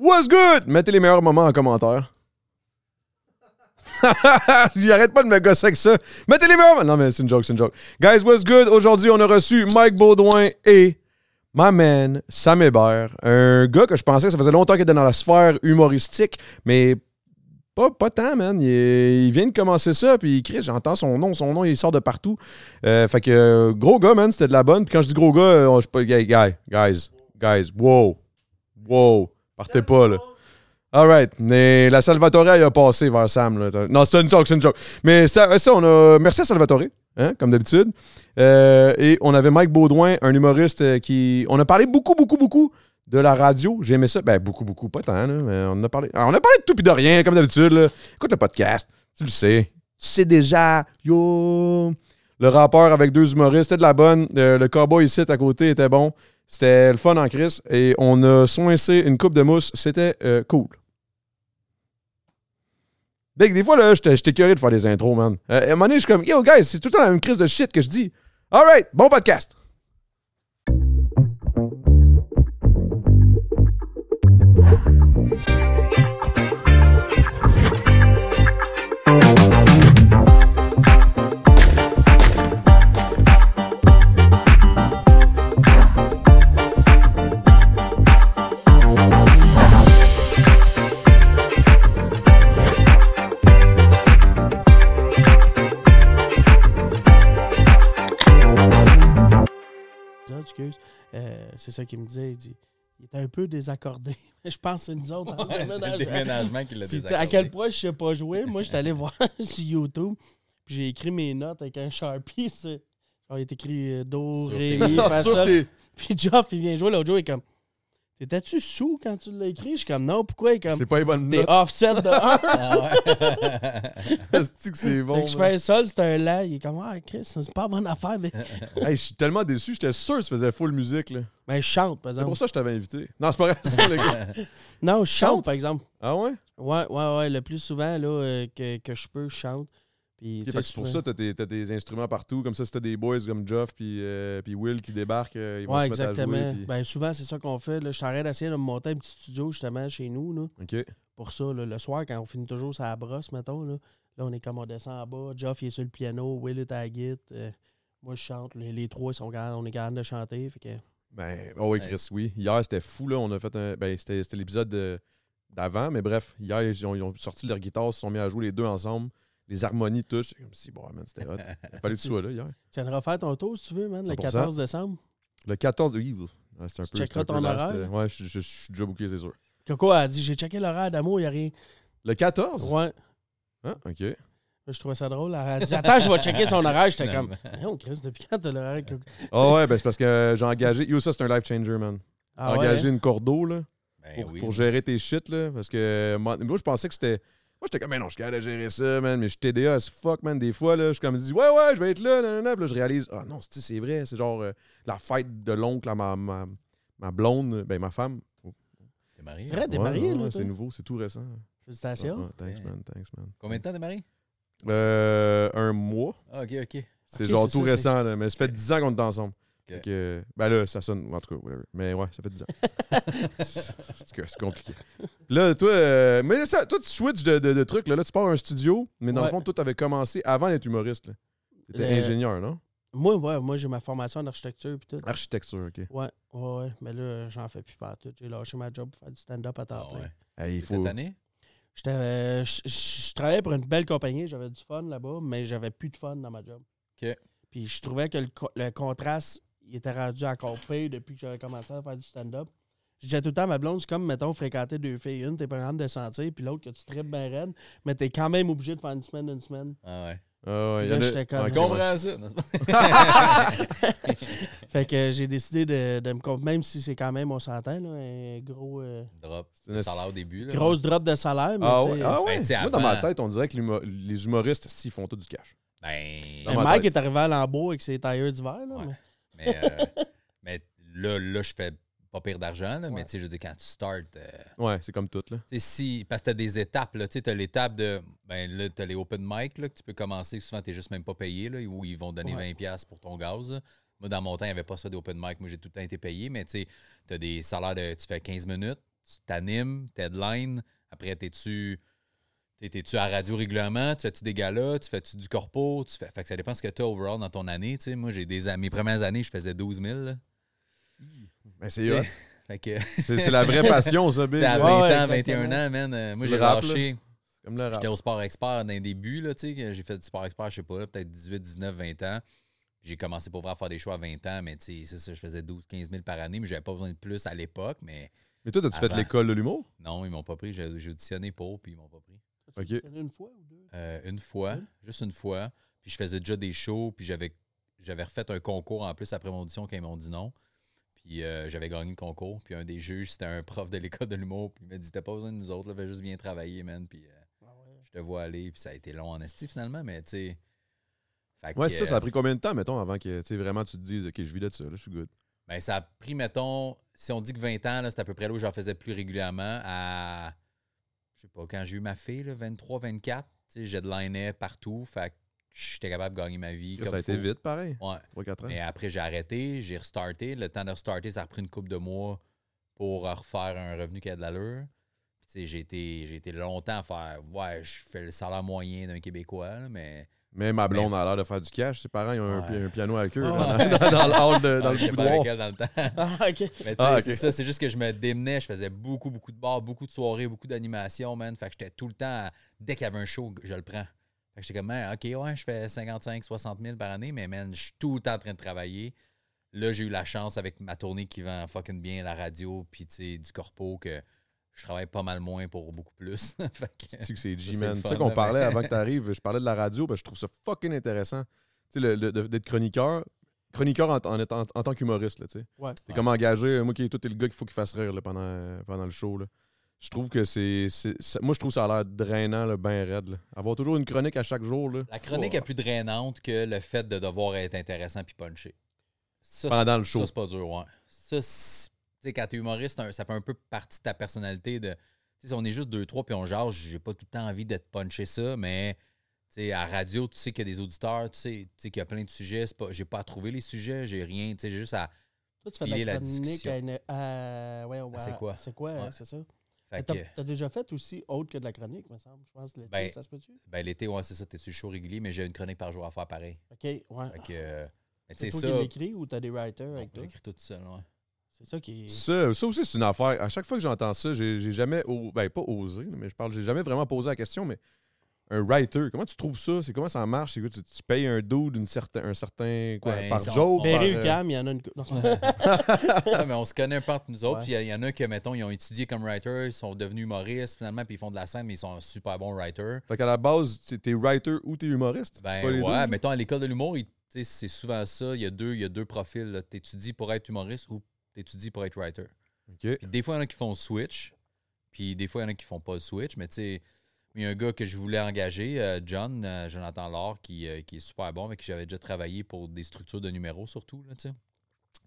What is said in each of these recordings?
What's good? Mettez les meilleurs moments en commentaire. J'arrête pas de me gosser avec ça. Mettez les meilleurs. Non, mais c'est une joke, c'est une joke. Guys, what's good? Aujourd'hui, on a reçu Mike Baudouin et my man, Sam Hébert. Un gars que je pensais que ça faisait longtemps qu'il était dans la sphère humoristique, mais pas, pas tant, man. Il, vient de commencer ça, puis il crie, j'entends son nom, son nom, il sort de partout. Euh, fait que, euh, gros gars, man, c'était de la bonne. Puis quand je dis gros gars, euh, je suis pas. Guy, guy, guys, guys, wow, wow, partez pas, là. Alright, mais la Salvatore, a passé vers Sam. Non, c'est une joke, c'est une joke. Mais ça, ça, on a. Merci à Salvatore, hein, comme d'habitude. Euh, et on avait Mike Baudouin, un humoriste euh, qui. On a parlé beaucoup, beaucoup, beaucoup de la radio. J'ai aimé ça. Ben, beaucoup, beaucoup, pas tant, là, on a parlé. Alors, on a parlé de tout et de rien, comme d'habitude. Écoute le podcast, tu le sais. Tu sais déjà. Yo! Le rappeur avec deux humoristes, c'était de la bonne. Euh, le cowboy ici à côté était bon. C'était le fun en crise. Et on a soincé une coupe de mousse. C'était euh, cool. Big, des fois, là, j'étais curieux de faire des intros, man. Euh, à un moment donné, je suis comme, yo, guys, c'est tout le temps la même crise de shit que je dis. All right, bon podcast. C'est ça qu'il me disait. Il dit il était un peu désaccordé. Je pense que c'est nous autres. Ouais, c'est le déménagement. qui l'a désaccordé. À quel point je sais pas jouer. Moi, je suis allé voir sur YouTube. Puis j'ai écrit mes notes avec un Sharpie. Genre, il est écrit euh, Do, Ré, Fa, Sol. Puis Geoff, il vient jouer l'autre jour. Il est comme T'étais-tu sous quand tu l'as écrit? Je suis comme Non, pourquoi? Il est comme C'est pas une bonne T'es note. offset de 1. Ah ouais. C'est-tu que c'est bon. fait que je man? fais un sol, c'est un la. Il est comme Ah, Chris, c'est pas bonne affaire. Mais Hey, je suis tellement déçu. J'étais sûr que ça faisait full musique. là. ben, je chante, par C'est exemple. pour ça que je t'avais invité. Non, c'est pas vrai. c'est ça, le gars. Non, je chante, Chante? par exemple. Ah ouais? Ouais, ouais, ouais. Le plus souvent là, euh, que, que je peux, je chante. Puis, tu c'est pour ça que t'as tes, t'as des instruments partout. Comme ça, si t'as des boys comme Geoff puis, euh, puis Will qui débarquent, euh, ils vont Ouais, se mettre à exactement. jouer. puis- Ben, souvent, c'est ça qu'on fait. Là. Je train d'essayer de me monter un petit studio justement chez nous. Là, pour ça, là, le soir, quand on finit toujours la brosse, mettons. Là, là on est comme on descend en bas. Geoff il est sur le piano, Will est à la guitare. euh, moi, je chante. Les, les trois, ils sont on est capable de chanter. Fait que, Ben, oh oui, Chris, oui. Hier, c'était fou, là. On a fait un. Ben, c'était l'épisode de- d'avant, mais bref, hier, ils ont, ils ont sorti leur guitare, ils se sont mis à jouer les deux ensemble. Les harmonies touchent. C'est comme si, bon, man, c'était hot. Il a fallu que tu sois là hier. tu viendras faire ton tour si tu veux, man, le 100%. 14 décembre? Le 14 de. Oui, c'est un Tu peu. checkeras un peu ton horaire, euh? Ouais, je, je- je suis déjà booké, c'est sûr. Coco a dit J'ai checké l'horaire d'amour, il n'y a rien. Le 14? Ouais. Ah, OK. Je trouvais ça drôle. Elle a dit Attends, je vais checker son horaire. J'étais comme Non, Chris, depuis quand t'as l'horaire Coco? Ah ouais, ben c'est parce que j'ai engagé. Yo, ça, c'est un life changer, man. Ah engagé hein? une cordeau, là. Ben pour, oui. pour gérer tes shit, là. Parce que moi, je pensais que c'était. Moi, j'étais comme, mais non, je suis capable de gérer ça, man. Mais je suis TDA as fuck, man. Des fois, là, je suis comme, dis, ouais, ouais, je vais être là, nanana. Puis là, je réalise, ah non, c'est c'est vrai. C'est genre euh, la fête de l'oncle à ma, ma, ma blonde, ben ma femme. T'es marié? C'est vrai, t'es marié, ouais, là. C'est nouveau, c'est tout récent. Félicitations. Ouais, thanks, man, thanks, man. Combien de temps t'es marié? Euh, un mois. Ah, ok, ok. C'est genre tout ça, récent, là. Mais ça fait 10 ans qu'on est ensemble. Que, ben là, ça sonne. En tout cas, whatever. Mais ouais, ça fait 10 ans. c'est c'est compliqué. Là, toi, euh, mais ça, toi, tu switches de, de, de trucs. Là, là, tu pars à un studio, mais dans le fond, toi, tu avais commencé avant d'être humoriste. là. T'étais Le- ingénieur, non? Moi, ouais, moi j'ai ma formation en architecture puis tout. Architecture, OK. Ouais, ouais, ouais. Mais là, j'en fais plus partout. J'ai lâché ma job pour faire du stand-up à temps Ah plein. ouais. Hey, il Cette faut... année? J'étais, euh, je- je je travaillais pour une belle compagnie, j'avais du fun là-bas, mais j'avais plus de fun dans ma job. OK. Puis je trouvais que le, co- le contraste, il était rendu encore pire depuis que j'avais commencé à faire du stand-up. Je disais tout le temps à ma blonde, c'est comme, mettons, fréquenter deux filles. Une, t'es pas capable de sentir, puis l'autre, que tu tripes bien raide, mais t'es quand même obligé de faire une semaine, une semaine. Ah ouais. Ah ouais, il y Là, j'étais comme- Fait que j'ai décidé de, de me même si c'est quand même, on s'entend, là, un gros, euh, Drop. salaire au début. Là, grosse drop de salaire. Mais Ah tu ouais? sais, Ah ouais? Ben, tu sais, Moi, dans ma avant- tête, on dirait que l'humo- les humoristes, s'ils font tout du cash. Ben. Ma Mike est arrivé à Lambeau avec ses tailleurs d'hiver. Là, Ouais. mais- Mais, euh, mais là, là, je fais pas pire d'argent, là, mais tu sais, je veux dire, quand tu starts, euh, Ouais, c'est comme tout, là. si, parce que tu as des étapes, là, tu sais, as l'étape de, ben là, tu as les open mic, là, que tu peux commencer, souvent, tu juste même pas payé, là, où ils vont donner Ouais. 20$ pour ton gaz. là. Moi, dans mon temps, il n'y avait pas ça des open mic, moi, j'ai tout le temps été payé, mais tu sais, tu as des salaires de, tu fais 15 minutes, tu t'animes, t'headline. Après, t'es-tu. T'es- T'es-tu à radio régulièrement? Tu fais-tu des galas? Tu fais-tu du corpo? Tu fais... fait que ça dépend ce que tu as overall dans ton année. Moi, j'ai des mes premières années, je faisais 12 000. là. Ben, c'est hot. C'est la vraie passion, ça, sais, à Ouais, 20 ouais, ans, exactement. 21 ans, man, euh, moi, j'ai lâché. J'étais au sport expert là, tu sais, que j'ai fait du sport expert, je sais pas, là, peut-être 18, 19, 20 ans. J'ai commencé pour vrai à faire des choix à 20 ans, mais tu sais, c'est ça, je faisais 12, 15 000 par année, mais j'avais pas besoin de plus à l'époque, mais Mais toi, as-tu fait l'école de l'humour? non, ils m'ont pas pris. J'ai j'ai auditionné pour, puis ils m'ont pas pris. Une fois ou deux? Euh, une fois, juste une fois. Puis je faisais déjà des shows, puis j'avais j'avais refait un concours en plus après mon audition quand ils m'ont dit non. Puis euh, j'avais gagné le concours. Puis un des juges, c'était un prof de l'école de l'humour. Puis il m'a dit T'as pas besoin de nous autres, là, fais juste bien travailler, man. Puis euh, Ah ouais. je te vois aller. Puis ça a été long en esti finalement, mais tu sais. Ouais, que, ça, ça a pris combien de temps, mettons, avant que tu sais, vraiment tu te dises, OK, je vis de ça, là, je suis good. Ben, ça a pris, mettons, si on dit que 20 ans, c'est à peu près là où j'en faisais plus régulièrement, à, je sais pas, quand j'ai eu ma fille, là, 23, 24, tu sais, j'ai de l'année partout, fait que j'étais capable de gagner ma vie. Ça comme a été vite, pareil. Ouais. 3-4 ans. Mais après, j'ai arrêté, j'ai restarté. Le temps de restarter, ça a pris une couple de mois pour refaire un revenu qui a de l'allure. J'ai été, j'ai été longtemps à faire, ouais, je fais le salaire moyen d'un Québécois, là, mais Mais ma blonde a l'air de faire du cash. Ses parents, ils ont un, Ouais. pi- un piano avec eux Ah là, dans, dans le hall, de, dans Ah, le boudoir. avec elle dans le temps. Ah, ok. Mais tu sais, Ah, ok. c'est ça, c'est juste que je me démenais, je faisais beaucoup, beaucoup de bars, beaucoup de soirées, beaucoup d'animations, man. Fait que j'étais tout le temps, à- dès qu'il y avait un show, je le prends. Fait que j'étais comme, Man, OK, ouais, je fais 55, 60 000 par année, mais man, je suis tout le temps en train de travailler. Là, j'ai eu la chance avec ma tournée qui vend fucking bien la radio, puis tu sais, du corpo, que je travaille pas mal moins pour beaucoup plus. que, C'est que c'est Ça, G, c'est le sais qu'on parlait avant que tu arrives, je parlais de la radio, parce que je trouve ça fucking intéressant. Tu sais, le- le- d'être chroniqueur. Chroniqueur en, en, en tant qu'humoriste, là, tu sais. Ouais. T'es Ouais. comme engagé, moi qui est tout est le gars qu'il faut qu'il fasse rire là, pendant, pendant le show. Là. Je trouve que c'est. c'est- ça- Moi, je trouve que ça a l'air drainant, là, ben raide. là. Avoir toujours une chronique à chaque jour. Là, la chronique est plus drainante que le fait de devoir être intéressant puis puncher. Ça, pendant le Ça, show. c'est pas dur, ouais. Ça, c'est- sais, quand t'es humoriste, ça fait un peu partie de ta personnalité. De, si on est juste deux, trois, puis on jase, j'ai pas tout le temps envie de te puncher ça, mais tu sais, à radio, tu sais qu'il y a des auditeurs, tu sais, qu'il y a plein de sujets. Pas, j'ai pas à trouver les sujets, j'ai rien. tu sais, J'ai juste à. Toi, tu fais Filer la la chronique discussion. une- ouais, ouais, c'est quoi? C'est quoi, Ouais. c'est ça? Fait Mais que, T'as déjà fait aussi autre que de la chronique, me semble. Je pense l'été, Ben, ça se peut-tu? ben, l'été, ouais, c'est ça, t'es sur le show régulier, mais j'ai une chronique par jour à faire pareil. OK, ouais. Fait que, euh, C'est toi ça. qui l'écris ou t'as des writers avec toi? J'écris tout seul, ouais. C'est ça qui est... Ça, ça aussi, c'est une affaire. À chaque fois que j'entends ça, j'ai j'ai jamais. o- Ben, pas osé, mais je parle. J'ai jamais vraiment posé la question, mais. Un writer, comment tu trouves ça? C'est comment ça marche? C'est tu, tu payes un dude d'une certain, un certain quoi, Ben, par Berry euh, il y en a une... Non, mais on se connaît un peu entre nous autres. Puis il y, y en a que, mettons, ils ont étudié comme writer, ils sont devenus humoristes finalement, puis ils font de la scène, mais ils sont un super bons writers. Fait qu'à la base, t'es- writer ou t'es humoriste? Ben pas les ouais, deux? mettons à l'école de l'humour, c'est souvent ça. Il y a deux, il y a deux profils. T'étudies pour être humoriste ou t'étudies pour être writer. Puis des fois, il y en a qui font le switch. Puis des fois, il y en a qui font pas le switch. Mais tu sais, il y a un gars que je voulais engager, euh, John, euh, Jonathan Laure, qui, euh, qui est super bon, avec qui j'avais déjà travaillé pour des structures de numéros surtout. Là, tu sais.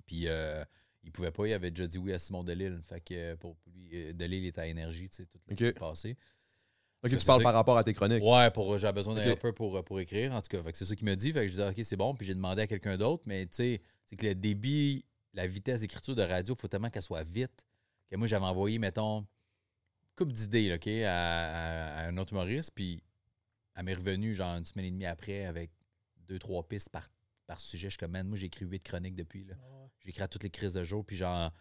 Puis euh, il pouvait pas, il avait déjà dit oui à Simon Delille. Fait que pour lui, Delille est à énergie, tu sais, tout le Ok. temps passé. Ok, tu parles ça. par rapport à tes chroniques. Ouais, pour j'avais besoin d'un Ok. helper pour, pour écrire. En tout cas, fait que c'est ça qu'il m'a dit. Fait que je disais, OK, c'est bon. Puis j'ai demandé à quelqu'un d'autre. Mais tu sais, c'est que le débit, la vitesse d'écriture de radio, il faut tellement qu'elle soit vite. Que moi, j'avais envoyé, mettons, une couple d'idées, OK, à, à- à un autre humoriste. Puis elle m'est revenue, genre, une semaine et demie après, avec deux, trois pistes par, par sujet. Je suis comme, man, moi, j'ai écrit huit chroniques depuis. Là. J'écris à toutes les crises de jour. Puis genre, tu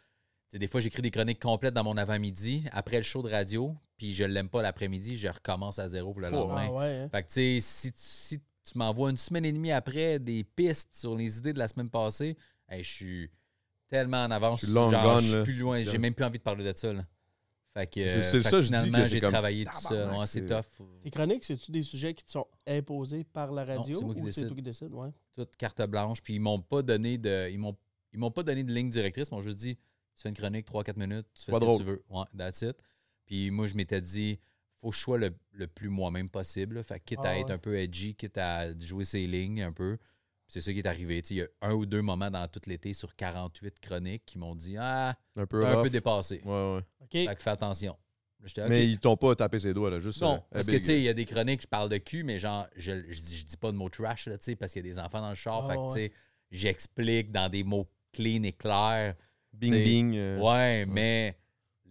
sais, des fois, j'écris des chroniques complètes dans mon avant-midi, après le show de radio. Puis je l'aime pas l'après-midi, je recommence à zéro pour le Oh, lendemain. Ah ouais, hein? Fait que, tu sais, si, tu- si tu m'envoies une semaine et demie après des pistes sur les idées de la semaine passée, hey, je suis tellement en avance. Je suis long genre, gone, je suis là. plus loin. J'ai même plus envie de parler de ça. Là. Fait que, C'est- euh, c'est fait ça, que finalement, j'ai comme travaillé tout seul. Ouais, c'est tough. Tes chroniques, c'est-tu des sujets qui te sont imposés par la radio c'est moi qui ou c'est décide. toi qui décides? Ouais. Toute carte blanche. Puis ils m'ont pas donné de. Ils m'ont, ils m'ont pas donné de ligne directrice. Ils m'ont juste dit tu fais une chronique 3-4 minutes, tu fais Pas ce drôle. que tu veux. Ouais, that's it. Puis moi, je m'étais dit faut que je sois le, le plus moi-même possible. là. Fait que quitte Ah à être ouais. un peu edgy, quitte à jouer ses lignes un peu. C'est ça qui est arrivé. Tu sais, Il y a un ou deux moments dans tout l'été sur 48 chroniques qui m'ont dit Ah, Un peu un rough. peu dépassé. Ouais, ouais. OK. Fait que fais attention. Mais ils t'ont pas tapé ses doigts, là, juste. Non, euh, parce que tu sais, il y a des chroniques, je parle de cul, mais genre, je, je, dis, je dis pas de mots trash, là, tu sais, parce qu'il y a des enfants dans le char. Ah, fait que, tu sais, j'explique dans des mots clean et clairs. Bing t'sais, bing. euh, Ouais, mais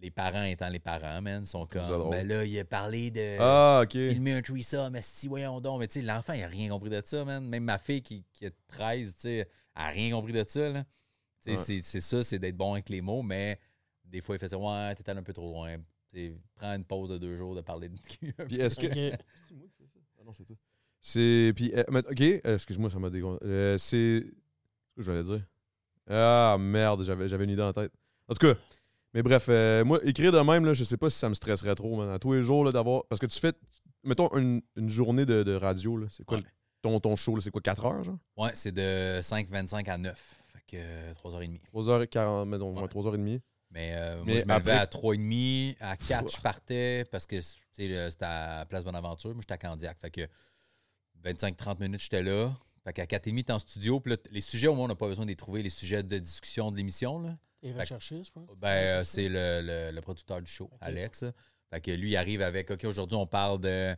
les parents étant les parents, man, sont comme. Ben là, il a parlé de Ah, ok. filmer un threesome, mais si, voyons donc. Mais tu sais, l'enfant, il a rien compris de ça, man. Même ma fille qui, qui a 13, tu sais, elle a rien compris de ça, là. Tu sais, Ouais. c'est- c'est ça, c'est d'être bon avec les mots, mais des fois, il fait ça. Ouais, t'es allé un peu trop loin. Tu sais, prends une pause de deux jours de parler de Puis est-ce que. C'est moi qui fais ça? Ah non, c'est toi. C'est. Puis. euh, mais- ok, excuse-moi, ça m'a dégoûté. Euh, c'est. Qu'est-ce que j'allais dire? Ah, merde, j'avais, j'avais une idée en tête. En tout cas, mais bref, euh, moi, écrire de même, là, je sais pas si ça me stresserait trop, man. À tous les jours, d'avoir. Parce que tu fais. Mettons une, une journée de, de radio, là. C'est quoi Ouais. ton, ton show? C'est quoi, 4 heures, genre? Ouais, c'est de 5h25 à 9. Fait que euh, 3h30. 3h40, mettons, Ouais. ouais, 3h30. Mais, euh, Mais moi, je me levais à 3h30. À 4, je partais parce que c'était à Place Bonaventure. Moi, j'étais à Candiac. Fait que 25-30 minutes, j'étais là. Fait qu'à 4h30, t'es en studio. Puis là, les sujets, au moins, on n'a pas besoin de les trouver, les sujets de discussion de l'émission. là. Et recherché, je pense. Ben, euh, c'est le, le- le producteur du show, Alex. Fait que lui, il arrive avec OK, aujourd'hui, on parle de.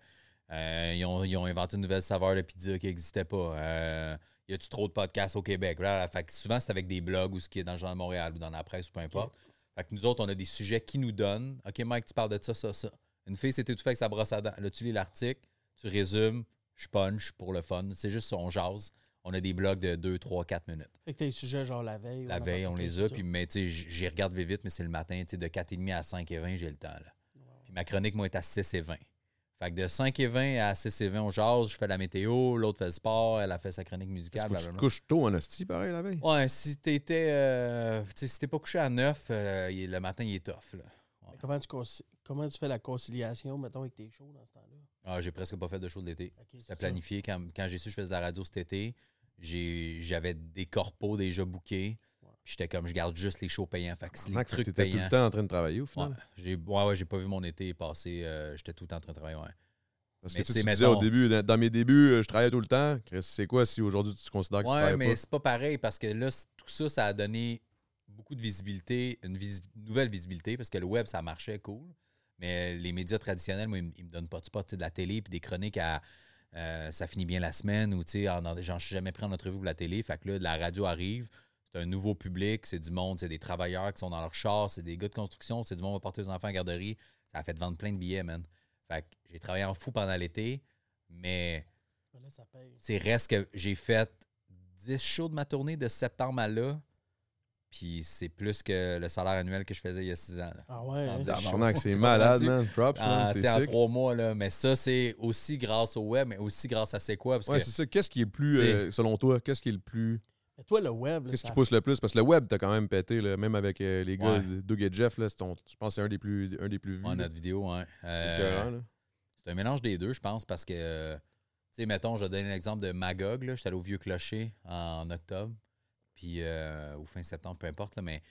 euh, ils, ont, ils ont inventé une nouvelle saveur de pizza qui n'existait pas. Euh, y a-tu trop de podcasts au Québec? Voilà. Fait que souvent, c'est avec des blogs ou ce qui est dans le Journal de Montréal ou dans la presse ou peu importe. Fait que nous autres, on a des sujets qui nous donnent. OK, Mike, tu parles de ça, ça, ça. Une fille, c'était tout fait avec sa brosse à dents. Là, tu lis l'article, tu résumes, je punch pour le fun. C'est juste ça, on jase. On a des blogs de 2, 3, 4 minutes. Fait que t'as les sujets genre la veille. ou La veille, on les a. Puis, mais tu sais, j'y regarde vite, vite, mais c'est le matin. Tu sais, de 4h30 à 5h20, j'ai le temps. Là. Puis ma chronique, moi, est à 6h20. Fait que de 5h20 à 6h20, on jase. Je fais la météo. L'autre fait le sport. Elle a fait sa chronique musicale. Que tu te couches tôt en hostie, pareil, la veille? Ouais, si t'étais. euh, tu sais, si t'es pas couché à 9, euh, le matin, il est tough. Là. Tu, comment tu fais la conciliation, mettons, avec tes shows dans ce temps-là? Ah, j'ai presque pas fait de show de l'été. Ok, c'est C'était ça. planifié. Quand, quand j'ai su que je faisais de la radio cet été, j'ai- j'avais des corpos déjà bookés. Puis j'étais comme, je garde juste les shows payants. Fait que c'est les trucs tout le temps en train de travailler au Ouais, final. j'ai ouais, ouais, j'ai pas vu mon été passer. euh, J'étais tout le temps en train de travailler. Ouais. Parce Mais que tu, tu sais, tu disais au début, dans, dans mes débuts, euh, je travaillais tout le temps. Chris, C'est quoi si aujourd'hui tu considères que tu Ouais, travailles mais c'est pas pareil parce que là, tout ça, ça a donné beaucoup de visibilité, une visi- nouvelle visibilité parce que le web, ça marchait cool. Mais les médias traditionnels, moi, ils, me- ils me donnent pas de spot, de la télé puis des chroniques à. euh, ça finit bien la semaine ou, tu sais, en- en- j'en suis jamais pris en entrevue pour la télé. Fait que là, la radio arrive, c'est un nouveau public, c'est du monde, c'est des travailleurs qui sont dans leur char, c'est des gars de construction, c'est du monde qui va porter les enfants à la garderie. Ça a fait vendre plein de billets, man. Fait que j'ai travaillé en fou pendant l'été, mais paye. c'est reste que j'ai fait 10 shows de ma tournée de septembre à là. Puis c'est plus que le salaire annuel que je faisais il y a 6 ans. là. Ah ouais, En hein? c'est malade, man. Props, man. En, C'est tu sais, en trois mois, là. Mais ça, c'est aussi grâce au web, mais aussi grâce à c'est quoi? Parce Ouais, que c'est ça. Qu'est-ce qui est plus, euh, selon toi, qu'est-ce qui est le plus. Mais toi, le web, là, Qu'est-ce qui pousse le plus? Parce que le web, t'as quand même pété, là, même avec euh, les gars, Ouais. Doug et Jeff, là, c'est ton- je pense que c'est un des plus, un des plus vus. Ouais, notre vidéo, ouais. Euh, c'est un mélange des deux, je pense, parce que, euh, tu sais, mettons, je vais donner l'exemple de Magog. là. J'étais allé au Vieux Clocher en octobre, puis euh, ou fin septembre, peu importe, là, mais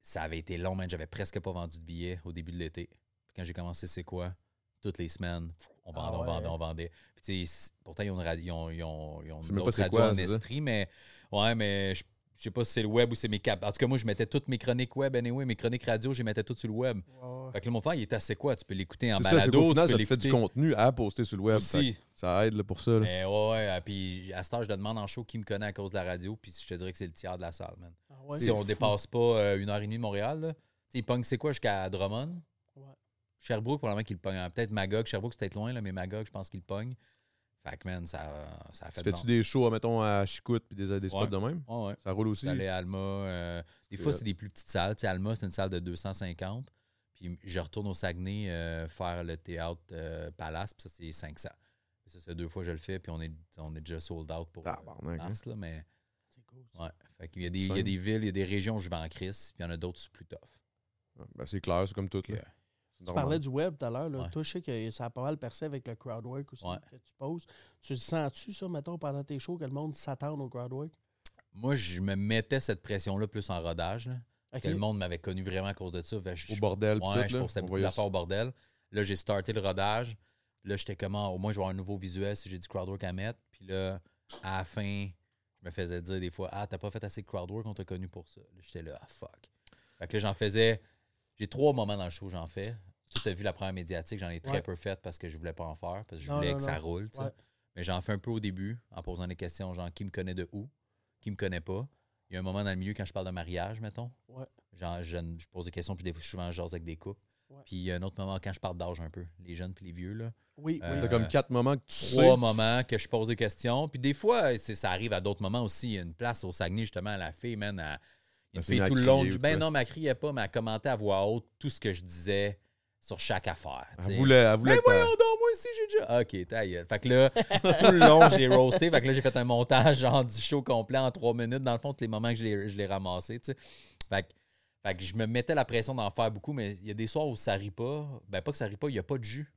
ça avait été long, man. J'avais presque pas vendu de billets au début de l'été. Puis quand j'ai commencé, c'est quoi? Toutes les semaines, on Ah vendait, on vendait, on vendait. Puis, pourtant, ils ont, une radio- ils ont, ils ont, ils ont c'est radios quoi, en? Estrie, mais ouais, mais je je sais pas si c'est le web ou c'est mes caps. En tout cas, moi, je mettais toutes mes chroniques web, anyway, mes chroniques radio, je les mettais toutes sur le web. Ouais. Fait que là, mon frère, il était assez quoi? Tu peux l'écouter en ça, balado, qu'au final, tu ça peux te fait du contenu à poster sur le web. Aussi. Ça aide là, pour ça. là. Mais ouais, ouais. ah, Puis à ce temps, je le demande en show qui me connaît à cause de la radio. Puis je te dirais que c'est le tiers de la salle, man. Ah ouais? si on dépasse pas euh, une heure et demie de Montréal, là, tu sais, il pogne, c'est quoi, jusqu'à Drummond? Ouais. Sherbrooke, probablement qu'il pogne. Ah, Peut-être Magog. Sherbrooke, c'est peut-être loin, là, mais Magog, je pense qu'il le pogne. Fait que, man, ça, ça a fait Tu fais-tu des shows, mettons, à Chicout puis des, des spots Ouais. de même? Ouais, ouais. Ça roule aussi? J'allais à Alma. euh, des C'est fois, c'est des plus petites salles. Tu sais, Alma, c'est une salle de 250. Puis je retourne au Saguenay euh, faire le théâtre euh, Palace. Puis ça, c'est 500. Puis ça, fait deux fois que je le fais. Puis on est, on est déjà sold out pour euh, Tabarnak, hein. mars. Là, mais C'est cool. ça. ouais. Fait qu'il y a des, il y a des villes, il y a des régions où je vais en crise. Puis il y en a d'autres c'est plus tough. Ouais, ben, c'est clair, c'est comme tout. Là. Tu normal. parlais du web tout à l'heure. là. Ouais. Toi, je sais que ça a pas mal percé avec le crowdwork aussi Ouais. que tu poses. Tu le sens-tu, ça, mettons, pendant tes shows, que le monde s'attend au crowdwork? Moi, je me mettais cette pression-là plus en rodage. Là, que le monde m'avait connu vraiment à cause de ça. Je- Au bordel Ouais, tout. je là, postais beaucoup d'affaires au bordel. Là, j'ai starté le rodage. Là, j'étais comment, au moins, je vais avoir un nouveau visuel si j'ai du crowdwork à mettre. Puis là, à la fin, je me faisais dire des fois, ah, t'as pas fait assez de crowdwork, on t'a connu pour ça. Là, j'étais là, ah, fuck. Fait que là, j'en faisais. J'ai trois moments dans le show, j'en fais. Tu as vu la première médiatique, j'en ai très Ouais. peu fait parce que je voulais pas en faire, parce que je Non, voulais non, que ça roule. Ouais. Mais j'en fais un peu au début, en posant des questions, genre qui me connaît de où, qui me connaît pas. Il y a un moment dans le milieu quand je parle de mariage, mettons. Ouais. genre, je, je pose des questions, puis des fois, je suis souvent jase avec des couples. Ouais. Puis il y a un autre moment quand je parle d'âge un peu, les jeunes puis les vieux. Là. Oui, Euh, oui. T'as comme quatre moments que tu sais. Trois moments que je pose des questions. Puis des fois, c'est- ça arrive à d'autres moments aussi. Il y a une place au Saguenay, justement, la fille, man, elle- il y a Elle une s'est mise fille à tout le long. du- Ben non, mais elle criait pas, mais elle commentait à voix haute tout ce que je disais sur chaque affaire. Elle voulait, elle voulait t'a- voyons donc, moi aussi, j'ai déjà. Ok, ta gueule. Fait que là, tout le long, je l'ai roasté. Fait que là, j'ai fait un montage genre du show complet en trois minutes. Dans le fond, tous les moments que je l'ai, ramassé, tu sais. Fait que, fait que je me mettais la pression d'en faire beaucoup, mais il y a des soirs où ça rit pas. Ben, pas que ça rit pas, il n'y a pas de jus.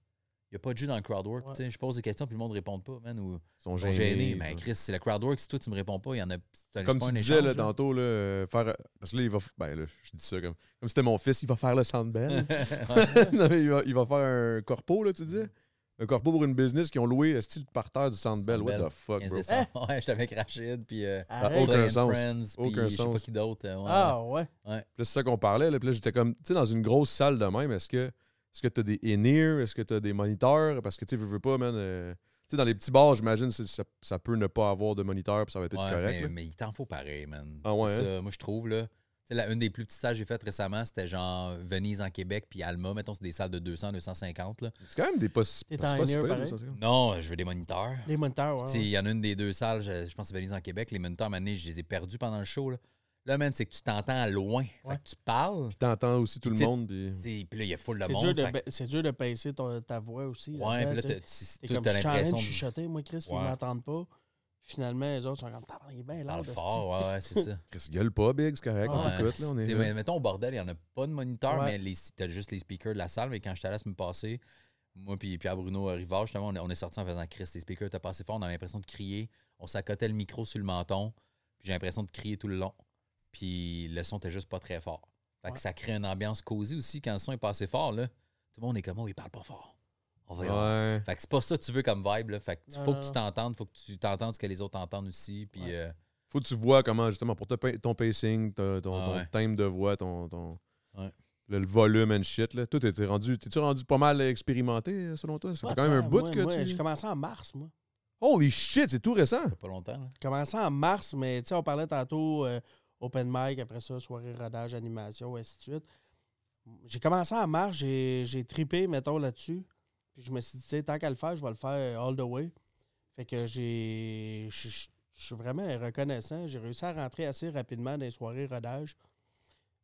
Il n'y a pas de jus dans le crowdwork. Ouais. tu sais. Je pose des questions, puis le monde ne répond pas, man. Ou Ils sont gênés. gênés. Mais. Chris, c'est le crowdwork. Si toi, tu me réponds pas, il y en a. Comme tu un disais là, tantôt, là, euh, faire. Parce que là, il va. Ben là, je dis ça comme. Comme si c'était mon fils, il va faire le Sandbell. non, mais il, va, il va faire un corpo, là, tu disais. Un corpo pour une business qui ont loué style par terre du Sandbell. What the fuck, 15 bro? Ouais, j'étais avec Rachid, puis. Euh, Arrête. aucun sens. Friends, puis Aucun je sais pas sens. qui d'autre. euh, ouais. Ah, ouais. Puis là, c'est ça qu'on parlait. Là, puis là, j'étais comme, tu sais, dans une grosse salle de même, est-ce que est-ce que tu as des in-ear? Est-ce que tu as des moniteurs? Parce que, tu sais, veux, veux pas, man. euh, tu sais, dans les petits bars, j'imagine, ça, ça peut ne pas avoir de moniteur, puis ça va être Ouais, correct. mais, là. mais il t'en faut pareil, man. Ah ouais, ça, moi, je trouve, là. La- une des plus petites salles que j'ai faites récemment, c'était genre Venise en Québec, puis Alma. Mettons, c'est des salles de 200, 250. Là. C'est quand même des pas Non, je veux des moniteurs. Les moniteurs, ouais. Il y en a une des deux salles, je, je pense que c'est Venise en Québec. Les moniteurs, à je les ai perdus pendant le show. Là, là man, c'est que tu t'entends à loin. Fait Ouais. que tu parles, Puis t'entends aussi tout le tu- monde. Puis... tu là, il y a full de C'est monde. dur de, fait que- ba- c'est dur de baisser ton- ta voix aussi. ouais, puis là, tu t'as- tu tu- comme, t'as je suis en train l'impression de chuchoter, moi, Chris, puis ils m'entendent pas. Finalement, les autres sont comme, Tabarnak, il est bien loud. fort. Ouais, ouais, c'est ça. Chris, gueule pas, Big, c'est correct, on t'écoute, là, on est là. mettons au bordel, il n'y en a pas de moniteur, Ouais. mais t'as juste les speakers de la salle. Mais quand j'étais allé la semaine passée, moi puis Pierre Bruno Rivard, justement, on, est- sortis en faisant Chris, les speakers étaient pas assez forts, on avait l'impression de crier. On s'accotait le micro sur le menton, puis j'ai l'impression de crier tout le long. Puis le son était juste pas très fort. Fait que Ouais. ça crée une ambiance cosy aussi quand le son est pas assez fort. Là. Tout le monde est comme, oh, il parle pas fort. On va y aller. Ouais. Fait que c'est pas ça que tu veux comme vibe. Là. Fait que Non, faut non, que tu t'entendes, faut que tu t'entendes ce que les autres entendent aussi. Puis Ouais. euh, Faut que tu vois comment, justement, pour ton pacing, ton, Ah ton thème de voix, ton, ton Ouais. le, le volume and shit. Là. Toi, t'es rendu, t'es-tu rendu pas mal expérimenté, euh, selon toi? Ça fait quand même un bout moi, que moi, tu... J'ai commencé en mars, moi. Holy shit, c'est tout récent! ça fait pas longtemps. Là. J'ai commencé en mars, mais tu sais, on parlait tantôt euh, open mic, après ça, soirée rodage, animation, ainsi de suite. J'ai commencé en mars, j'ai tripé, mettons, là-dessus. Puis je me suis dit, tant qu'à le faire, je vais le faire all the way. Fait que j'ai. Je suis vraiment reconnaissant. J'ai réussi à rentrer assez rapidement dans les soirées rodage.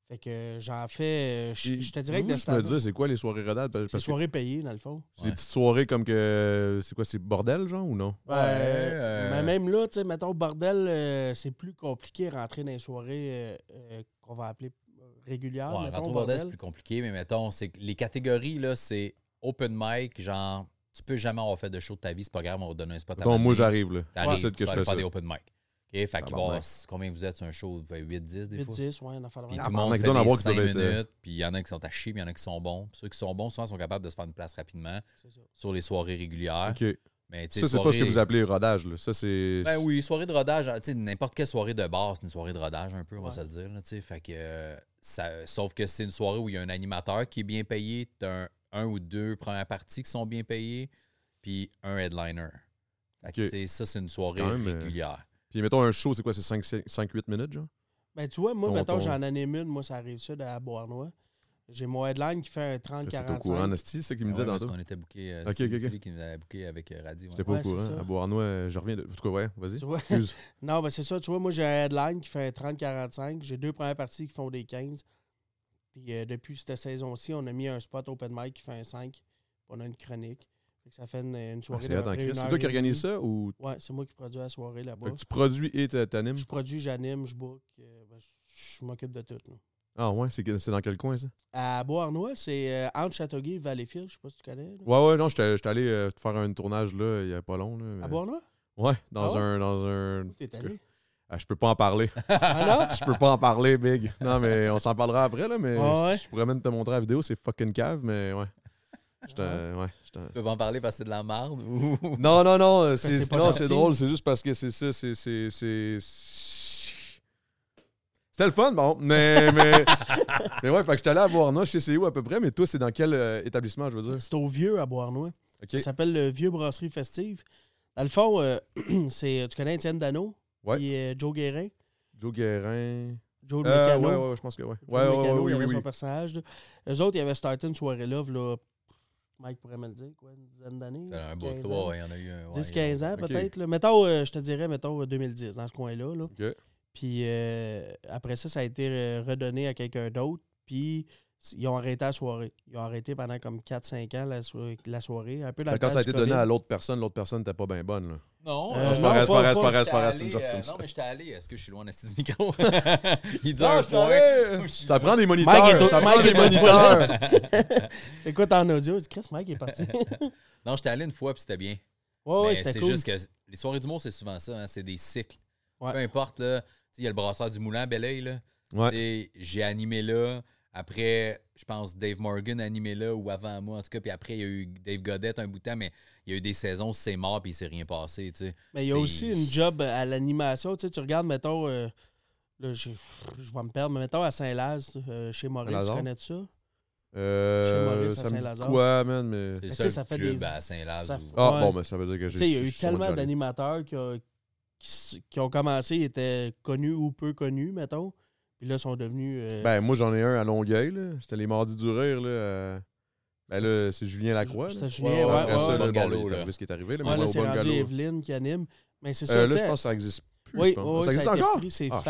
Fait que j'en fais. Je, Et je te dirais que vous, de je temps-là, dis, c'est quoi les soirées rodales? Que soirées payées, dans le fond. c'est des petites soirées comme que... C'est quoi, c'est bordel, genre, ou non? Ouais, Euh, euh, Mais même là, tu sais, mettons, bordel, euh, c'est plus compliqué de rentrer dans les soirées euh, euh, qu'on va appeler euh, régulières. Ouais, mettons, rentrer au bordel, c'est plus compliqué, mais mettons, c'est que les catégories, là, c'est open mic, genre, tu peux jamais avoir fait de show de ta vie, c'est pas grave, on va te donner un spot à Donc, moi, j'arrive, là. T'arrives, C'est tu que je fais aller faire ça. des open mic. OK? Fait qu'il va y avoir- Tabarnak. combien vous êtes sur un show? 8-10 des fois? 8-10, ouais, on en fait Puis le tout le Ah, monde mec, fait des avoir qui 5 doivent être, minutes, puis il y en a qui sont à chier, puis il y en a qui sont bons. Puis ceux qui sont bons, souvent, sont capables de se faire une place rapidement sur les soirées régulières. OK. Mais, Ça, c'est pas ce que vous appelez rodage, là. Ça, c'est... Ben oui, soirée de rodage, tu sais, n'importe quelle soirée de bar, c'est une soirée de rodage un peu, on va se le dire. Là, fait que, euh, ça, sauf que c'est une soirée où il y a un animateur qui est bien payé, tu un, un ou deux premières parties qui sont bien payées, puis un headliner. Fait que, Ok. tu sais, ça, c'est une soirée euh, régulière. Puis, mettons, un show, c'est quoi? C'est 5-8 minutes, genre? Ben, tu vois, moi, Ton- mettons, ton- j'en anime une, moi, ça arrive ça à Bois-Noir. J'ai mon headline qui fait un C'était au courant, 30-45. Nasty, c'est ça qu'il me Ouais, disait parce tantôt? qu'on était booké, euh, Ok, c'est- ok, c'est ok. lui qui nous avait booké avec euh, Radio. J'étais ouais. pas Ouais, au courant. ça. À Beauharnois, je reviens de... En tout cas, ouais, vas-y. Tu vois? Excuse. non, ben c'est ça, tu vois, moi, j'ai un headline qui fait un 30-45. J'ai deux premières parties qui font des 15. Puis euh, depuis cette saison-ci, on a mis un spot open mic qui fait un 5. Puis on a une chronique. Fait que ça fait une, une Ah, soirée c'est heure toi qui organise ça ou... Ouais, c'est moi qui produis la soirée là-bas. Tu produis et t'a- t'animes? Je produis, j'anime, je book. euh, ben, je m'occupe de tout. là. Ah ouais, c'est dans quel coin, ça? À Beauharnois, c'est euh, entre Châteauguay et Valleyfield. Je sais pas si tu connais. là. Ouais, ouais, non, j'étais allé euh, faire un tournage, là, il y a pas long, là. mais- À Beauharnois? Ouais, dans Ah ouais? un... Dans un... Où t'es allé? Ah, je peux pas en parler. Ah non? Je peux pas en parler, Big. Non, mais on s'en parlera après, là, mais Ah ouais? je pourrais même te montrer la vidéo, c'est fucking cave, mais ouais. Ah. Ouais. Tu peux pas en parler parce que c'est de la merde ou? Non, non, non, euh, c'est, non, c'est drôle, c'est juste parce que c'est ça, c'est. c'est, c'est, C'était le fun, bon, mais, mais, mais ouais, fait que j'étais allé à Bourna, je sais c'est où à peu près, mais toi, c'est dans quel euh, établissement, je veux dire? C'est au Vieux à Beauharnois. OK. Ça s'appelle le Vieux Brasserie Festive. Dans le fond, euh, c'est, tu connais Étienne Dano? Ouais. Et euh, Joe Guérin? Joe Guérin. Joe le Euh, Mécano. ouais, ouais, ouais, je pense que ouais. Joe Ouais, ouais, Mécano, ouais, il oui, avait oui. son personnage. là. Eux autres, ils avaient starté une soirée love, là. Mike pourrait me le dire, quoi, une dizaine d'années. Un bout 15 de ans. temps, ouais, il y en a eu un. ouais, 10-15 ans, peut-être. Mettons, euh, je te dirais, mettons, euh, 2010, dans ce coin-là. là. Puis euh, après ça, ça a été euh, redonné à quelqu'un d'autre. Puis ils ont arrêté la soirée. Ils ont arrêté pendant comme 4-5 ans la, so- la soirée. Un peu Quand ça a du été donné à l'autre personne, l'autre personne n'était pas bien bonne. Là. Non, Euh, euh, non, vrai, c'est allé, une joke, euh, c'est une Non, joke. mais j'étais allé. Est-ce que je suis loin d'assis du micro? Il dit Ah, un je point. savais! Ça prend des moniteurs. Mike est au- ça Mike prend des moniteurs. Écoute en audio, je dis, Chris, Mike est parti. Non, j'étais allé une fois, puis c'était bien. Ouais, ouais, Mais c'était c'est juste que les soirées d'humour, c'est souvent ça. hein, c'est des cycles. Ouais. Peu importe, là. Il y a le brasseur du Moulin à. Ouais. Sais, J'ai animé là. Après, je pense Dave Morgan animé là ou avant moi, en tout cas. Puis après, il y a eu Dave Godette un bout de temps, mais il y a eu des saisons où c'est mort puis il s'est rien passé, tu sais. Mais il y a aussi une job à l'animation. Tu sais, tu regardes, mettons, euh, là, je, je vais me perdre, mais mettons à Saint-Laz, euh, chez Maurice, tu connais ça? Chez Euh, Maurice, ça me dit quoi, man? Mais... C'est tu sais, ça fait club des- à Saint-Laz. ça- Ah, bon, mais ça veut dire que Tu j'ai. sais, il y a eu tellement d'animateurs qui, qui ont commencé, étaient connus ou peu connus, mettons. Puis là, sont devenus. euh, Ben, moi, j'en ai un à Longueuil. C'était les Mardis du Rire, là. euh, Ben là, c'est Julien Lacroix. C'était Julien, Ouais, ouais, ouais, Après ouais, ça, ouais. là, bon, là. ce qui est arrivé, là, Ouais, mais là, c'est rendu. Evelyne qui anime. Mais c'est ça. Euh, là, je pense que ça existe plus. Oui, ça existe encore? C'est Ah,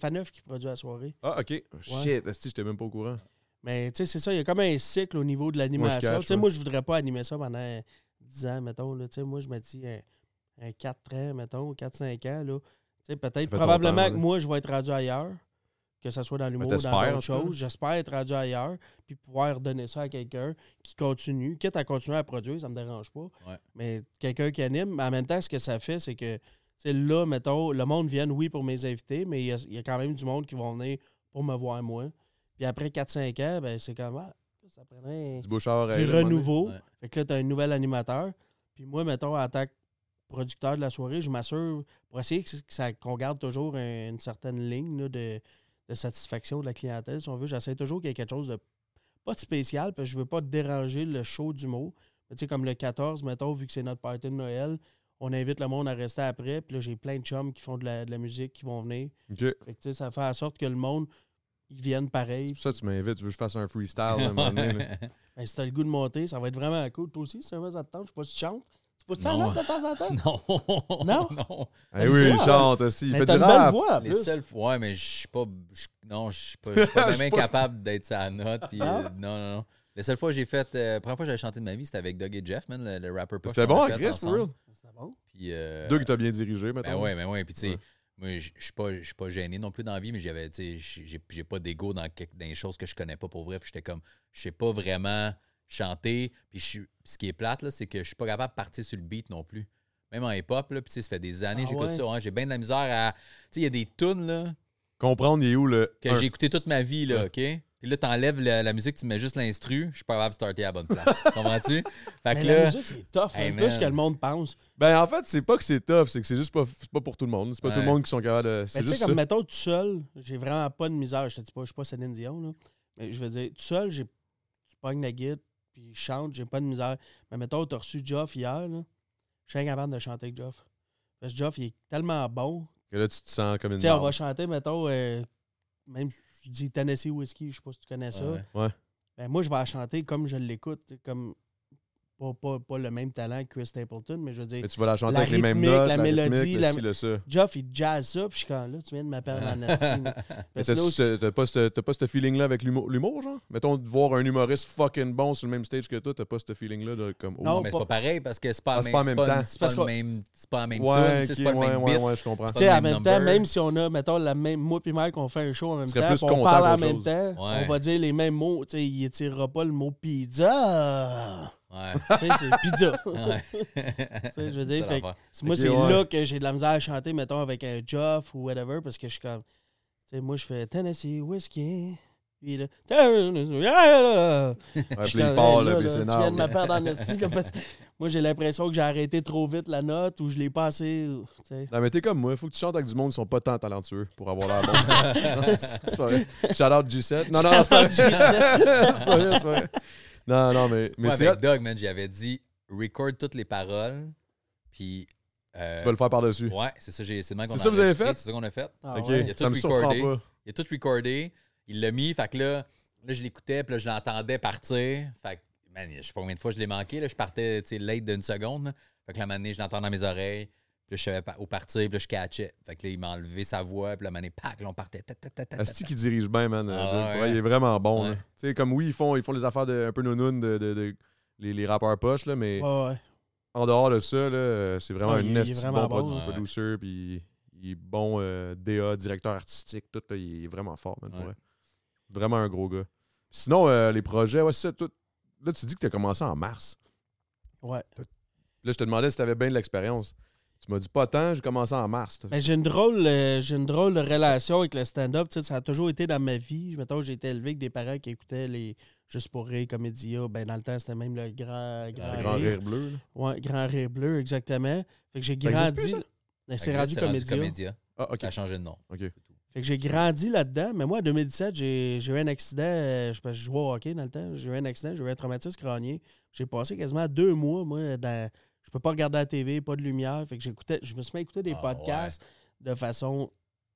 Faneuf qui produit la soirée. Ah, ok. Shit, j'étais même pas au courant? Mais tu sais, c'est ça, il y a comme un cycle au niveau de l'animation. Tu sais, moi, je voudrais pas animer ça pendant 10 ans, mettons. Là. Tu sais, moi, je me dis un, un 4 ans, mettons, 4-5 ans. Là. Tu sais, Peut-être, probablement que là. moi, je vais être rendu ailleurs, que ce soit dans l'humour ou dans d'autres choses. J'espère être rendu ailleurs, puis pouvoir donner ça à quelqu'un qui continue. Quitte à continuer à produire, ça me dérange pas. Ouais. Mais quelqu'un qui anime, mais en même temps, ce que ça fait, c'est que là, mettons, le monde vient, oui, pour mes invités, mais il y, a, il y a quand même du monde qui vont venir pour me voir moi. Puis après 4-5 ans, ben, c'est comme, ah, ça prendrait Du oreille. du donné. renouveau. Ouais. Fait que là, tu as un nouvel animateur. Puis moi, mettons, en tant que producteur de la soirée, je m'assure, pour essayer qu'on garde toujours un- une certaine ligne là, de, de satisfaction de la clientèle, si on veut, j'essaie toujours qu'il y ait quelque chose de pas de spécial, parce que je veux pas déranger le show du mot. Mais Tu sais, comme le 14, mettons, vu que c'est notre party de Noël, on invite le monde à rester après. Puis là, j'ai plein de chums qui font de la, de la musique, qui vont venir. Ok. Fait que, tu sais, ça fait en sorte que le monde, ils viennent pareil. C'est pour ça que tu m'invites. Tu veux que je fasse un freestyle à un moment donné, là. Ben, si t'as le goût de monter, ça va être vraiment cool. Toi aussi, si jamais ça te tente, je sais pas si tu chantes. Tu peux te Non. chanter de temps en temps? non. Non? Non. Eh oui, il chante aussi. Il Mais fait t'as du une belle rap? voix, en Les plus. seules fois, mais je suis pas. je- non, je suis pas, je suis pas même capable d'être sa note. puis, Ah? euh, non, non, non. La seule fois que j'ai fait. euh, la première fois que j'avais chanté de ma vie, c'était avec Doug et Jeff, man, le, le rapper poche C'était qu'on bon, a fait Chris, for ensemble. real? C'était bon. Puis. euh, Doug, il t'a bien dirigé, Ben maintenant. ouais, ben ouais. Puis tu sais, Ouais. moi, je je suis pas, je suis pas gêné non plus dans la vie, mais j'avais, tu sais, j'ai j'ai pas d'ego dans, quelque- dans les choses que je connais pas pour vrai. Puis j'étais comme, je sais pas vraiment chanter. Puis je suis- ce qui est plate, là, c'est que je suis pas capable de partir sur le beat non plus. Même en hip-hop, là, puis tu sais, ça fait des années que Ah j'écoute ouais? ça. ouais, j'ai bien de la misère à. Tu sais, il y a des tunes, là, Comprendre, il est où le. que j'ai écouté toute ma vie, là, Ouais. OK? Puis là, t'enlèves la, la musique, tu mets juste l'instru, je suis pas capable de starter à la bonne place. Comprends-tu? Fait Mais que la là. musique, c'est tough. Hey, hein, plus man. que le monde pense. Ben, en fait, c'est pas que c'est tough, c'est que c'est juste pas, c'est pas pour tout le monde. C'est pas tout le monde qui sont capables de. Mais tu sais, comme ça. mettons tout seul, j'ai vraiment pas de misère. Je te dis pas, je suis pas Céline Dion, là. Mais je veux dire, tout seul, j'ai je pogne la guitare, puis je chante, j'ai pas de misère. Mais mettons, t'as reçu Geoff hier, là. Je suis incapable de chanter avec Geoff. Parce que Geoff, il est tellement bon. Que là, tu te sens comme une Tu sais, on va chanter, mettons, euh, même je dis Tennessee Whiskey, je sais pas si tu connais ça. Ouais. Ben, moi, je vais la chanter comme je l'écoute, comme pas, pas, pas le même talent que Chris Stapleton, mais je veux dire, Mais tu vas la chanter La avec les mêmes rythmique, notes, la mélodie, la- le ci, le ça. Geoff, il jazz ça, puis je suis comme là, tu viens de m'appeler en ce- T'as pas ce t'as pas ce feeling-là avec l'humour, genre? Mettons, de voir un humoriste fucking bon sur le même stage que toi, t'as pas ce feeling-là de comme. oh, Non, mais c'est pas pareil parce que c'est pas, Ah, en c'est même pas temps. C'est pas le qu'on- même, c'est pas la même ok, c'est pas le ouais, même ouais, beat. ouais, je comprends. Tu sais, en même temps, même si on a, mettons, la même, moi puis Mike, on fait un show en même temps, on parle en même temps, on va dire les mêmes mots. Tu sais, il étirera pas le mot pizza. Ouais. tu sais, c'est pizza. Ouais. Tu sais, je veux dire, C'est fait moi, c'est ouais. là que j'ai de la misère à chanter, mettons, avec un Joff ou whatever, parce que je suis comme. Tu sais, moi, je fais Tennessee Whiskey. Puis là. Puis il part, là, là, puis là, c'est Tu viens de énorme. me perdre en esti, là, parce que Moi, j'ai l'impression que j'ai arrêté trop vite la note ou je l'ai pas assez. tu sais. Non, mais t'es comme moi, faut que tu chantes avec du monde qui sont pas tant talentueux pour avoir l'air bon. c'est pas vrai. Shout out G7. Non, non, non, c'est pas vrai. Shout out G7. c'est pas vrai, c'est pas vrai. Non, non, mais, mais Moi, c'est avec. Doug, man, j'avais dit record toutes les paroles, puis. euh, Tu vas le faire par-dessus. Ouais, c'est ça, j'ai- c'est le même qu'on C'est a ça que vous avez enregistré, fait? C'est ça qu'on a fait. Ah ok, ouais. Il a ça tout me surprend recordé. pas. Il a tout recordé. Il l'a mis. Fait que là, là je l'écoutais, puis là, je l'entendais partir. Fait que, man, je sais pas combien de fois je l'ai manqué. Là, je partais, tu sais, late d'une seconde. là. Fait que la manée, je l'entendais dans mes oreilles. Puis là, je savais pas où partir, puis là, je catchais. Fait que là, il m'a enlevé sa voix, puis la manée, pack, là, on partait. Ta, ta, ta, ta, ta, Asti qui dirige bien, man. Ah ouais, pour vrai, il est vraiment bon. Ouais. là. Tu sais, comme oui, ils font, ils font les affaires de, un peu nounoun de, de- de- les, les rappeurs poches, là, mais Ouais, ouais. en dehors de ça, là, c'est vraiment Ouais, un esti vraiment bon, bon, producer, puis il est bon euh, DA, directeur artistique, tout, là, il est vraiment fort, man, pour Ouais. vrai. Vraiment un gros gars. Sinon, euh, les projets, ouais, c'est ça, tout. Là, tu dis que tu as commencé en mars. Ouais. Là, je te demandais si tu avais bien de l'expérience. Tu m'as dit pas tant, j'ai commencé en mars. Mais j'ai une drôle, euh, j'ai une drôle de relation avec le stand-up. Ça a toujours été dans ma vie. Mettons, j'ai été élevé avec des parents qui écoutaient les Juste pour rire, Comédia. Ben, dans le temps, c'était même le grand, grand, Le grand rire. rire bleu. Ouais, grand rire bleu, exactement. Fait que j'ai Ça existe plus, grandi. Ben, C'est que là, rendu Comédia. Comédia. Ah, ok. Ça a changé de nom. ok. Fait que j'ai grandi là-dedans. Mais moi, en 2017, j'ai eu un accident. euh, je, je jouais au hockey dans le temps. J'ai eu un accident, j'ai eu un traumatisme crânien. J'ai passé quasiment deux mois, moi, dans. Je peux pas regarder la TV, pas de lumière. Fait que j'écoutais. Je me suis mis à écouter des Ah, podcasts de façon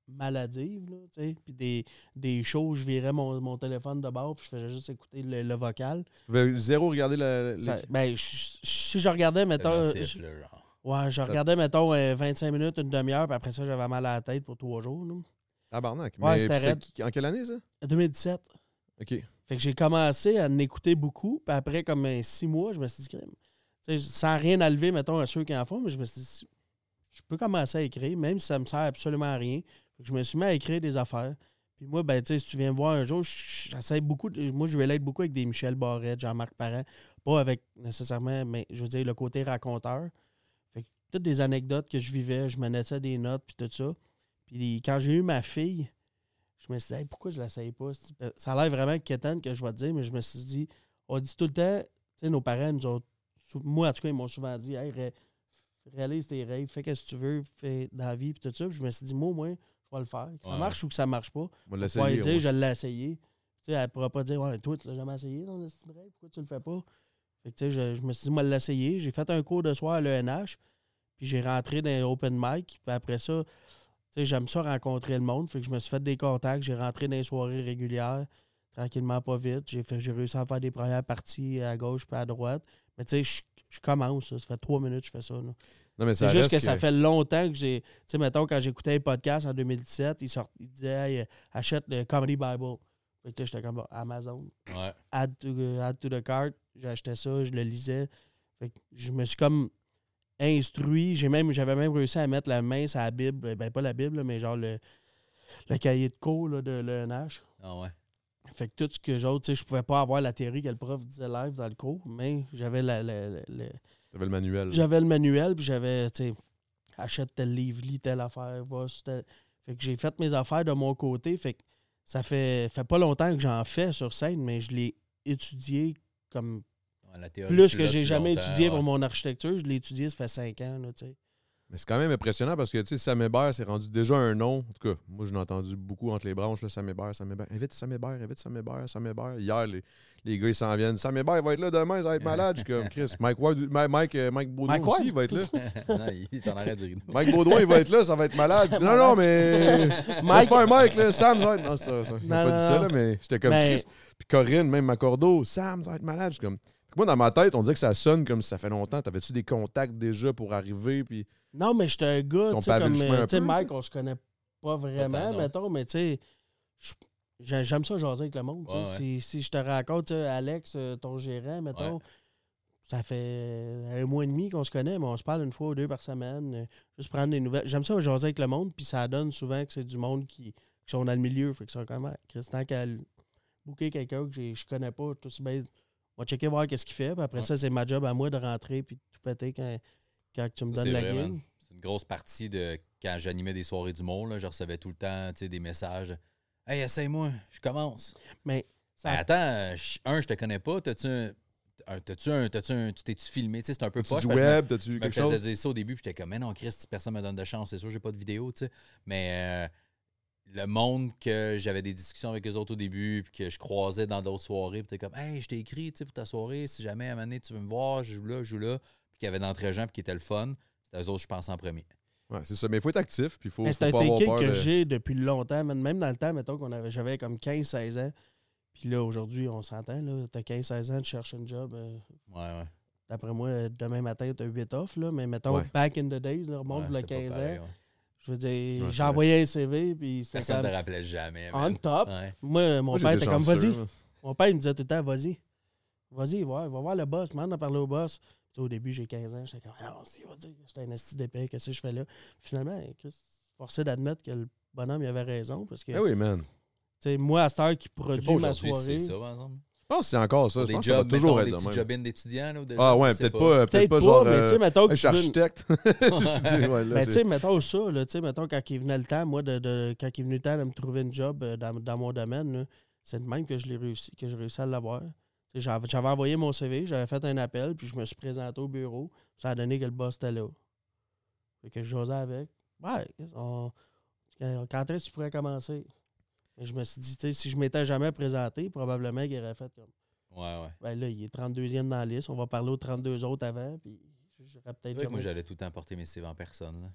maladive, là, tu sais. Puis des, des shows, je virais mon, mon téléphone de bord, puis je faisais juste écouter le, le vocal. Tu pouvais zéro regarder Ça- ben, je- si je regardais, mettons. Massif, je- là, genre. Ouais, je Ça- regardais, mettons, euh, 25 minutes, une demi-heure, puis après ça, j'avais mal à la tête pour trois jours. là. Tabarnak. Ouais, c'était En quelle année, ça? 2017. Ok. Fait que j'ai commencé à en écouter beaucoup. Puis après, comme euh, six mois, je me suis dit, sans rien enlever, mettons, à ceux qui en font, mais je me suis dit, je peux commencer à écrire, même si ça me sert absolument à rien. Je me suis mis à écrire des affaires. Puis moi, ben, si tu viens me voir un jour, j'essaie beaucoup. moi, je vais l'être beaucoup avec des Michel Barrette, Jean-Marc Parent. Pas avec nécessairement, mais je veux dire, le côté raconteur. Fait que toutes des anecdotes que je vivais, je me notais des notes, puis tout ça. Puis quand j'ai eu ma fille, je me suis dit, Hey, pourquoi je ne l'essaye pas? C'est- Ça a l'air vraiment quétaine que je vais te dire, mais je me suis dit, on dit tout le temps, nos parents nous ont, moi en tout cas, ils m'ont souvent dit, hey, ré- réalise tes rêves, fais ce que tu veux, fais dans la vie, puis tout ça. Puis je me suis dit, moi, moins, je vais le faire. Que ça Ouais. marche ou que ça marche pas. Je vais dire, je l'ai essayé. Tu sais, elle pourra pas dire, ouais, toi, tu l'as jamais essayé, ton rêve, pourquoi tu le fais pas? Fait que, tu sais, je, je me suis dit, moi, l'essayer. J'ai fait un cours de soir à l'ENH, puis j'ai rentré dans les open mic, puis après ça, tu sais, j'aime ça rencontrer le monde. Fait que je me suis fait des contacts, j'ai rentré dans les soirées régulières, tranquillement, pas vite. J'ai réussi à faire des premières parties à gauche puis à droite. Mais tu sais, je, je commence, là. ça fait trois minutes que je fais ça. là. Non, mais ça C'est juste que, ça fait longtemps que j'ai. Tu sais, mettons, quand j'écoutais les podcasts en 2017, ils, sort, ils disaient Hey, euh, achète le Comedy Bible. Fait que là, j'étais comme bah, Amazon. Ouais. Add to, add to the cart. J'achetais ça, je le lisais. Fait que je me suis comme instruit. J'ai même, j'avais même réussi à mettre la main sur la Bible. Ben, pas la Bible, mais genre le, le cahier de cours là, de l'ENH. Ah ouais. Fait que tout ce que j'autre, tu sais, je pouvais pas avoir la théorie que le prof disait live dans le cours, mais j'avais la, la- la- la- T'avais le manuel. j'avais le manuel, puis j'avais, tu sais, achète tel livre, lis telle affaire, va sur tel- Fait que j'ai fait mes affaires de mon côté. Fait que ça fait, fait pas longtemps que j'en fais sur scène, mais je l'ai étudié comme la théorie, plus que j'ai jamais étudié ouais. pour mon architecture. Je l'ai étudié, ça fait cinq ans, là, tu sais. Mais c'est quand même impressionnant parce que, tu sais, Sam Hébert, c'est rendu déjà un nom. En tout cas, moi, je l'ai entendu beaucoup entre les branches, là, Sam Hébert, Sam Hébert. Invite Sam Hébert, invite Sam Hébert, Sam Hébert. Hier, les, les gars, ils s'en viennent. Sam Hébert, il va être là demain, il va être malade. Je suis comme, Chris, Mike, Ward, Ma- Mike, euh, Mike Baudouin Mike aussi, il va être là. non, il est en arrêt rideau. Mike Baudouin, il va être là, ça va être malade. Non, non, mais. Mike- Mike. Mike, là. Sam, ça va être. Non, ça, ça. Non, pas non, dit ça, là, mais j'étais comme Mais- Chris. Puis Corinne, même Macordo, Sam, ça va être malade. Je suis comme. Moi, dans ma tête, on dirait que ça sonne comme si ça fait longtemps. T'avais-tu des contacts déjà pour arriver? Puis. Non, mais j'étais un gars, tu sais, comme, le chemin euh, un tu sais, peu, Mike, on se connaît pas vraiment, mettons, mais tu sais, j'aime ça jaser avec le monde. Ouais, ouais. Si, si je te raconte, Alex, euh, ton gérant, mettons, Ouais. ça fait un mois et demi qu'on se connaît, mais on se parle une fois ou deux par semaine, euh, juste prendre des nouvelles. J'aime ça jaser avec le monde, puis ça donne souvent que c'est du monde qui, qui sont dans le milieu, fait que ça comme, ah, Christian, qu'à booker quelqu'un que j'ai- je connais pas, tout aussi bien, on va checker voir qu'est-ce qu'il fait, puis après Ouais. ça, c'est ma job à moi de rentrer puis de tout péter quand, quand tu me donnes la vrai, man. C'est une grosse partie de quand j'animais des soirées d'humour. là, Je recevais tout le temps tu sais, des messages. Hey, essaye-moi, je commence. Mais ça Ben, attends, je- un, je te connais pas. T'as-tu un. T'as-tu un. T'as-tu un. Tu t'es-tu filmé? Tu sais, c'est un peu poche. du je me- web? T'as-tu Je me quelque faisais chose? dire ça au début, puis j'étais comme, mais non, Chris, personne me donne de chance, c'est sûr, j'ai pas de vidéo, tu sais. Mais euh, le monde que j'avais des discussions avec eux autres au début, puis que je croisais dans d'autres soirées, puis t'es comme, hey, je t'ai écrit, tu sais, pour ta soirée, si jamais à un moment donné, tu veux me voir, je joue là, je joue là, puis qu'il y avait d'entre gens, puis qui était le fun, c'était eux autres, je pense, en premier. Ouais, c'est ça. Mais il faut être actif, puis il faut, Mais c'est un ticket que de- j'ai depuis longtemps. Même dans le temps, mettons qu'on avait, j'avais comme 15-16 ans. Puis là, aujourd'hui, on s'entend. là. T'as 15-16 ans, tu cherches un job. euh, Ouais, ouais. D'après moi, demain matin, t'as 8 off. Là. Mais mettons, Ouais. back in the days, là, remonte Ouais, le c'était pas 15 pareil, ans. Je veux dire, j'ai envoyé un CV. Puis c'était Personne ne te rappelait jamais. on top. Ouais. Moi, mon Moi, père était comme, vas-y. Mon père, il me disait tout le temps, vas-y. Vas-y, va, va voir le boss. Demande à parler au boss. Tu sais, au début, j'ai 15 ans. J'étais comme, ah, il va dire que j'étais un esti d'épée. Qu'est-ce que je fais là? Finalement, forcé d'admettre que le bonhomme il avait raison. Parce que, Eh oui, man. tu sais, moi, à cette heure qui produit ma si soirée. c'est ça, par exemple. Je pense que c'est encore ça. Pour Je des pense que ça va jobs, toujours mettons, être des de petits job-ins d'étudiants. Ah gens, ouais, peut-être pas. Peut-être Peut-être pas, pas, genre. mais tu sais, euh, mettons que je suis architecte. Mais tu sais, mettons ça, là, tu sais, mettons quand il venait le temps, moi, de, de- quand il est venu le temps de me trouver une job euh, dans, dans mon domaine, c'est de même que je l'ai réussi, que j'ai réussi à l'avoir. J'avais envoyé mon CV, j'avais fait un appel, puis je me suis présenté au bureau. Ça a donné que le boss était là. Fait que je jasais avec. Ouais, on- quand est-ce que tu pourrais commencer? Je me suis dit, si je m'étais jamais présenté, probablement qu'il aurait fait comme. Ouais, ouais. Ben là, il est 32e dans la liste, on va parler aux 32 autres avant, puis j'aurais peut-être moi, j'allais tout le temps porter mes CV en personne. là.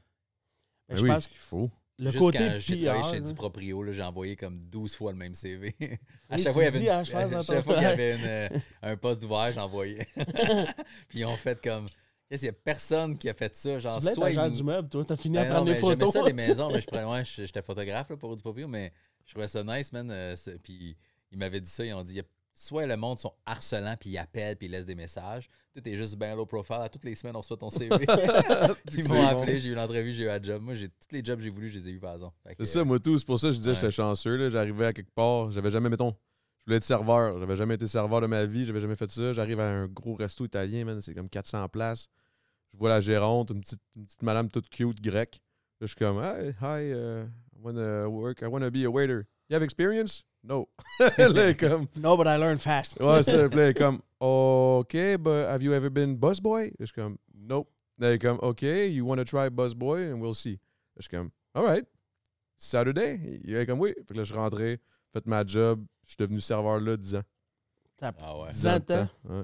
Ben, Ben je oui, pense que il faut. le Juste côté quand j'ai travaillé chez là. du proprio, là, j'ai envoyé comme 12 fois le même CV. à chaque fois, il y le avait, une- qu'il euh, un poste ouvert, j'envoyais. Puis ils ont fait comme. Qu'est-ce qu'il y a personne qui a fait ça? Genre, Tu soit agent ils- du meuble, toi, t'as fini à Ben non, prendre des mais J'aimais photos. ça, les maisons, mais je prenais, ouais, je- j'étais photographe là, pour du proprio, mais je trouvais ça nice, man. euh, puis ils m'avaient dit ça, ils ont dit, soit le monde sont harcelants, puis ils appellent, puis ils laissent des messages. Tout est juste bien low profile. À toutes les semaines, on reçoit ton CV. ils m'ont bon. appelé, j'ai eu l'entrevue, j'ai eu un job. Moi, j'ai tous les jobs que j'ai voulu, je les ai eu par exemple. C'est ça, moi tout. C'est pour ça que je disais Ouais. j'étais chanceux. là. J'arrivais à quelque part. J'avais jamais, mettons, je voulais être serveur. J'avais jamais été serveur de ma vie. J'avais jamais fait ça. J'arrive à un gros resto italien, man. C'est comme 400 places. Je vois la gérante, une petite, une petite madame toute cute grecque. Là, je suis comme, hi, hi, uh, I wanna work, I wanna be a waiter. You have experience? No. là, comme, No, but I learned fast. ouais, ça, là, comme, OK, but have you ever been busboy? Je suis comme, nope. Là, est comme, OK, you wanna try busboy and we'll see. Je suis comme, all right. Saturday? Il est comme, oui. Fait que là, je suis rentré, fait ma job. Je suis devenu serveur là 10 ans. Ah ouais. 10 ans de temps. Ouais.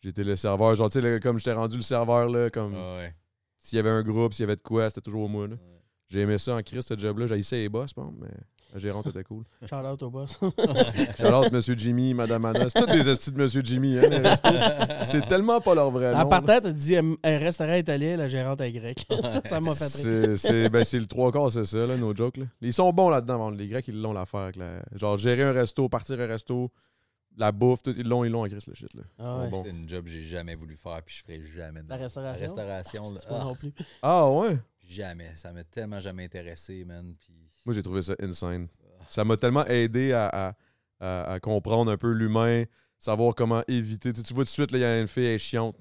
J'étais le serveur. Genre, tu sais, comme j'étais rendu le serveur, là, comme Ah ouais. s'il y avait un groupe, s'il y avait de quoi, c'était toujours moi. Là. Ouais. J'ai aimé ça en Christ, ce job-là. J'ai les boss, bon, mais la gérante était cool. Shout out au boss. Shout-out Monsieur Jimmy, Madame Anna. C'est tous des estis de Monsieur Jimmy, hein. C'est tellement pas leur vrai nom. En partant, t'as dit euh, un restaurant italien, la gérante est grecque. ça, ça m'a fait C'est rire. c'est- ben, c'est le trois quarts, c'est ça, là, nos jokes. Là. Ils sont bons là-dedans. Les Grecs, ils l'ont l'affaire. Genre, gérer un resto, partir un resto, la bouffe, tout, ils l'ont, ils l'ont en Christ, le shit. Là. Ah ouais. C'est une job que j'ai jamais voulu faire, puis je ferai jamais. de La restauration? La restauration, là, pas ah, non plus. Ah ouais? Jamais. Ça m'a tellement jamais intéressé, man. Puis... Moi, j'ai trouvé ça insane. Ça m'a tellement aidé à, à- à- à comprendre un peu l'humain, savoir comment éviter. Tu, tu vois tout de suite, il y a une fille, elle est chiante.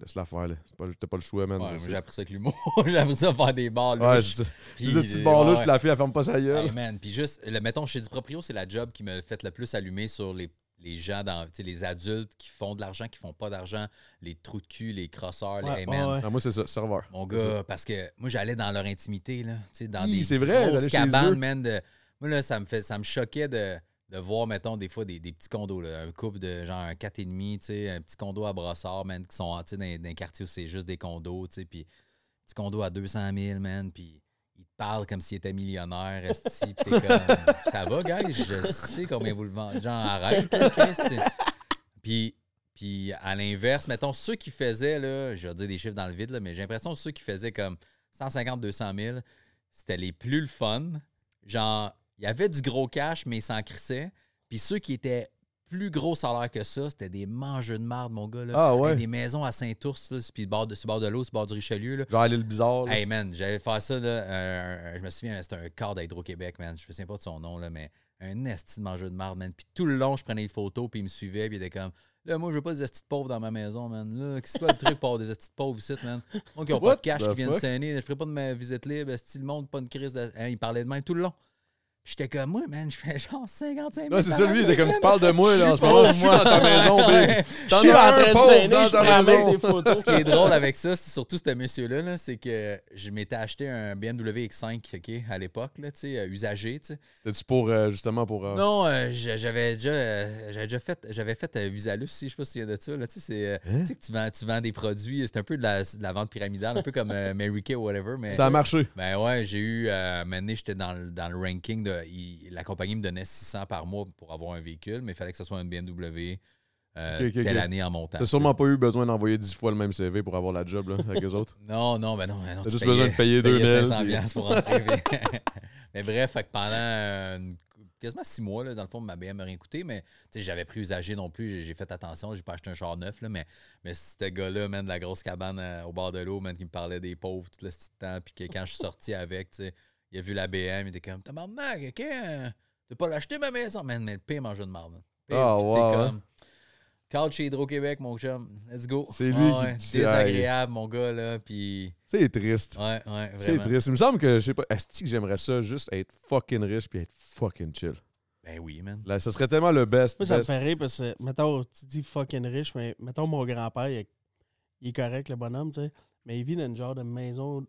Laisse-la faire, là. Pas- T'as pas le choix, man. Ouais, j'ai appris ça avec l'humour. j'ai appris ça à faire des balles. Ouais, c'est ça. Puis, Ces petits euh, bars-là, ouais, la fille, elle ferme pas sa gueule. Hey, man, puis juste, le, mettons, chez proprio, c'est la job qui me fait le plus allumer sur les, les gens, dans, tu sais, les adultes qui font de l'argent, qui font pas d'argent, les trous de cul, les crosseurs, les hey, ouais. Ah, moi, c'est ça, serveur. Mon ça. gars, parce que moi, j'allais dans leur intimité, là, tu sais, dans Hi, des vrai, grosses cabanes, man. De, moi, là, ça me, fait, ça me choquait de, de voir, mettons, des fois, des, des petits condos, là, un couple de genre un 4,5, tu sais, un petit condo à Brossard, man, qui sont, dans, dans un quartier où c'est juste des condos, tu sais, puis petit condo à 200 000, man, puis ils te parlent comme s'ils étaient millionnaires, esti, puis t'es comme, ça va, guys, je sais combien vous le vendez. Genre, arrête, là, Chris, tu- Puis, puis à l'inverse, mettons, ceux qui faisaient, là, je vais dire des chiffres dans le vide, là, mais j'ai l'impression que ceux qui faisaient comme 150, 200 000, c'était les plus le fun. Genre, il y avait du gros cash, mais ils s'en crissaient. Puis ceux qui étaient plus gros salaire que ça, c'était des mangeux de marde, mon gars. Là. Ah ouais? Des maisons à Saint-Ours, puis bord de, sur le bord de l'eau, sur le bord du Richelieu. Là. Genre, aller le bizarre. là. Hey man, j'avais fait ça, là, je me souviens, c'était un cadre d'Hydro-Québec, man. Je me souviens pas de son nom, là, mais un esti de mangeur de marde, man. Puis tout le long, je prenais des photos, puis il me suivait, puis il était comme, là, moi, je veux pas des estis de pauvres dans ma maison, man. Là, qu'est-ce quoi le truc pour avoir des estis de pauvres ici, man? Moi, qui ont pas de cash, qui viennent saigner, je ferai pas de ma visite libre, esti, le monde, pas une crise. De... Hein, il parlait de même tout le long. J'étais comme, moi, man, je fais genre 55 000 Non, c'est ça, lui, il était comme tu parles de moi, là, en ce Je moment. Je suis dans ta maison, big. Je T'en suis as en un train de pauvre dans je ta maison. des photos. Ce qui est drôle avec ça, c'est surtout ce monsieur-là, là, c'est que je m'étais acheté un BMW X5 ok, à l'époque, là, tu sais, euh, usagé. tu sais. C'était-tu pour, euh, justement, pour... euh, Non, euh, j'a- j'avais déjà, euh, j'avais déjà fait, j'avais fait euh, Visalus, aussi, je sais pas s'il y a de ça. Là, tu sais, c'est, Hein? tu sais que tu vends, tu vends des produits, c'est un peu de la, de la vente pyramidale, un peu comme euh, Mary Kay ou whatever. Mais, Ça a marché. Ben ouais, j'ai eu, euh, maintenant j'étais dans, le- dans le ranking, de, il- la compagnie me donnait 600 par mois pour avoir un véhicule, mais il fallait que ce soit une BMW euh, Ok, ok, telle année en montant. T'as sûrement pas eu besoin d'envoyer 10 fois le même CV pour avoir la job, là, avec eux autres? Non, non, ben non. Ben non T'as juste payais- besoin de payer tu payais 2000, 500 puis- piastres pour rentrer. mais... mais bref, fait que pendant euh, une quasiment six mois, là, dans le fond, ma BM m'a rien coûté, mais j'avais pris usagé non plus. J'ai- fait attention, j'ai pas acheté un char neuf, là, mais, mais ce gars-là, man, de la grosse cabane euh, au bord de l'eau, man, qui me parlait des pauvres tout le petit temps, puis que quand je suis sorti avec, tu sais, il a vu la BM, il était comme, tabarnak, ok, euh, tu pas l'acheter ma maison, man, mais le pire mangeur de marde. Pire, Ah, wow, comme, Call chez Hydro-Québec, mon chum. Let's go. C'est lui Ah qui dit, Désagréable, mon gars, là. Puis. C'est triste. Ouais, ouais, C'est triste. Il me semble que, je sais pas, est-ce que j'aimerais ça juste être fucking riche puis être fucking chill? Ben oui, man. Là, ça serait tellement le best. Moi, ça me best. fait rire parce que, mettons, tu dis fucking riche, mais mettons, mon grand-père, il, est- il est correct, le bonhomme, tu sais, mais il vit dans une genre de maison,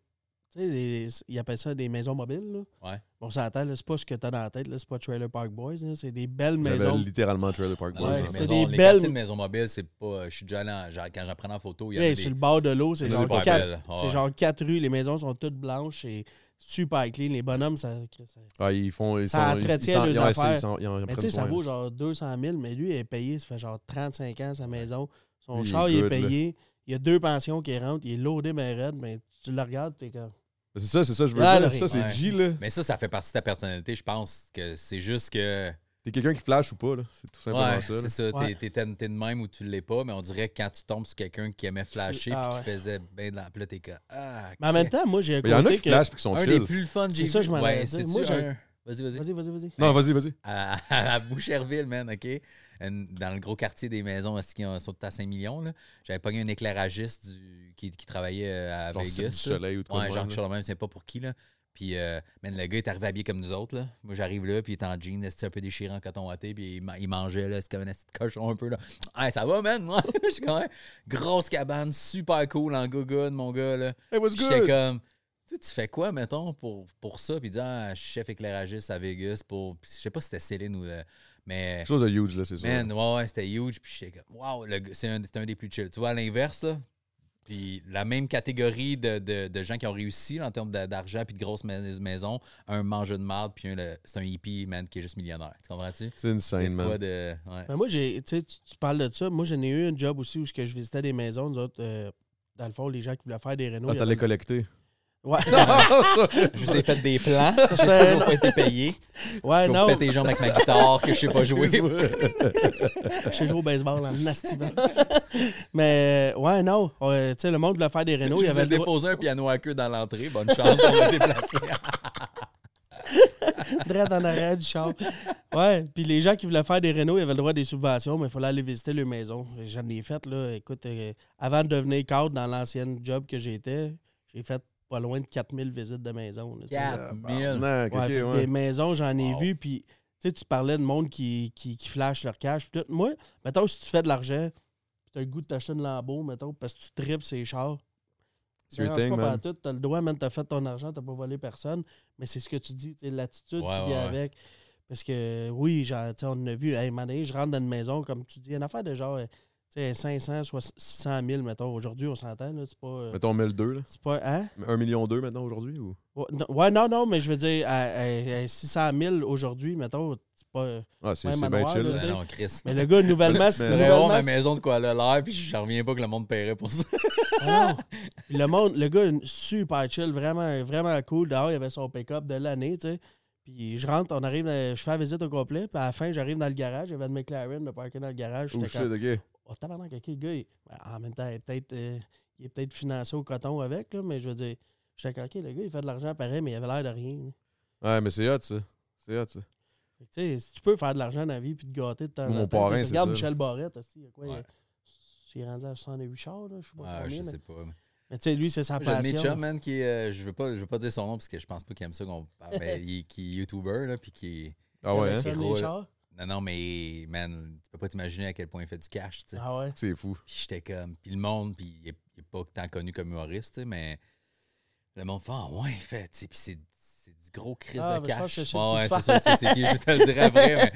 tu sais, les- il appelle ça des maisons mobiles, là. Ouais. On s'entend, là, c'est pas ce que t'as dans la tête, là, c'est pas Trailer Park Boys, là, c'est des belles J'avais maisons. littéralement Trailer Park Boys. Ouais, dans les, ma c'est maisons, des les belles- quartiers de maisons mobiles, c'est pas. Je suis déjà allé en- genre, quand j'en prenais en photo, il y avait sur des. le bord de l'eau, c'est genre, super quatre, c'est Ouais. genre quatre rues, les maisons sont toutes blanches et super clean. Les bonhommes, ça. ça- Ah, ils font. Ils Ça sont, ils- entretient ils leurs ils- ouais, c'est- affaires. ils sont- ils en Mais prennent tu sais, ça soin. vaut genre 200 000, mais lui, il est payé, ça fait genre 35 ans sa maison. Son Lui, il char, est il est good, là. payé. Il y a deux pensions qui rentrent, il est loadé, mais raide, mais tu le regardes, t'es comme. C'est ça, c'est ça, je veux Ah, dire. Ça, c'est Ouais. G, là. Mais ça, ça fait partie de ta personnalité, je pense. que C'est juste que. T'es quelqu'un qui flash ou pas, là. C'est tout simplement Ouais, ça. c'est ça. Ouais. T'es- T'es t'es de même ou tu l'es pas, mais on dirait que quand tu tombes sur quelqu'un qui aimait flasher Ah puis ouais. qui faisait bien de la. Puis là, t'es comme. Ah, Mais en même temps, moi, j'ai il y en a qui que- flashent et qui sont Un chill. des plus fun, C'est ça, je m'en Moi, j'ai un. Vas-y, vas-y. Vas-y, vas-y, vas-y. Non, vas-y, vas-y. à, à Boucherville, man, OK? Une- dans le gros quartier des maisons est-ce qu'ils ont- sont à 5 millions. J'avais pogné un éclairagiste du, qui, qui travaillait euh, à Genre Vegas. du soleil ou de quoi Ouais, genre même, je sais même, pas pour qui, là. Puis, euh, man, le gars est arrivé habillé comme nous autres, là. Moi, j'arrive là, puis il est en jean, c'était un peu déchirant en coton watté, puis il, ma- il mangeait, là, c'est comme un petit cochon un peu, là. Hey, ça va, man? Ouais, je suis comme, ouais. Grosse cabane, super cool en gogoon, mon gars, là. Hey, what's Puis J'étais good? comme, tu fais quoi, mettons, pour, pour ça? Puis il dit, ah, je suis chef éclairagiste à Vegas pour. Je sais pas si c'était Céline ou. euh, mais. Quelque chose de huge, là, c'est ça. Man, ouais, ouais, c'était huge. Puis j'étais comme, wow, c'est un, c'est un des plus chill. Tu vois, à l'inverse, puis la même catégorie de, de- de gens qui ont réussi là, en termes d'a- d'argent puis de grosses mais- maisons, un mangeur de marde, puis un, le- c'est un hippie, man, qui est juste millionnaire. Tu comprends-tu? C'est insane, man. de. Ouais. Mais moi, j'ai, tu parles de ça. Moi, j'en ai eu un job aussi où ce que je visitais des maisons. Nous autres, euh, dans le fond, les gens qui voulaient faire des rénaux. Ah, t'allais collecter. Ouais, Je vous ai fait des plans. Ça, J'ai toujours pas été payé. ouais Je non. péter les jambes avec ma guitare que je sais pas jouer. Je sais jouer au baseball en nasty Mais, euh, ouais, non. Ouais, tu sais, le monde voulait faire des rénaux. Je Il avait ai le déposé un piano à queue dans l'entrée. Bonne chance pour me déplacer. Direct en arrière du char. Ouais, puis les gens qui voulaient faire des rénaux, ils avaient le droit à des subventions, mais il fallait aller visiter leur maison. J'en ai fait, là. Écoute, euh, avant de devenir cadre dans l'ancienne job que j'étais, j'ai fait pas loin de 4000 visites de maison. là, tu sais. 4000. Tabarnak, Ouais, ok, fait que ouais. Des maisons, j'en ai Wow. vu, puis tu sais, tu parlais de monde qui, qui, qui flash leur cash. tout. Moi, mettons, si tu fais de l'argent, puis tu as le goût de t'acheter une Lambo, mettons, parce que tu tripes ces chars. Thing, pas man. pantoute, T'as le droit, man, t'as fait ton argent, t'as pas volé personne. Mais c'est ce que tu dis, tu sais, l'attitude Ouais, qui vient ouais, ouais. avec. Parce que oui, genre, tu sais, on a vu, hey, man, je rentre dans une maison, comme tu dis, une affaire de genre, tu sais, 500, soit 600 000, mettons. Aujourd'hui, on s'entend, là, c'est pas. euh, Mettons 1002, là. C'est pas. Hein? 1 million 2 maintenant aujourd'hui ou? Ouais, non, ouais, non, non, mais je veux dire, à, à- à 600 000 aujourd'hui, mettons, c'est pas. Ah, c'est Ouais, c'est bien chill. là. Ben non, Chris. Mais le gars, nouvellement, c'est nouvellement, vraiment ma maison de quoi elle a l'air, puis je reviens pas que le monde paierait pour ça. Ah non. Puis le monde, le gars, super chill, vraiment, vraiment cool. Dehors, il avait son pick-up de l'année, tu sais. Puis je rentre, on arrive, je fais la visite au complet. Puis à la fin, j'arrive dans le garage. J'avais de McLaren de parker dans le garage. Oh shit, comme, ok. Oh, tabarnak, ok, le gars, il- ben, en même temps, il est peut-être euh, il est peut-être financé au coton avec, là, mais je veux dire, j'étais comme, ok, le gars, il fait de l'argent pareil, mais il avait l'air de rien. là. Ouais, mais c'est hot, ça. C'est hot, ça. Fait que, Tu sais, si tu peux faire de l'argent dans la vie puis te gâter de temps Mon en temps. sais, parrain, regarde ça. Michel Barrette, aussi, il y a quoi, il- Ouais. il est rendu à 68 chars, là, je sais pas Ah, combien, je mais- sais pas. Mais tu sais, lui, c'est sa J'ai passion. chums, man, qui est, euh, je veux pas, je veux pas dire son nom parce que je pense pas qu'il aime ça qu'on parle, mais il, qui est YouTuber, là, puis qui est- Ah ouais, hein? Qui les roule. Non, non, mais, man, tu peux pas t'imaginer à quel point il fait du cash, tu sais. Ah ouais? C'est fou. Puis j'étais comme. Puis le monde, puis il est, il est pas tant connu comme humoriste, tu sais, mais le monde fait, ah ouais, il fait, tu sais, puis c'est. C'est du gros crise Ah, de ben, je pense cash. que je sais Ouais, ouais, c'est ça, c'est c'est qui, je te le dirai après. Mais...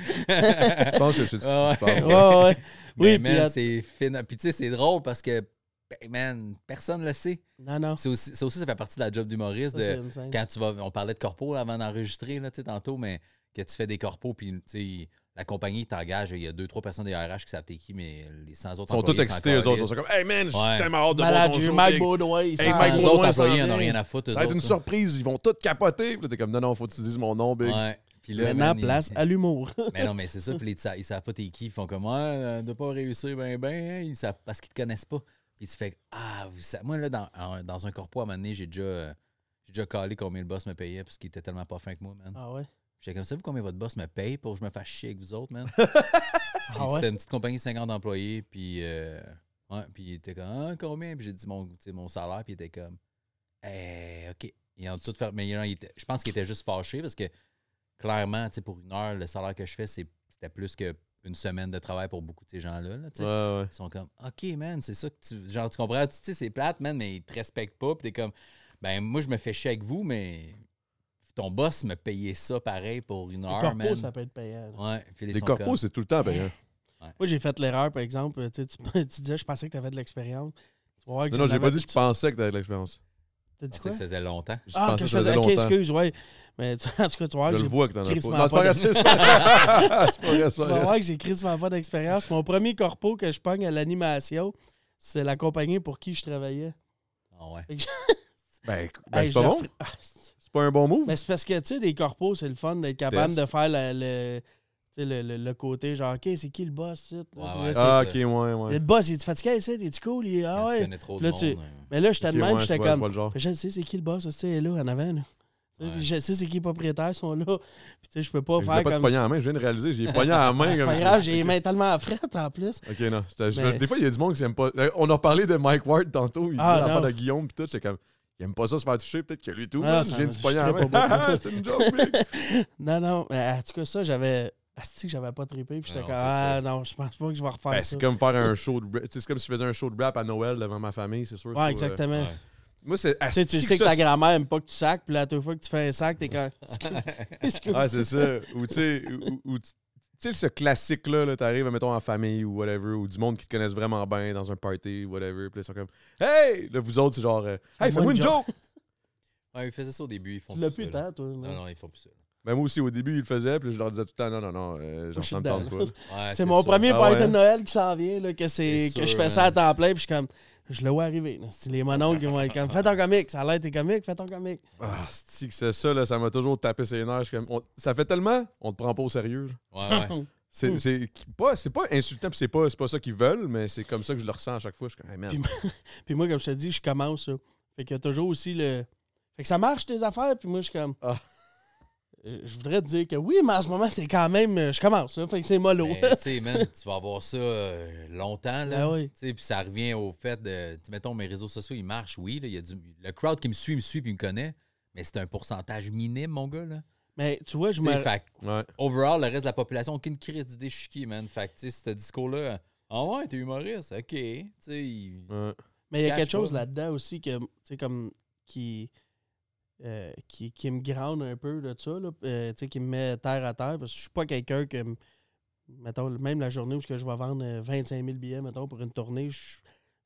Je pense que c'est de Ah ce que tu Ouais, ouais. Mais Oui, man, puis. att- c'est fin. Puis tu sais, c'est drôle parce que, ben, man, personne le sait. Non, non. C'est aussi, ça aussi, ça fait partie de la job d'humoriste. De- quand tu vas, on parlait de corpo avant d'enregistrer, là, tu sais, tantôt, mais que tu fais des corpos, puis tu sais, la compagnie t'engage, il y a deux, trois personnes des RH qui savent t'es qui, mais les 100 autres Ils sont tous excités, eux autres. Ils sont comme, hey man, je suis tellement hâte de voir Malade, ton eu show. Mike. Baudouin. Hey, Mike Les autres employés en vient. ont rien à foutre, Ça va être une surprise. Ils vont tous capoter. Puis là, t'es comme, non, non, faut que tu dises mon nom, big. Ouais. Puis là, Maintenant, place à l'humour. Mais non, mais c'est ça. Puis ils savent- pas t'es qui. Ils font comme, ouais, euh, de pas réussir, ben, ben, hein, ils savent, parce qu'ils te connaissent pas. Puis tu fais, ah, vous savez- moi, là, dans, dans un corpo, à un moment donné, j'ai déjà, euh, j'ai déjà calé combien le boss me payait parce qu'il était tellement pas fin que moi, man. Ah ouais? J'étais comme, savez-vous combien votre boss me paye pour que je me fasse chier avec vous autres, man? Ah c'était une petite compagnie de 50 employés, puis, euh, ouais, puis il était comme, ah, combien? Puis j'ai dit mon, mon salaire, puis il était comme, eh, OK. Ils ont tout fait, mais il était- je pense qu'il était juste fâché parce que, clairement, tu sais, pour une heure, le salaire que je fais, c'était plus qu'une semaine de travail pour beaucoup de ces gens-là, là. Ouais, ouais. Ils sont comme, OK, man, c'est ça que tu. Genre, tu comprends? Tu sais, c'est plate, man, mais ils te respectent pas. Puis t'es comme, ben, moi, je me fais chier avec vous, mais ton boss me payait ça pareil pour une Les heure, corpos, man. ça peut être payant. Ouais. Puis ils Les corpos, comme, c'est tout le temps payant. Moi, j'ai fait l'erreur, par exemple. Tu, tu, tu disais, je pensais que tu avais de l'expérience. Tu Non, non, j'ai pas avais- dit que je pensais que t'avais de l'expérience. T'as dit pensais quoi? que ça faisait longtemps. Je Ah, pensais que que je ça faisais. Ok, excuse, ouais. Mais tu- en tout cas, tu vois Je que le j'ai. vois que t'en as pas. Non, c'est pas Tu pas vas voir que j'ai crissement pas d'expérience. Mon premier corpo que je pogne à l'animation, c'est la compagnie pour qui je travaillais. Ah ouais. Ben, écoute, ben, Hey, c'est pas bon. fr- Ah, c'est- C'est pas un bon move. Mais c'est parce que, tu sais, des corpos, c'est le fun d'être capable de faire le, le, tu sais, le, le- le côté genre, OK, c'est qui le boss? Ouais, Puis c'est Ah, ça. ok, ouais, ouais. Le boss, il est fatigué ici? T'es-tu cool? Il est, ah tu ouais. trop de Là, monde. tu- Mais là, j'étais Ok, de même, j'étais comme. vois le genre. Je sais c'est qui le boss, tu sais, là, en avant. Là. Tu sais, Ouais. Je sais c'est qui les propriétaires sont là. Puis tu sais, je peux pas Je faire pas comme. pogner en main, je viens de réaliser. J'ai pogné en main C'est comme pas ça. grave, j'ai les mains tellement frettes en plus. Ok, non. Mais- Des fois, il y a du monde qui aime pas. Euh, On a reparlé de Mike Ward tantôt. Il Ah, disait l'affaire non. de Guillaume, pis tout. J'étais comme. Il aime pas ça se faire toucher. Peut-être que lui, tout. Ah, ça au bout. Ah, c'est une joke. Non, non. Mais en tout cas, ça, j'avais. Asti j'avais pas trippé. Puis j'étais Non, comme. Ah ça. non, je pense pas que je vais refaire Ben, ça. c'est comme faire un show de rap. C'est comme si je faisais un show de rap à Noël devant ma famille, c'est sûr. Ouais, euh, exactement. ouais. Moi, c'est. Tu sais, tu asti sais que ça, ta grand-mère aime pas que tu sacs, puis à toute fois que tu fais un sac, t'es comme. Ah, c'est ça. Ou tu sais, ou- sais, ce classique-là, -là, t'arrives, mettons, en famille ou whatever, ou du monde qui te connaissent vraiment bien dans un party, whatever, puis ils sont comme Hey! Là, vous autres, c'est genre euh, Hey, fais-moi une joke! Ouais, ils faisaient ça au début. Ils font Tu l'as plus tant, toi. Non, non, ils font plus ça. Ben, moi aussi, au début, ils le faisaient, puis je leur disais tout le temps Non, non, non, euh, genre, je suis ça me tente pas. Ouais, C'est mon premier Ah party ouais? de Noël qui s'en vient, là, que, c'est, que je fais ça à man. temps plein, puis je suis comme, je le vois arriver. là. C'est les mononcles qui vont être comme, fais ton comique, ça a l'air tes comiques, fais ton comique. Ah, c'est que c'est ça, là, ça m'a toujours tapé ses nerfs. Comme, on- ça fait tellement, on te prend pas au sérieux. Ouais, ouais. C'est Hmm. c'est pas, c'est pas insultant, puis c'est pas, c'est pas ça qu'ils veulent, mais c'est comme ça que je le ressens à chaque fois. Je suis comme, hey, man. Puis- Puis moi, comme je te dis, je commence ça. Fait qu'il y a toujours aussi le. Fait que ça marche tes affaires, puis moi, je suis comme. Ah. Euh, Je voudrais te dire que oui, mais en ce moment, c'est quand même. euh, Je commence, là. Fait que c'est mollo. Mais, tu sais, man, tu vas avoir ça euh, longtemps, là. Ben oui. Tu sais, Puis ça revient au fait de, mettons, mes réseaux sociaux, ils marchent, oui. Là, il y a du, le crowd qui me suit, me suit puis me connaît, mais c'est un pourcentage minime, mon gars, là. mais tu vois, je Tu sais, me. fait Ouais. overall, le reste de la population, aucune crise d'idée, je suis qui, man. Fait que, tu sais, ce discours-là, ah ouais, t'es humoriste, ok. Tu sais, il- Ouais. Mais il y a quelque chose là-dedans aussi que, tu sais, comme. Qui. Euh, qui, qui me grande un peu de ça, là, euh, qui me met terre à terre, parce que je suis pas quelqu'un que, mettons, même la journée où je vais vendre euh, 25 000 billets, mettons, pour une tournée, je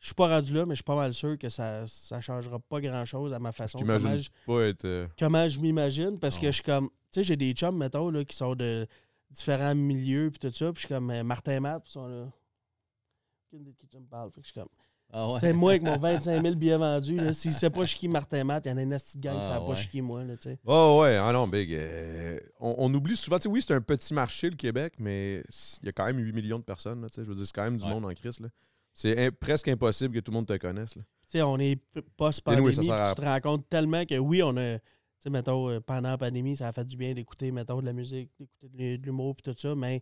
je suis pas rendu là, mais je suis pas mal sûr que ça ça changera pas grand-chose à ma façon. Comment je, pas être. euh, comment je m'imagine, parce que Non. je suis comme, tu sais, j'ai des chums, mettons, là, qui sont de différents milieux, puis tout ça, puis je suis comme euh, Martin Matt, puis ils sont là. De qui tu me parles, fait que je suis comme... Ah ouais. Moi, avec mon 25 000 billets vendus, s'il sait pas qui Martin Matt, il y en a une petite gang qui Ah, sait pas qui moi, là. Oh ouais, ah non, big. euh, on, on oublie souvent, tu sais, oui, c'est un petit marché, le Québec, mais il y a quand même 8 millions de personnes, là, tu sais, je veux dire, c'est quand même du Ouais. monde en crise, là. C'est presque impossible que tout le monde te connaisse, là. Tu sais, on est post-pandémie, Anyway, tu te rends compte tellement que oui, on a... Tu sais, mettons, euh, pendant la pandémie, ça a fait du bien d'écouter, mettons, de la musique, d'écouter de l'hu- de l'humour, puis tout ça, mais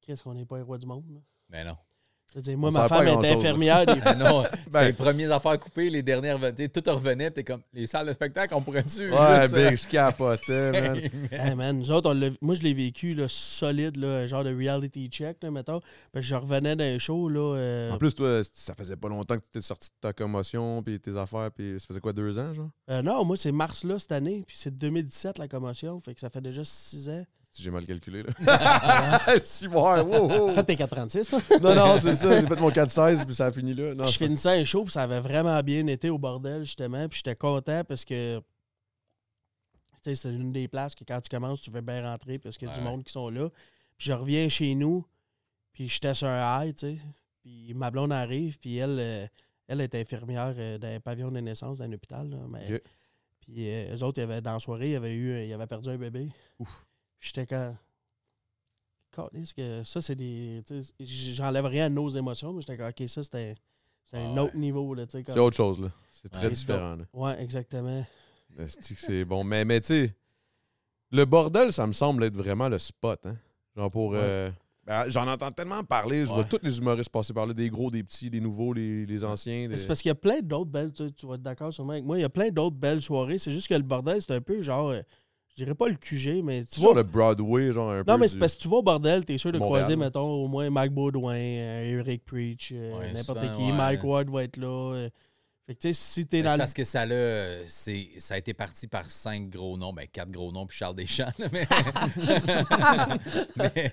qu'est-ce qu'on n'est pas les rois du monde, là? Mais non. Je veux dire, moi, On ma femme est là. infirmière. des Ah non, Ben- les premières affaires coupées, les dernières venaient, tout revenait, t'es comme, les salles de spectacle, on pourrait-tu Ouais, juste, euh, big, je capotais, man. Hey man, nous autres, on moi je l'ai vécu là, solide, là, genre de reality check, là, mettons. Parce que je revenais d'un show, là. euh, En plus, toi, ça faisait pas longtemps que tu étais sorti de ta commotion, puis tes affaires, puis ça faisait quoi, deux ans, genre? euh, non, moi c'est mars là cette année, puis c'est 2017 la commotion, fait que ça fait déjà 6 ans. Si j'ai mal calculé, là. si, ouais, wow, wow. En fait, t'es 436, toi. Non, non, c'est ça. J'ai fait mon 4-16, puis ça a fini là. Non, je finissais un show, puis ça avait vraiment bien été au bordel, justement. Puis j'étais content parce que. Tu sais, c'est une des places que quand tu commences, tu veux bien rentrer parce qu'il y a du monde qui sont là. Puis je reviens chez nous, puis j'étais sur un high, tu sais. Puis ma blonde arrive, puis elle, euh, elle est infirmière euh, dans un pavillon de naissance dans un hôpital. là, mais-. Puis euh, eux autres, ils avaient, dans la soirée, ils avaient, eu, ils avaient perdu un bébé. Ouf. J'étais quand. Que ça, c'est des. J'enlève rien à nos émotions, mais j'étais comme, OK, ça, c'était c'est un Ah autre niveau. Là, tu sais, C'est comme... autre chose, là. C'est très Ouais. différent, là. Ouais, exactement. C'est bon. Mais, mais tu sais, le bordel, ça me semble être vraiment le spot, hein. Genre pour. Ouais. euh, ben, J'en entends tellement parler. Je vois Ouais. tous les humoristes passer par là, des gros, des petits, des nouveaux, les, les anciens. Les- C'est parce qu'il y a plein d'autres belles. Tu, tu vas être d'accord sûrement avec moi. Il y a plein d'autres belles soirées. C'est juste que le bordel, c'est un peu genre. Je dirais pas le QG, mais Tu vois le Broadway, genre un peu. Non, mais du- c'est parce que tu vas au bordel, t'es sûr de Montréal. croiser, mettons, au moins Mike Baudouin, euh, Eric Preach, euh, Ouais, n'importe qui. ouais. Mike Ward va être là. euh. Fait que tu sais, si t'es dans C'est le. parce que ça, l'a- c'est, ça a été parti par cinq gros noms, ben quatre gros noms, puis Charles Deschamps. là, mais, mais,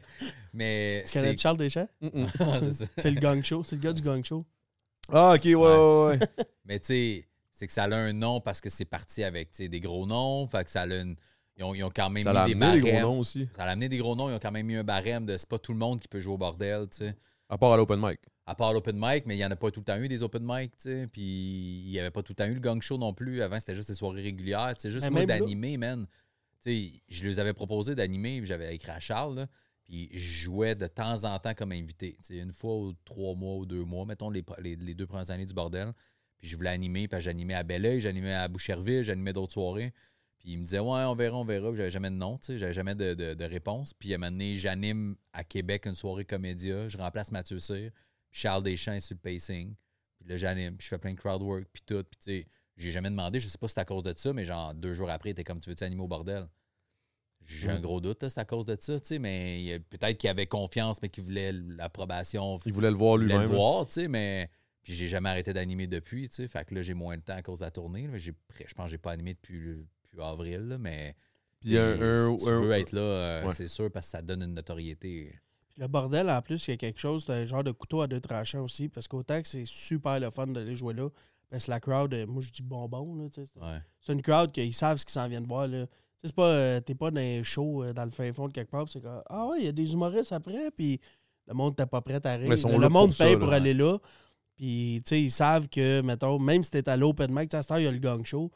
mais Tu connais Charles Deschamps? C'est le gang show. C'est le gars du gang show. Ah, ok, ouais, ouais, ouais. Mais tu sais, c'est que ça a un nom parce que c'est parti avec tu sais, des gros noms. Fait que ça a une. Ils ont, ils ont quand même Ça mis des barèmes. gros noms aussi. Ça a amené des gros noms. Ils ont quand même mis un barème de c'est pas tout le monde qui peut jouer au bordel, tu sais. À part à l'open mic. À part l'open mic, mais il n'y en a pas tout le temps eu des open mic, tu sais. Puis il n'y avait pas tout le temps eu le gang show non plus. Avant, c'était juste des soirées régulières. Tu sais, juste moi d'animer, man. Tu sais, je les avais proposé d'animer, puis j'avais écrit à Charles, là, Puis je jouais de temps en temps comme invité. Tu sais, une fois ou trois mois ou deux mois, mettons les, les- les deux premières années du bordel. Puis je voulais animer, puis j'animais à Belleuil, j'animais à Boucherville, j'animais d'autres soirées. Puis il me disait, ouais, on verra, on verra. Puis j'avais jamais de nom, tu sais, j'avais jamais de, de- de réponse. Puis à un moment donné, j'anime à Québec une soirée comédia, je remplace Mathieu Cyr, puis Charles Deschamps est sur le pacing. Puis là, j'anime, puis je fais plein de crowd work, puis tout. Puis tu sais, j'ai jamais demandé, je sais pas si c'est à cause de ça, mais genre deux jours après, t'es comme, tu veux-tu animer au bordel? J'ai un gros doute, là, c'est à cause de ça, tu sais, mais peut-être qu'il avait confiance, mais qu'il voulait l'approbation, Il voulait le voir il voulait lui-même. le voir, tu sais, mais. Puis j'ai jamais arrêté d'animer depuis, tu sais. Fait que là, j'ai moins de temps à cause de la tournée. là. J'ai, je pense que j'ai pas animé depuis, le- depuis avril, là, mais. Puis un, Et un- si tu un- veux être là, euh, Ouais. c'est sûr, parce que ça donne une notoriété. Le bordel, en plus, il y a quelque chose, c'est un genre de couteau à deux tranchants aussi, parce qu'autant que c'est super le fun d'aller jouer là, parce que la crowd, euh, moi je dis bonbon, là, tu sais, c'est- Ouais. c'est une crowd qu'ils savent ce qu'ils s'en viennent voir, là. Tu sais, c'est pas, euh, t'es pas dans un show euh, dans le fin fond de quelque part, puis c'est comme, ah ouais, il y a des humoristes après, puis le monde t'es pas prêt à rire. Mais ils sont Le là monde pour ça, paye là, pour ouais. aller là, puis tu sais, ils savent que, mettons, même si t'es à l'open mic, tu sais, à cette heure, il y a le gang show,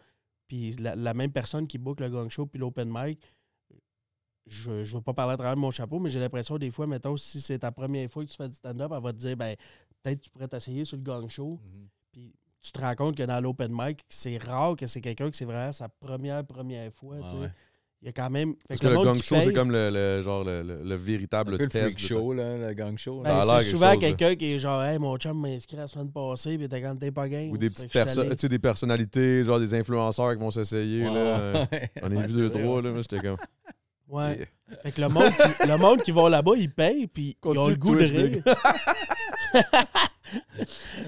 puis la, la même personne qui book le gang show puis l'open mic, je ne veux pas parler à travers mon chapeau, mais j'ai l'impression des fois, mettons, si c'est ta première fois que tu fais du stand-up, elle va te dire, ben, peut-être tu pourrais t'essayer sur le gang show. Mhm. Puis tu te rends compte que dans l'open mic, c'est rare que c'est quelqu'un que c'est vraiment sa première, première fois. Tu sais. ouais. Il y a quand même. fait Parce que que le gang show, c'est paye, comme le, le- genre le, le- le Un véritable peu le test. freak show, là, le gang show. ben, Ça a l'air c'est souvent quelqu'un qui est genre, hey, mon chum m'a inscrit la semaine passée, puis t'es quand t'es pas game. Ou des petites personnes, tu sais, des personnalités, genre des influenceurs qui vont s'essayer. Là. On a Ouais, vu deux, vrai, trois, ouais. là. Moi, j'étais comme. Ouais. Fait que le monde, qui, le monde qui va là-bas, ils payent, puis ils ont le goût de rire.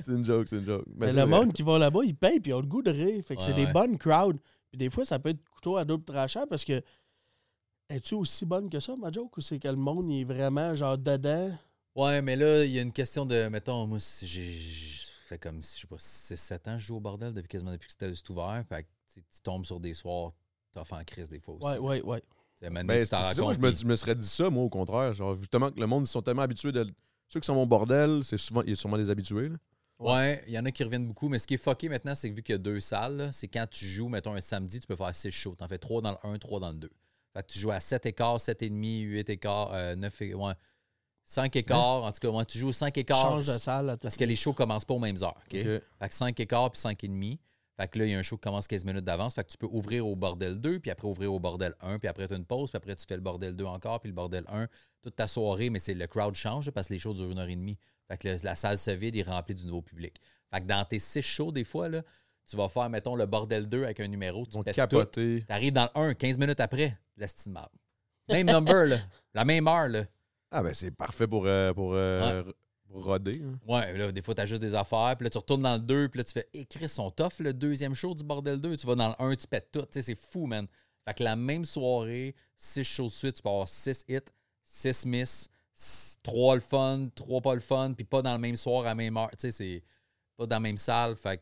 C'est une joke, c'est une joke. Mais c'est le vrai. monde qui va là-bas, ils payent, puis ils ont le goût de rire. Fait que c'est des bonnes crowds. Puis des fois, ça peut être couteau à double tranchant parce que. Es-tu aussi bonne que ça, ma joke, ou c'est que le monde il est vraiment genre dedans? Ouais, mais là, il y a une question de. Mettons, moi, si j'ai. fait comme, je sais pas, 6-7 ans, je joue au bordel depuis quasiment depuis que c'était c'est ouvert. Fait que tu tombes sur des soirs tough en crise des fois aussi. Ouais, ouais, ouais. Ben, tu ça, moi, je me, puis- je me serais dit ça, moi, au contraire. Genre, justement, que le monde, ils sont tellement habitués de. Ceux qui sont au bordel, c'est souvent, il y a sûrement des habitués. Là. Ouais, il y en a qui reviennent beaucoup, mais ce qui est fucké maintenant, c'est que vu qu'il y a deux salles, c'est quand tu joues, mettons un samedi, tu peux faire six shows. T'en fais trois dans le 1, trois dans le 2. Fait que tu joues à 7 écarts, 7 et demi, 8 écarts, euh, 9 et... ouais, 5 écarts. En tout cas, ouais, tu joues 5 écarts. Change de salle. à Parce que les shows commencent pas aux mêmes heures. OK? Ok. Fait que 5 écarts puis 5 et demi. Fait que là, il y a un show qui commence 15 minutes d'avance. Fait que tu peux ouvrir au bordel 2, puis après ouvrir au bordel 1, puis après tu as une pause, puis après tu fais le bordel 2 encore, puis le bordel 1. Toute ta soirée, mais c'est le crowd change parce que les shows durent une heure et demie. Fait que le- la salle se vide, il est rempli du nouveau public. Fait que dans tes six shows, des fois, là, tu vas faire, mettons, le bordel 2 avec un numéro, Ils tu vont pètes tout. capoter. T'arrives dans le 1, 15 minutes après, la style marde. Même number, là. La même heure, là. Ah, ben c'est parfait pour, euh, pour, euh, pour roder. hein. Ouais, là, des fois, t'as juste des affaires, puis là, tu retournes dans le 2, puis là, tu fais écrire ils sont tough, le deuxième show du bordel 2. Tu vas dans le 1, tu pètes tout. Tu sais, c'est fou, man. Fait que la même soirée, 6 shows de suite, tu peux avoir 6 hits, 6 miss, 3 le fun, 3 pas le fun, puis pas dans le même soir à la même heure. Tu sais, c'est pas dans la même salle. Fait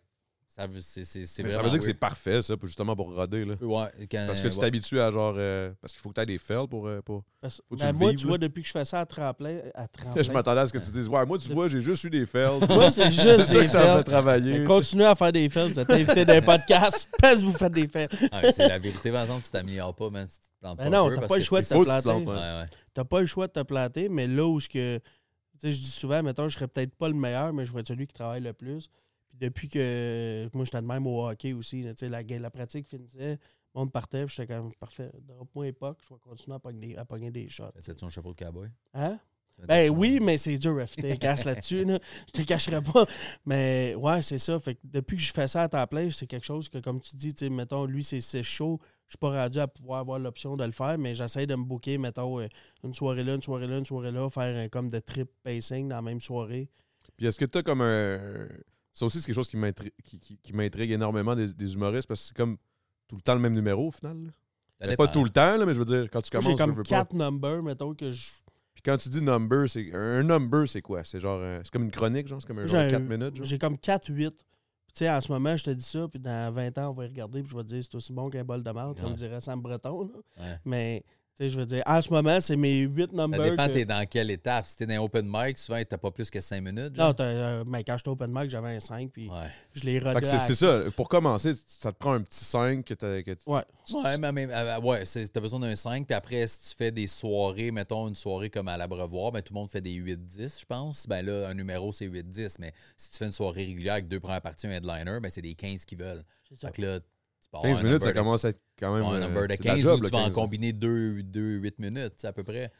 ça veut, c'est, c'est, c'est Mais ça veut dire que c'est parfait, ça, pour- justement pour roder. Là. Ouais, quand- Parce que tu ouais. t'habitues à genre. euh, parce qu'il faut que tu aies des fails pour. euh, pour... Parce- Faut que tu le moi, vives, tu là. vois, depuis que je fais ça à tremplin, à tremplin Je m'attendais à ce que tu dises Ouais, moi, tu vois, j'ai juste eu des fails. moi, c'est juste c'est ça des que ça me fait travailler. Mais Continuez à faire des fails. Vous êtes invité dans un podcast parce que vous faites des fails. Ah, c'est la vérité, par exemple, tu t'améliores pas, man, si tu te plantes Ben pas. non, t'as pas le choix de te planter. T'as pas le choix de te planter, mais là où ce que. Tu sais, je dis souvent, mettons, je serais peut-être pas le meilleur, mais je vais être celui qui travaille le plus. Puis depuis que. Moi, j'étais de même au hockey aussi. là, tu sais, la, la pratique finissait, le monde partait, puis j'étais comme parfait. Drop-moi époque, je vais continuer à pogner des, à pogner des shots. Fais-tu un chapeau de cowboy? Hein? Ben oui, mais c'est dur à te casse là-dessus. Là. Je te cacherai pas. Mais ouais, c'est ça. Fait que depuis que je fais ça à temps plein, c'est quelque chose que, comme tu dis, tu sais, mettons, lui, c'est c'est chaud. Je suis pas rendu à pouvoir avoir l'option de le faire, mais j'essaie de me booker, mettons, euh, une soirée là, une soirée là, une soirée là, faire un, comme de trip pacing dans la même soirée. Puis est-ce que tu as comme un. Ça aussi, c'est quelque chose qui m'intri- qui, qui- qui m'intrigue énormément des, des humoristes parce que c'est comme tout le temps le même numéro au final. là. Pas tout le temps, là, mais je veux dire, quand tu commences, J'ai tu comme veux pas. quatre numbers, mettons, que je. Puis quand tu dis number, c'est un number, c'est quoi? C'est genre. euh, C'est comme une chronique, genre? C'est comme un genre un- 4 minutes, genre? J'ai comme 4-8. Tu sais, en ce moment, je te dis ça, puis dans 20 ans, on va y regarder, puis je vais te dire, c'est aussi bon qu'un bol de merde, comme Ouais. dirait Sam Breton. là. Ouais. Mais, sais, je veux dire, en ce moment, c'est mes 8 Ça numbers. dépend, que- t'es dans quelle étape. Si t'es dans un open mic, souvent, t'as pas plus que 5 minutes. genre. Non, t'as, euh, mais quand j'étais open mic, j'avais un 5, puis Ouais. je l'ai que c'est à- ça. Pour commencer, ça te prend un petit 5 que t'as. que tu- Ouais. Ouais, mais, mais, euh, ouais, c'est- t'as besoin d'un 5. Puis après, si tu fais des soirées, mettons une soirée comme à l'Abreuvoir, ben, tout le monde fait des 8-10, je pense. Ben là, un numéro, c'est 8-10. Mais si tu fais une soirée régulière avec deux premières parties, un headliner, ben c'est des 15 qui veulent. C'est ça. Fait que là, 15 un minutes, ça de- commence à être quand même. un euh, number de c'est de la 15 job, tu vas en 15. combiner 2, 8 minutes, à peu près.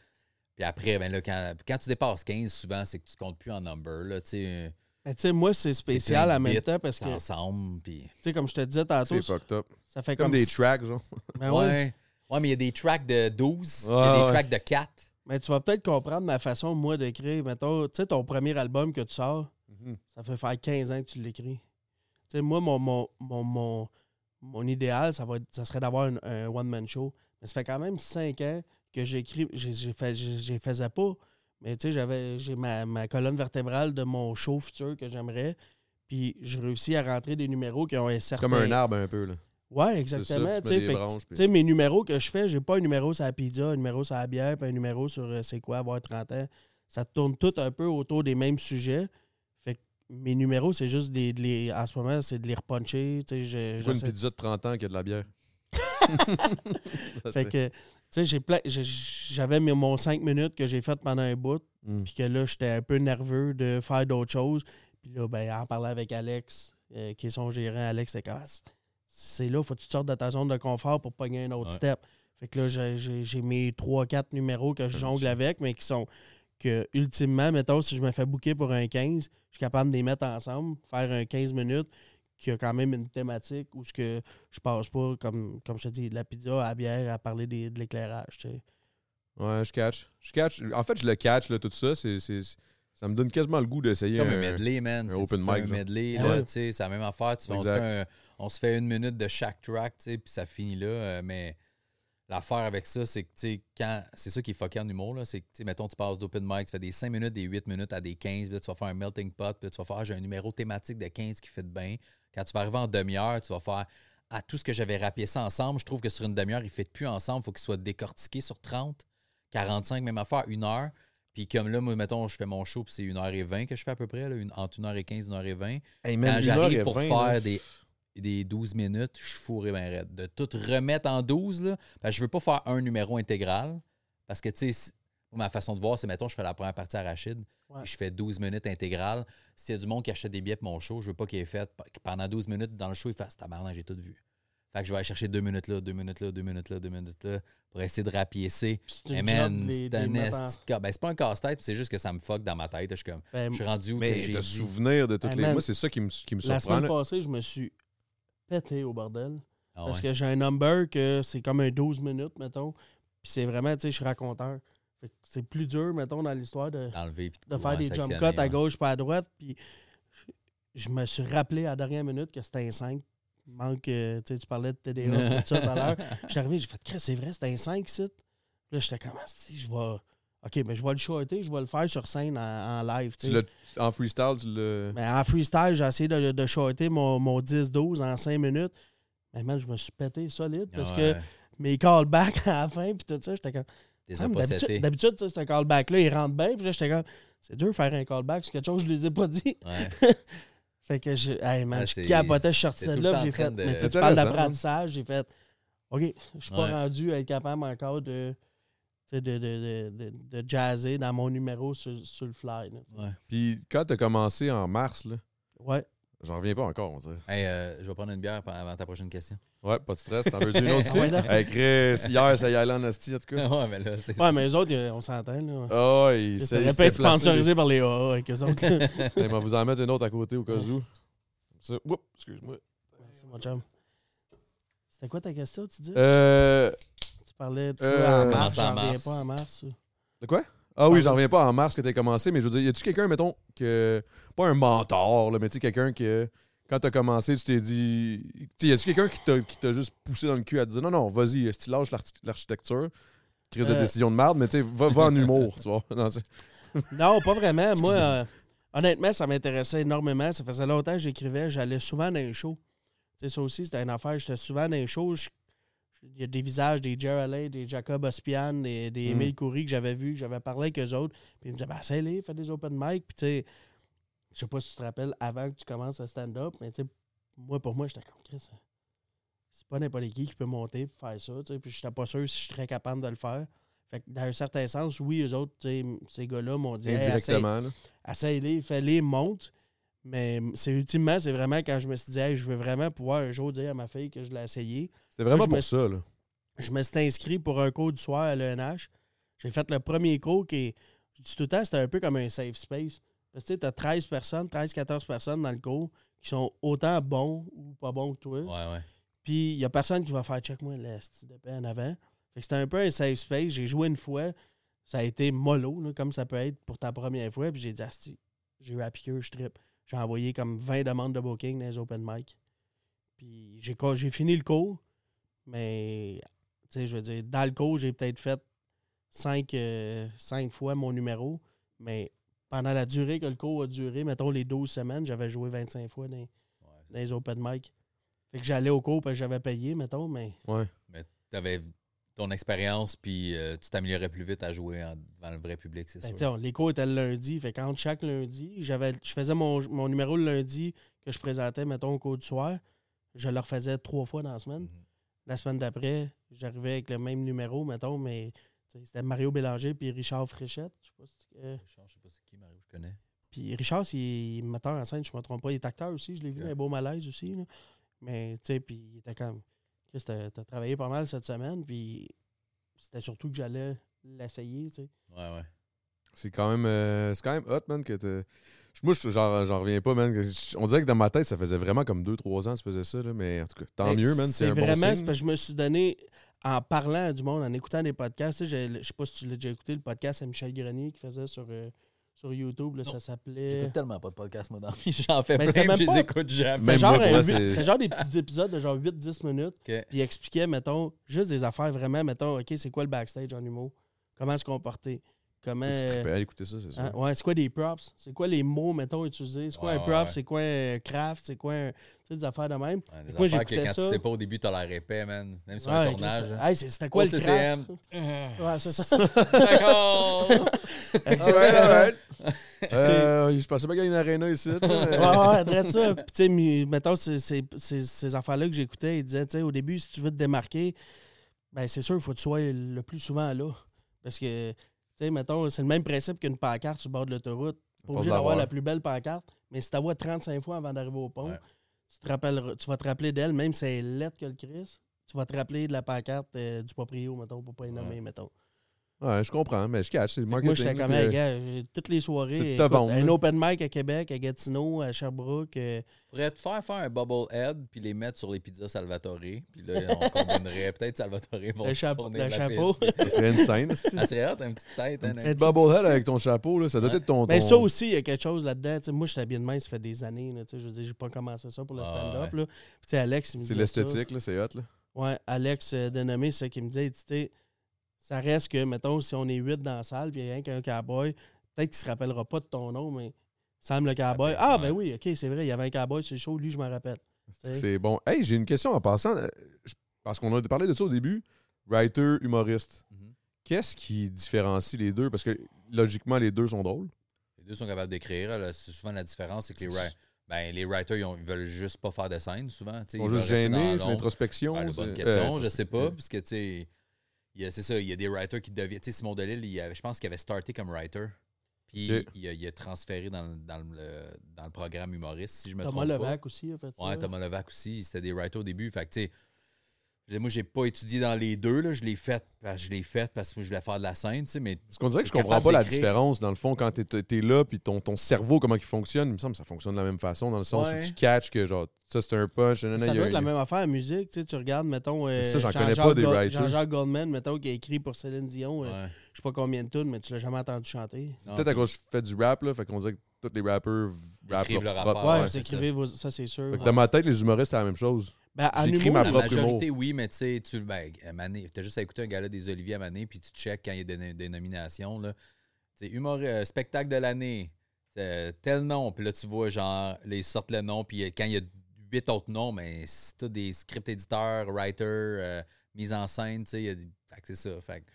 Puis après, ben là, quand, quand tu dépasses 15, souvent, c'est que tu comptes plus en number. Là, tu sais, Mais tu sais, moi, c'est spécial en même temps parce que, ensemble. Puis... sais, comme je te disais tantôt, C'est fucked up. ça fait Comme comme. des tracks, genre. Ben ouais. ouais. ouais. mais il y a des tracks de 12, il y a des ouais. tracks de 4. Mais tu vas peut-être comprendre ma façon, moi, d'écrire. Mettons, tu sais, ton premier album que tu sors, Mhm. ça fait faire 15 ans que tu l'écris. Tu sais, moi, mon, mon, mon, mon, mon idéal, ça, va être- ça serait d'avoir un, un one-man show. Mais ça fait quand même 5 ans que j'écris. J'ai j'ai fait, j'ai- j'ai faisais pas. Mais tu sais, j'avais j'ai ma, ma colonne vertébrale de mon show futur que j'aimerais. Puis j'ai réussi à rentrer des numéros qui ont un C'est certain. comme un arbre un peu, là. Ouais, exactement. sais, puis- tu sais, mes numéros que je fais, j'ai pas un numéro sur la pizza, un numéro sur la bière, puis un numéro sur euh, c'est quoi avoir 30 ans. Ça tourne tout un peu autour des mêmes sujets. Mes numéros, c'est juste des, de les, en ce moment, c'est de les repuncher. C'est pas une pizza de 30 ans qui a de la bière? Fait c'est- que, tu sais, j'ai j'avais mes- mon 5 minutes que j'ai fait pendant un bout, Mm. puis que là, j'étais un peu nerveux de faire d'autres choses. Puis là, ben, en parlant avec Alex, euh, qui est son gérant, Alex, comme, Ah, c'est- c'est là, faut que tu te sortes de ta zone de confort pour pogner un autre Ouais. step. Fait que là, j'ai- mes 3-4 numéros que je jongle avec, mais qui sont que, ultimement, mettons, si je me fais booker pour un 15, je suis capable de les mettre ensemble, faire un 15 minutes qui a quand même une thématique où ce que je passe pas, comme, comme je te dis, de la pizza à la bière à parler des- de l'éclairage. tu sais. Ouais, je catch. Je catch. En fait, je le catch, là, tout ça. C'est, c'est- ça me donne quasiment le goût d'essayer. Comme un un- medley, man. un Si tu open fais mic, un medley, Ah là, ouais. tu sais, c'est la même affaire. Tu fais- on, se fait un- on se fait une minute de chaque track, tu sais, puis ça finit là. euh, mais l'affaire avec ça, c'est que, tu sais, quand. C'est ça qui est fucké en humour, là. C'est que, tu sais, mettons, tu passes d'open mic, tu fais des 5 minutes, des 8 minutes à des 15, puis là, tu vas faire un melting pot, puis là, tu vas faire, j'ai un numéro thématique de 15 qui fait de bien. Quand tu vas arriver en demi-heure, tu vas faire. À tout ce que j'avais rapié ça ensemble, je trouve que sur une demi-heure, il ne fait plus ensemble. Il faut qu'il soit décortiqué sur 30, 45, même affaire, une heure. Puis comme là, moi, mettons, je fais mon show, puis c'est 1h20 que je fais à peu près, là, une- entre 1h15 et 1h20. Hey, Quand j'arrive pour vingt, faire là. des, des 12 minutes, je suis fourré ben raide. De tout remettre en 12, là, parce que je veux pas faire un numéro intégral. Parce que, tu sais, ma façon de voir, c'est, mettons, je fais la première partie à Rachid, Ouais. puis je fais 12 minutes intégrales. S'il y a du monde qui achète des billets pour mon show, je veux pas qu'il ait fait, que pendant 12 minutes dans le show, il fasse tabarnak, j'ai tout vu. Fait que je vais aller chercher deux minutes là, deux minutes là, deux minutes là, deux minutes là, pour essayer de rapiécer. Une man, c'est un en- Ben, c'est pas un casse-tête, c'est juste que ça me fuck dans ma tête. Je suis comme, Ben, je suis rendu où que Mais j'ai dit. souvenir de toutes Hey, les. man, Moi, c'est ça qui me, qui me La surprend. semaine là. passée, je me suis pété au bordel. Ah Parce que j'ai un number que c'est comme un 12 minutes, mettons. Puis c'est vraiment, tu sais, je suis raconteur. C'est plus dur, mettons, dans l'histoire de, de faire des jump cuts à gauche pas à droite. Puis je, me suis rappelé à la dernière minute que c'était un 5. Manque, euh, tu sais, tu parlais de TDA tout ça tout à l'heure. Je suis arrivé, j'ai fait, c'est vrai, c'était un 5 site. Là, j'étais comme, si je vais. OK, mais je vais le shorter, je vais le faire sur scène en, en live. tu en freestyle, tu le. Mais en freestyle, j'ai essayé de, de shorter mon, mon 10-12 en 5 minutes. Mais man, je me suis pété solide parce Ah que mes callbacks à la fin, puis tout ça, j'étais comme. T'es Ah, d'habitude-. D'habitude, tu sais, c'est un callback-là, il rentre bien, puis là, j'étais comme. C'est dur de faire un callback, c'est quelque chose que je les ai pas dit. Ouais. Fait que je. Hey man, Ah, je c'est- capotais, je suis sorti de là, j'ai fait. de- Mais tu sais, C'est tu parles intéressant, d'apprentissage, j'ai fait. OK, je suis pas Ouais. rendu à être capable encore de. Tu De, de, de, de, de jazzer dans mon numéro sur, sur le fly. tu. Ouais. Puis quand t'as commencé en mars, là, Ouais. j'en reviens pas encore, on dirait. Hey, euh, je vais prendre une bière avant ta prochaine question. Ouais, pas de stress. T'en veux une autre aussi? Hey, Chris, hier, ça y allait en esti, en tout cas. ouais, mais là, c'est Ouais, mais les autres, on s'entend, là. Ah, il Ça s'est- aurait s'est placé. sponsorisé par les AA avec eux autres. on va vous en mettre une autre à côté au cas où. Ça. Oups, excuse-moi. Merci, mon chum. C'était quoi ta question, tu dis? Euh. tu parlais de euh, en mars, j'en reviens pas en mars. ou- De quoi? Ah oui, j'en reviens pas en mars que t'as commencé, mais je veux dire, y a-tu quelqu'un, mettons, que. Pas un mentor, là, mais tu sais, quelqu'un que. Quand t'as commencé, tu t'es dit. Tu y a-tu quelqu'un qui t'a, qui t'a juste poussé dans le cul à te dire non, non, vas-y, si tu lâches l'archi- l'architecture, crise de Euh. décision de merde, mais tu sais, va, va en humour, tu vois. Non, pas vraiment. Moi, euh, honnêtement, ça m'intéressait énormément. Ça faisait longtemps que j'écrivais. J'allais souvent dans les shows. Tu sais, ça aussi, c'était une affaire. J'étais souvent dans les shows. Je- Il y a des visages, des Jerry des Jacob Ospian, des, des Mm. Émile Coury que j'avais vus, que j'avais parlé avec eux autres. Puis ils me disaient, ben, essaye-les, fais des open mic. Puis tu sais, je sais pas si tu te rappelles avant que tu commences à stand-up, mais tu sais, moi, pour moi, j'étais comme Chris. C'est pas n'importe qui qui peut monter et faire ça. tu sais, Puis j'étais pas sûr si je serais capable de le faire. Fait que dans un certain sens, oui, eux autres, tu sais, ces gars-là m'ont dit Hey, Indirectement, essaye-les, fais-les, monte. Mais c'est ultimement, c'est vraiment quand je me suis dit, Hey, je veux vraiment pouvoir un jour dire à ma fille que je l'ai essayé. C'était vraiment je pour me ça, là. Je me suis inscrit pour un cours du soir à l'ENH. J'ai fait le premier cours qui est, je dis tout le temps, c'était un peu comme un safe space. Parce que tu as 13 personnes, 13-14 personnes dans le cours qui sont autant bons ou pas bons que toi. Ouais, ouais. Puis il n'y a personne qui va faire check moi le style de paix en avant. Fait que c'était un peu un safe space. J'ai joué une fois. Ça a été mollo, là, comme ça peut être pour ta première fois. Puis j'ai dit, Asti, j'ai eu à piqueur, je trip. J'ai envoyé comme 20 demandes de booking dans les open mic. Puis j'ai, co- j'ai fini le cours, mais tu sais, je veux dire, dans le cours, j'ai peut-être fait 5 fois mon numéro. Mais pendant la durée que le cours a duré, mettons les 12 semaines, j'avais joué 25 fois dans, Ouais. dans les open mic. Fait que j'allais au cours parce que j'avais payé, mettons, mais. Ouais. Mais t'avais ton expérience, puis euh, tu t'améliorais plus vite à jouer en- devant le vrai public, c'est Ben, sûr. les cours étaient le lundi. Fait qu'entre chaque lundi, j'avais, je faisais mon, mon numéro le lundi que je présentais, mettons, au cours du soir. Je le refaisais trois fois dans la semaine. Mhm. La semaine d'après, j'arrivais avec le même numéro, mettons, mais c'était Mario Bélanger puis Richard Fréchette. Je sais pas si tu- euh, Richard, Je sais pas c'est qui, Mario, je connais. Puis Richard, c'est metteur en scène, je me trompe pas. Il est acteur aussi, je l'ai vu dans les beaux malaises aussi. là. Mais tu sais, puis il était comme. T'as, t'as travaillé pas mal cette semaine, puis c'était surtout que j'allais l'essayer, tu sais. Ouais, ouais. C'est quand même euh, c'est quand même hot, man, que t'as- Moi, je- genre, j'en reviens pas, man. On dirait que dans ma tête, ça faisait vraiment comme 2-3 ans que tu faisais ça, là, mais en tout cas, tant Mais mieux, man. C'est un vraiment, bon c'est signe. parce que je me suis donné, en parlant à du monde, en écoutant des podcasts, tu je sais pas si tu l'as déjà écouté, le podcast à Michel Grenier qui faisait sur, euh, sur YouTube, là, ça s'appelait. J'écoute tellement pas de podcast, moi, dans la vie. J'en fais Mais plein, même je les pas- écoute jamais. Genre, moi, un c'est- c'était genre des petits épisodes de genre 8-10 minutes. Ok. Puis il expliquait, mettons, juste des affaires vraiment, mettons, OK, c'est quoi le backstage en humour? Comment se comporter? Comment. Tu trippais à écouter ça, c'est ça. Hein, ouais, c'est quoi des props? C'est quoi les mots, mettons, utilisés? C'est quoi Ouais, un prop? ouais. C'est quoi un craft? C'est quoi un. Tu sais, des affaires de même? Ouais, des Moi, affaires que quand ça. tu sais pas au début, t'as l'air épais, man. Même sur Ouais, un tournage. Hey, c'est- c'était quoi Au le CCM. craft? Ouais, c'est ça. D'accord! Euh, je pensais pas qu'il y a une arena ici. Ouais, ouais, ça. Puis, tu sais, mettons, ces affaires-là que j'écoutais, ils disaient, tu sais, au début, si tu veux te démarquer, ben c'est sûr, il faut que tu sois le plus souvent là. Parce que, tu sais, mettons, c'est le même principe qu'une pancarte sur le bord de l'autoroute. Pas obligé d'avoir la plus belle pancarte, mais si tu vois 35 fois avant d'arriver au pont, Ouais. tu, te rappelleras- tu vas te rappeler d'elle, même si elle est lettre que le Chris. Tu vas te rappeler de la pancarte euh, du proprio, mettons, pour pas y nommer, Ouais. mettons. Ouais, je comprends, mais je catch. C'est le Moi, marketing. j'étais comme, puis, hey, euh, gars, toutes les soirées, C'est écoute, vendre, un là. open mic à Québec, à Gatineau, à Sherbrooke. euh, pourrait te faire faire un bubble head puis les mettre sur les pizzas Salvatore. Puis là, on combinerait peut-être Salvatore vont Le chapeau- le la chapeau. Ça serait une scène, c'est Ah, c'est hot, une petite tête. Hein, Un hein. petit bubblehead avec ton chapeau, là, ça doit Ouais. être ton. Mais ton- ça aussi, il y a quelque chose là-dedans. Moi, je suis habillé de main, ça fait des années. là, tu sais, je veux dire, j'ai pas commencé ça pour le Ah, stand-up. là. Puis, tu sais, Alex, il me C'est disait ça. l'esthétique, là, c'est hot, là. Ouais, Alex euh, Denomé, c'est ça qui me disait, tu sais, ça reste que, mettons, si on est huit dans la salle, puis il y a rien qu'un cowboy, peut-être qu'il se rappellera pas de ton nom, mais Sam le cowboy. Ah, ben oui, ok, c'est vrai, il y avait un cowboy sur le show, lui, je m'en rappelle. C'est bon? Hey, j'ai une question en passant. euh, Parce qu'on a parlé de ça au début. Writer, humoriste. Mhm. Qu'est-ce qui différencie les deux? Parce que logiquement, les deux sont drôles. Les deux sont capables d'écrire. Souvent, la différence, c'est que les, ben, les writers, ils, ont- ils veulent juste pas faire de scène, souvent. Ils sont juste gênés, c'est l'introspection. Ben, c'est- bonne euh, question, je sais pas, euh, parce que, tu sais, c'est ça, il y a des writers qui deviennent. Tu sais, Simon Delille, il avait- je pense qu'il avait starté comme writer, puis il, a, il a transféré dans, le- dans, le, dans le programme humoriste, si je me Thomas trompe pas. Levac aussi a fait ça. Ouais, Thomas Levac aussi, c'était des writers au début. Fait que, tu sais, moi, j'ai pas étudié dans les deux, là. Je l'ai fait, parce- je l'ai fait parce que je voulais faire de la scène, tu sais, mais Parce qu'on dirait que je comprends pas la différence, dans le fond, quand t'es es là, puis ton, ton cerveau, comment il fonctionne. Il me semble que ça fonctionne de la même façon, dans le sens Ouais. où tu catches que, genre, ça, c'est un punch. nanana, Ça il y a- doit être la même affaire en musique. Tu, sais, tu regardes, mettons, euh, Ça, j'en connais Jean-Jacques pas des writers. Jean-Jacques Goldman, mettons, qui a écrit pour Céline Dion. euh, ouais. Je sais pas combien de tunes, mais tu l'as jamais entendu chanter. Peut-être à cause que je fais du rap, là, fait qu'on dirait que tous les rappers rappent écrivent leur propre- affaire. Ouais, vous écrivez ça, c'est sûr. Fait que dans ma tête, les humoristes, c'est la même chose. Ben, j'écris La majorité, oui, mais tu sais, tu ben, Mané, t'as juste à écouter un gala des Oliviers à Mané, puis tu check quand il y a des, des nominations. Là. Humor, euh, spectacle de l'année, euh, tel nom, puis là, tu vois, genre, les sortent le nom, puis euh, quand il y a huit autres noms, mais c'est tout des script éditeurs, writers, euh, mise en scène, tu sais, il y a des- fait que c'est ça. Fait que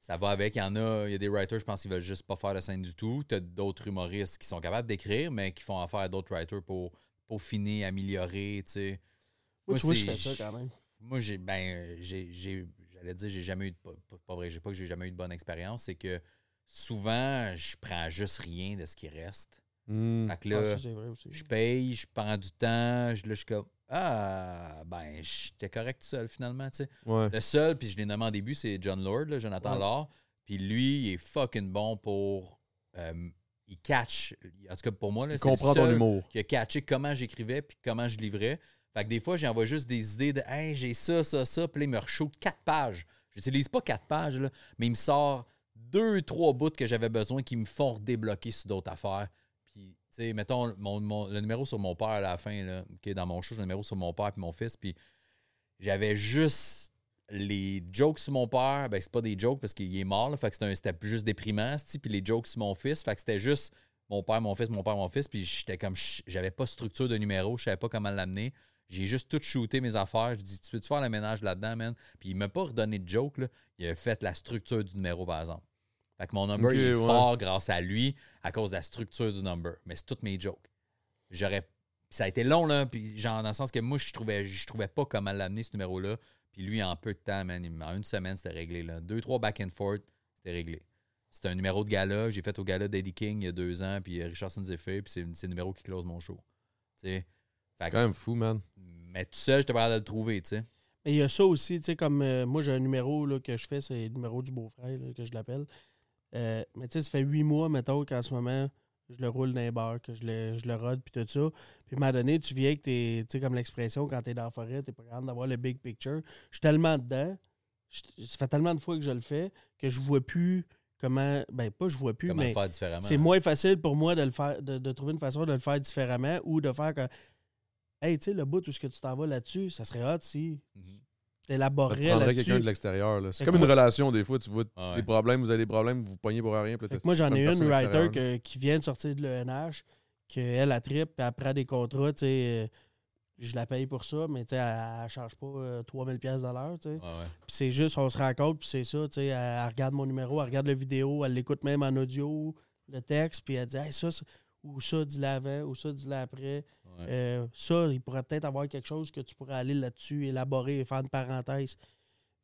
ça va avec. Il y en a, il y a des writers, je pense, qui veulent juste pas faire de scène du tout. Tu as d'autres humoristes qui sont capables d'écrire, mais qui font affaire à d'autres writers pour peaufiner, améliorer, tu sais. Moi, tu vois, je fais ça quand même. Moi, j'ai, ben, euh, j'ai, j'allais dire, j'ai jamais eu de, pas, vrai, j'ai pas que j'ai jamais eu de bonne expérience, c'est que souvent, je prends juste rien de ce qui reste. Hmm. Fait que Ah, là, ça, c'est vrai aussi. je paye, je prends du temps, je, là, je suis comme, ah, ben, j'étais correct tout seul finalement, tu sais. Ouais. Le seul, puis je l'ai nommé en début, c'est John Lord, là, Jonathan Ouais. Lord. Puis lui, il est fucking bon pour. euh, il catch. En tout cas, pour moi, c'est le comprend ton seul humour. qui a catché comment j'écrivais puis comment je livrais. Fait que des fois, j'envoie juste des idées de Hey, j'ai ça, ça, ça. Puis là, il me reshoot quatre pages. J'utilise pas quatre pages, là, mais il me sort deux, trois bouts que j'avais besoin qui me font redébloquer sur d'autres affaires. Puis, tu sais, mettons, mon, mon- le numéro sur mon père à la fin, là, dans mon show, le numéro sur mon père et mon fils. Puis, j'avais juste les jokes sur mon père. Ben, c'est pas des jokes parce qu'il est mort. Fait que c'était juste déprimant. Puis les jokes sur mon fils. Fait que c'était juste mon père, mon fils, mon père, mon fils. Puis j'étais comme, j'avais pas structure de numéro. Je savais pas comment l'amener. J'ai juste tout shooté mes affaires. Je dis, tu peux-tu faire le ménage là-dedans, man? Puis il m'a pas redonné de joke, là. Il a fait la structure du numéro, par exemple. Fait que mon number, il est ouais. fort grâce à lui, à cause de la structure du number. Mais c'est toutes mes jokes. J'aurais. Ça a été long, là. Puis genre, dans le sens que moi, je trouvais, je trouvais pas comment l'amener, ce numéro-là. Puis lui, en peu de temps, man, en une semaine, c'était réglé, là. Deux, trois back and forth, c'était réglé. C'était un numéro de gala. J'ai fait au gala d'Eddie King il y a deux ans, puis Richard Zephyr, puis c'est le numéro qui close mon show. Tu sais. Fait C'est quand même fou, man. mais tout seul, j'étais pas capable de le trouver, tu sais. Mais il y a ça aussi, tu sais, comme euh, moi, j'ai un numéro là, que je fais, c'est le numéro du beau-frère, que je l'appelle. Euh, mais tu sais, ça fait huit mois, mettons, qu'en ce moment, je le roule dans les bars, que je le, je le rode, puis tout ça. Puis à un moment donné, tu viens que t'es, tu sais, comme l'expression, quand t'es dans la forêt, t'es pas capable d'avoir le big picture. Je suis tellement dedans, je- ça fait tellement de fois que je le fais, que je vois plus comment, ben pas je vois plus, Comment mais le faire différemment. c'est moins facile pour moi de le faire, de, de trouver une façon de le faire différemment ou de faire que, hey, tu sais, le bout où ce que tu t'en vas là-dessus, ça serait hot si. Ça te t'élaborerais prendrait là-dessus. quelqu'un de l'extérieur. là. C'est comme une relation, des fois. Tu vois Ah ouais. des problèmes, vous avez des problèmes, vous vous pognez pour rien. Moi, j'en ai une writer que- qui vient de sortir de l'ENH, qu'elle a trip, puis elle prend des contrats, tu sais, euh, je la paye pour ça, mais tu sais, elle, elle charge pas euh, 3000 pièces de l'heure, tu sais. Ouais. Puis c'est juste, on se rencontre, puis c'est ça, tu sais, elle, elle regarde mon numéro, elle regarde la vidéo, elle l'écoute même en audio, le texte, puis elle dit, hey, ça, c'est- ou ça, dis-le avant, ou ça, dis-le après. Ouais. Euh, ça, il pourrait peut-être avoir quelque chose que tu pourrais aller là-dessus, élaborer et faire une parenthèse.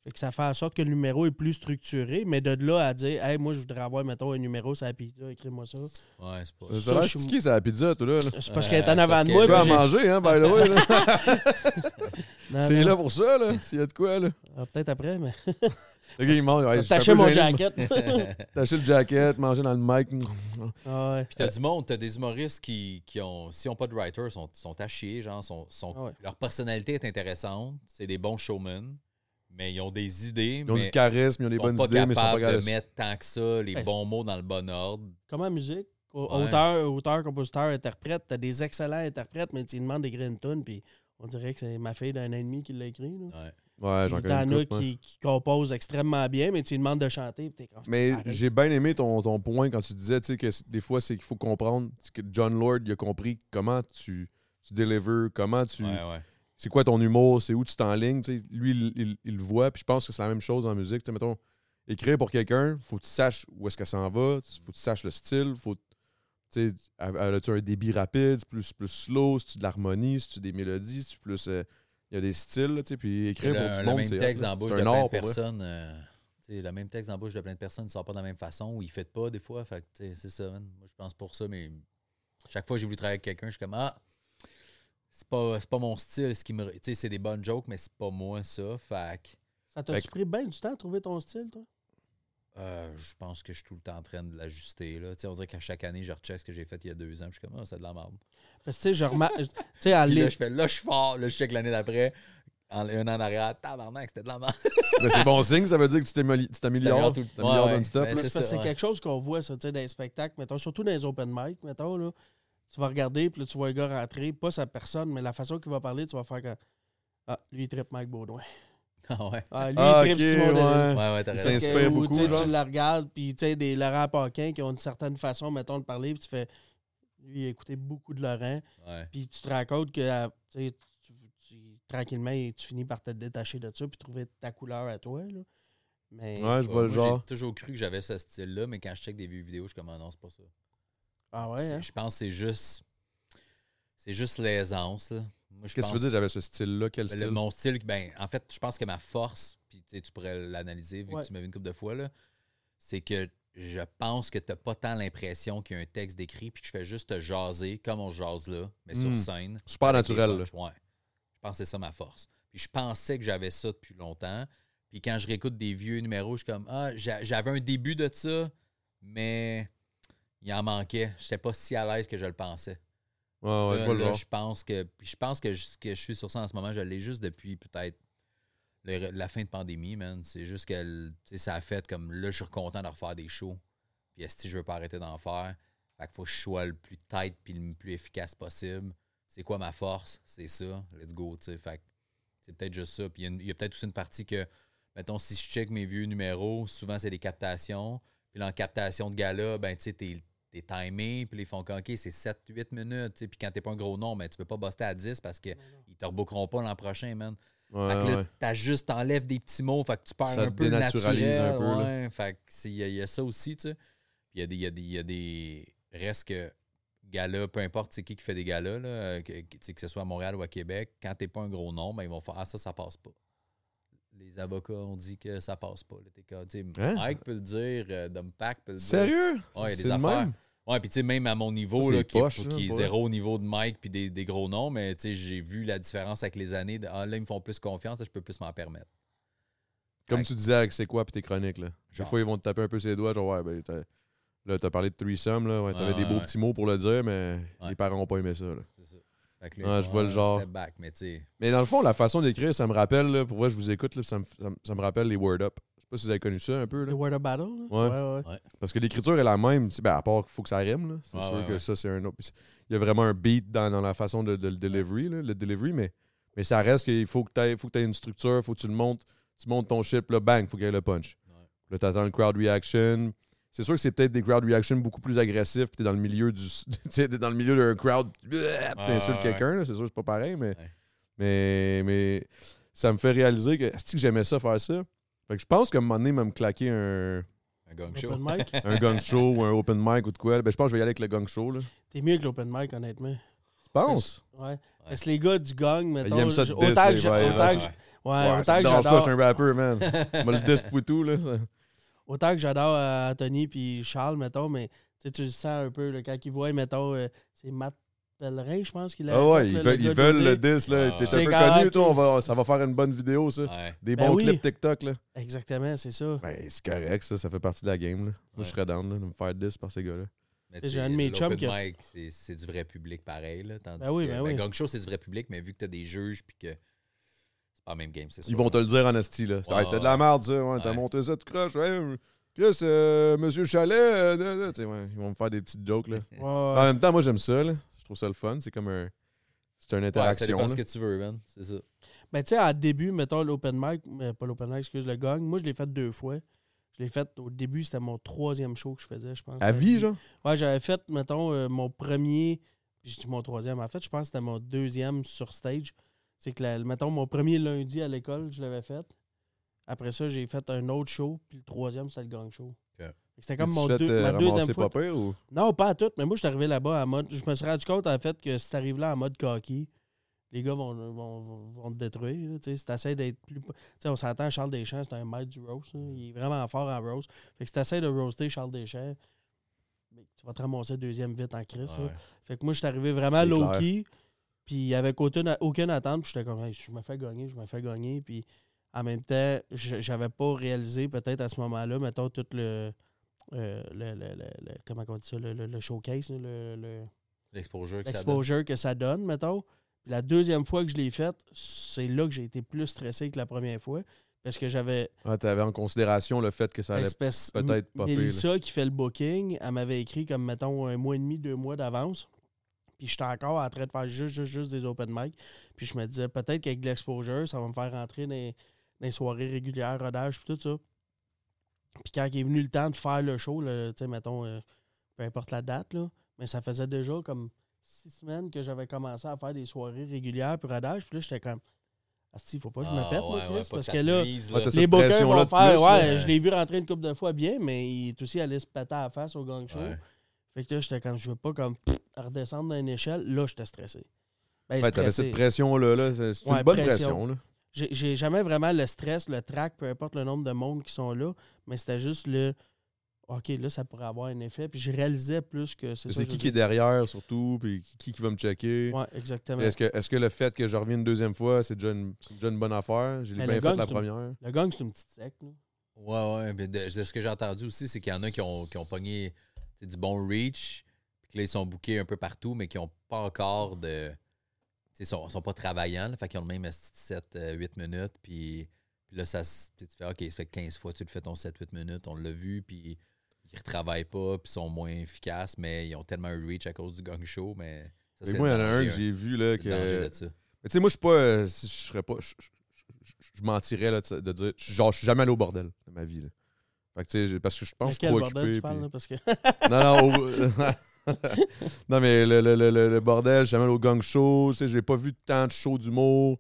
Fait que ça fait en sorte que le numéro est plus structuré, mais de là à dire, hey, moi, je voudrais avoir, mettons, un numéro sur la pizza, écris-moi ça. Ouais, c'est pas. Ça je suis- stické, c'est la pizza, tout là. là. C'est parce Euh, qu'elle est en c'est avant de moi. Tu peux j'ai- manger, hein, by the way. C'est là pour ça, là. S'il y a de quoi, là. Ah, Peut-être après, mais. Le gars, il mange. Ouais, mon jacket. T'as le jacket, manger dans le mic. Ah ouais. Puis t'as du monde, t'as des humoristes qui, qui ont, s'ils n'ont pas de writer, sont, sont à chier, genre, sont, sont- Ah ouais. leur personnalité est intéressante, c'est des bons showmen, mais ils ont des idées, Ils ont mais du charisme, ils ont des bonnes idées, mais ils sont pas capables de mettre tant que ça, les Ben, bons mots dans le bon ordre. Comme en musique, Ouais. auteur, auteur, compositeur, interprète, t'as des excellents interprètes, mais tu lui demandes d'écrire une tune, puis on dirait que c'est ma fille d'un demi qui l'a écrit. là. Ouais. Ouais, j'en connais T'en as qui, qui composent extrêmement bien, mais tu lui demandes de chanter, puis t'es comme. Mais j'ai bien aimé ton, ton point quand tu disais que des fois, c'est qu'il faut comprendre que John Lord il a compris comment tu, tu deliver, comment tu. Ouais, ouais. C'est quoi ton humour, c'est où tu t'enlignes. tu. Lui, il, il- il le voit, puis je pense que c'est la même chose en musique. Tu mettons, écrire pour quelqu'un, faut que tu saches où est-ce que ça en va, faut que tu saches le style, faut. Tu as-tu un débit rapide, c'est plus, plus slow, c'est-tu de l'harmonie, c'est-tu des mélodies, c'est-tu plus. euh, Il y a des styles, tu sais, puis écrire le, pour tout le le monde, même c'est texte dans la bouche C'est de plein de pour personnes. euh, tu le même texte dans la bouche de plein de personnes ne sort pas de la même façon ou il ne fait pas des fois. Fait tu c'est ça, man. Moi, je pense pour ça, mais chaque fois que j'ai voulu travailler avec quelqu'un, je suis comme Ah, c'est pas, c'est pas mon style. Ce qui me, tu sais, c'est des bonnes jokes, mais c'est pas moi ça. Fait que, Ça Fait t'a-tu pris bien du temps à trouver ton style, toi? euh, je pense que je suis tout le temps en train de l'ajuster. Là. Tu sais, on dirait qu'à chaque année, je recheck ce que j'ai fait il y a deux ans. puis Je suis comme Ah, c'est de la merde. Parce que, tu sais, je remarque. Là, je fais là, je suis fort. Là, je check l'année d'après. En, un an en arrière, tabarnak, c'était de la merde. Mais c'est bon signe, ça veut dire que tu t'amélio- tu t'améliores. Tu t'améliores Ouais, ouais. non-stop. Ben, c'est quelque chose qu'on voit, ça, tu sais, dans les spectacles, mettons, surtout dans les open mic, mettons, là. Tu vas regarder, puis là, tu vois le gars rentrer, pas sa personne, mais la façon qu'il va parler, tu vas faire que. Ah, lui, il tripe Mike Baudouin. Ah ouais. Ah, lui, Ah, il tripe Simon ouais. Ouais, ouais, t'as raison. S'inspire beaucoup, tu sais, genre. Tu le regardes, puis tu sais, des Laurent Paquin qui ont une certaine façon, mettons, de parler, puis tu fais. Lui, il a écouté beaucoup de Laurent, Ouais. puis tu te rends compte que, euh, tu sais, tu- tu- tranquillement, tu finis par te détacher de ça, puis trouver ta couleur à toi, là. Mais. Ouais, je vois le genre. J'ai toujours cru que j'avais ce style-là, mais quand je check des vieux vidéos, je suis comme, ah non, c'est pas ça. Ah ouais, hein? Je pense que c'est juste. C'est juste l'aisance. là. Moi, je Qu'est-ce que tu veux pense- dire, j'avais ce style-là? Quel Ben, style? le- mon style, ben, en fait, je pense que ma force, puis tu sais, tu pourrais l'analyser vu Ouais. que tu m'as vu une couple de fois, là, c'est que je pense que tu n'as pas tant l'impression qu'il y a un texte d'écrit, puis que je fais juste te jaser comme on jase là, mais sur Mm. scène. Super avec des naturel, punchs. Ouais. Je pense que c'est ça ma force. Puis je pensais que j'avais ça depuis longtemps. Puis quand je réécoute des vieux numéros, je suis comme Ah, j'a- j'avais un début de ça, mais il en manquait. Je n'étais pas si à l'aise que je le pensais. Ouais, ouais, je Là, je pense que je pense que je, que je suis sur ça en ce moment, je l'ai juste depuis peut-être la fin de pandémie, man. C'est juste que ça a fait comme là, je suis content de refaire des shows. Puis si je veux pas arrêter d'en faire, fait qu'il faut que je sois le plus tight puis le plus efficace possible. C'est quoi ma force? C'est ça. Let's go, tu sais. Fait c'est peut-être juste ça. Puis il y a peut-être aussi une partie que, mettons, si je check mes vieux numéros, souvent c'est des captations. Puis là, en captation de gala, ben, tu sais, t'es t'es timé, puis ils font comme, OK, c'est 7-8 minutes, puis quand t'es pas un gros nom, ben, tu peux pas buster à 10 parce qu'ils te rebookeront pas l'an prochain, man. Ouais, fait que là, ouais. t'ajustes, t'enlèves des petits mots, fait que tu perds Ça un te peu le dénaturalise naturel. un peu, ouais, fait que c'est- il y, a- il y a ça aussi, tu sais. Puis il y a des, il y a des, il y a des restes que galas, peu importe c'est qui qui fait des galas, là, que, que- que ce soit à Montréal ou à Québec, quand t'es pas un gros nom, ben, ils vont faire Ah, ça, ça passe pas. Les avocats ont dit que ça passe pas. là. Hein? Mike peut le dire, euh, Dom Pack peut le dire. Sérieux? Ouais, il y a des C'est le affaires. même? Ouais, puis tu sais, même à mon niveau, là, qui, est- poche, qui ça, est pour zéro au niveau de Mike puis des, des gros noms, mais tu sais, j'ai vu la différence avec les années. De, ah, là, ils me font plus confiance, là, je peux plus m'en permettre. Comme tu disais avec c'est quoi puis tes chroniques, là. Des fois, ils vont te taper un peu ses doigts, genre, ouais, ben, t'as- là, t'as parlé de threesome, là. Ouais, t'avais des beaux petits mots pour le dire, mais les parents ont pas aimé ça, là. C'est ça. Fait que Ouais, je vois le genre. Step back, mais. Mais dans le fond, la façon d'écrire, ça me rappelle, là, pour vrai, je vous écoute, là, ça, me, ça, me- ça me rappelle les Word Up. Pas si vous avez connu ça un peu, Le là. Word of Battle? Ouais. ouais, ouais. Parce que l'écriture est la même, tu sais, ben, à part qu'il faut que ça rime. C'est Ouais, sûr ouais, que ouais. ça, c'est un autre. Il y a vraiment un beat dans, dans la façon de, de le delivery, là, le delivery, mais, mais ça reste qu'il faut que tu aies, faut que aies une structure, faut que tu le montes, tu montes ton puis là, bang, faut qu'il y ait le punch. Ouais. Là, t'attends le crowd reaction. C'est sûr que c'est peut-être des crowd reactions beaucoup plus agressifs, puis t'es dans le milieu du. tu t'es dans le milieu d'un crowd, t'insultes ouais, quelqu'un, c'est sûr que c'est pas pareil, mais, Ouais. mais, mais ça me fait réaliser que, est-ce que j'aimais ça faire ça? Fait que je pense qu'à un moment donné, même claquer un, Un gang show. Open mic? un gang show ou un open mic ou de quoi, ben, je pense que je vais y aller avec le gang show, là. T'es mieux que l'open mic, honnêtement. penses? Ouais. Parce que les gars du gang, mettons. Ils aiment ça de diss, autant que j'a- vibes, autant ouais. que ouais, Ouais, autant me que j'adore. je suis un rapper, man. Moi, le disque pour tout, là. ça. Autant que j'adore euh, Anthony puis Charles, mettons, mais tu tu le sens un peu là, quand ils voient, mettons, euh, c'est Matt Pellerin, je pense qu'il a. Ah ouais, fait, ils veulent, ils le OD. disque, là. Ah, T'es ouais. un C'est peu connu, toi. On va, ça va faire une bonne vidéo, ça. Ouais. Des Ben bons oui. clips TikTok, là. Exactement, c'est ça. Ben, c'est correct, ça. Ça fait partie de la game, là. Moi, Ouais. je serais down, là, de me faire 10 par ces gars-là. Mais J'ai tu sais, un de mes chums qui a- c'est- du vrai public pareil. Là, tandis Ben oui, que, ben oui. Gang Show, c'est du vrai public, mais vu que tu as des juges puis que c'est pas la même game, c'est sûr. Ils vont te le dire en esti, là. C'était de la merde, ça. Ouais, T'as monté ça, tu croches. Ouais, Chris, euh, Monsieur Chalet, euh, da, da. Tu sais, ouais, ils vont me faire des petites jokes, là. Ouais, En même temps, moi, j'aime ça, là. Je trouve ça le fun. C'est comme un. C'est une Ouais, ça interaction. dépend là. ce que tu veux, man. C'est ça. Ben, tu sais, à début, mettons, l'open mic, pas l'open mic, excuse, le gang, moi, je l'ai fait deux fois. Je l'ai fait au début, c'était mon troisième show que je faisais, je pense. À vie, genre? Ouais, j'avais fait, mettons, euh, mon premier, puis je dis mon troisième, en fait, je pense que c'était mon deuxième sur stage. C'est que, la- mettons, mon premier lundi à l'école, je l'avais fait. Après ça, j'ai fait un autre show, puis le troisième, c'était le gang show. C'était comme mon deux- euh, ma deuxième fois. pas pire ou? Non, pas à tout, mais moi, je suis arrivé là-bas en mode. Je me suis rendu compte, en fait, que si t'arrives là en mode cocky, les gars vont, vont, vont- vont te détruire. là, tu sais. si t'essaies d'être plus. Tu sais, on s'entend, Charles Deschamps, c'est un maître du roast. Il est vraiment fort en roast. Fait que si t'essaies de roaster Charles Deschamps, ben, tu vas te ramasser deuxième vite en crise. Fait que moi, je suis arrivé vraiment low-key, puis avec aucune, aucune attente, puis j'étais comme, Hey, je me fais gagner, je me fais gagner, puis en même temps, je- j'avais pas réalisé peut-être à ce moment-là, mettons, tout le. Euh, le, le- le- le- comment on dit ça, le, le- le showcase, là, le, le- L'exposure que ça donne. l'exposure que ça donne, mettons. Puis la deuxième fois que je l'ai faite, c'est là que j'ai été plus stressé que la première fois. Parce que j'avais Ah, t'avais en considération le fait que ça allait. peut-être popper, Mélissa qui fait le booking, elle m'avait écrit comme mettons un mois et demi, deux mois d'avance. Puis j'étais encore en train de faire juste, juste, juste des open mic. Puis je me disais peut-être qu'avec de l'exposure, ça va me faire rentrer dans, les- dans les soirées régulières, rodage, puis tout ça. Puis quand il est venu le temps de faire le show, tu sais, mettons, euh, peu importe la date, là, mais ça faisait déjà comme six semaines que j'avais commencé à faire des soirées régulières, puis rodage. Puis là, j'étais comme, ah, il faut pas que je me Ah, pète, moi, ouais, Chris, ouais, pas parce que là, là. les bookers vont faire, plus, ouais, là. je l'ai vu rentrer une couple de fois bien, mais il est aussi allé se péter à la face au gang show. Ouais. Fait que là, j'étais comme, je veux pas comme pff, redescendre dans une échelle. Là, j'étais stressé. Ben, Ouais, t'avais cette pression-là. Là. C'est c'est Ouais, une bonne pression. pression. là. J'ai jamais vraiment le stress, le trac, peu importe le nombre de monde qui sont là, mais c'était juste le OK, là, ça pourrait avoir un effet. Puis je réalisais plus que c'est ça. C'est je qui qui est derrière, surtout, puis qui, qui va me checker? Ouais, exactement. Est-ce que, est-ce que le fait que je revienne une deuxième fois, c'est déjà déjà une bonne affaire? J'ai bien le fait gang, la première. Le gang, c'est une petite secte. là. Ouais, ouais. Mais de, de ce que j'ai entendu aussi, c'est qu'il y en a qui ont, qui ont pogné du bon reach, puis que là, ils sont bookés un peu partout, mais qui n'ont pas encore de. Sais, sont, sont pas travaillants, là, fait qu'ils ont le même 7-8 minutes, puis, puis là, ça, se- tu fais, OK, ça fait 15 fois que tu le fais ton 7-8 minutes, on l'a vu, puis ils retravaillent pas, puis sont moins efficaces, mais ils ont tellement un reach à cause du gang show, mais ça, Mais moi, il y en a un que hein. j'ai vu là, danger que. Mais tu sais, moi, je suis pas. euh, je serais pas. Je, mentirais là, de, dire. Genre, je suis jamais allé au bordel de ma vie. Là. Fait que tu sais, parce que je pense que je suis trop bordel occupé. tu parles, puis- là, parce que... Non, non, au- non, mais le, le, le, le- bordel, je suis jamais allé au gang show. Tu sais, j'ai pas vu tant de shows d'humour.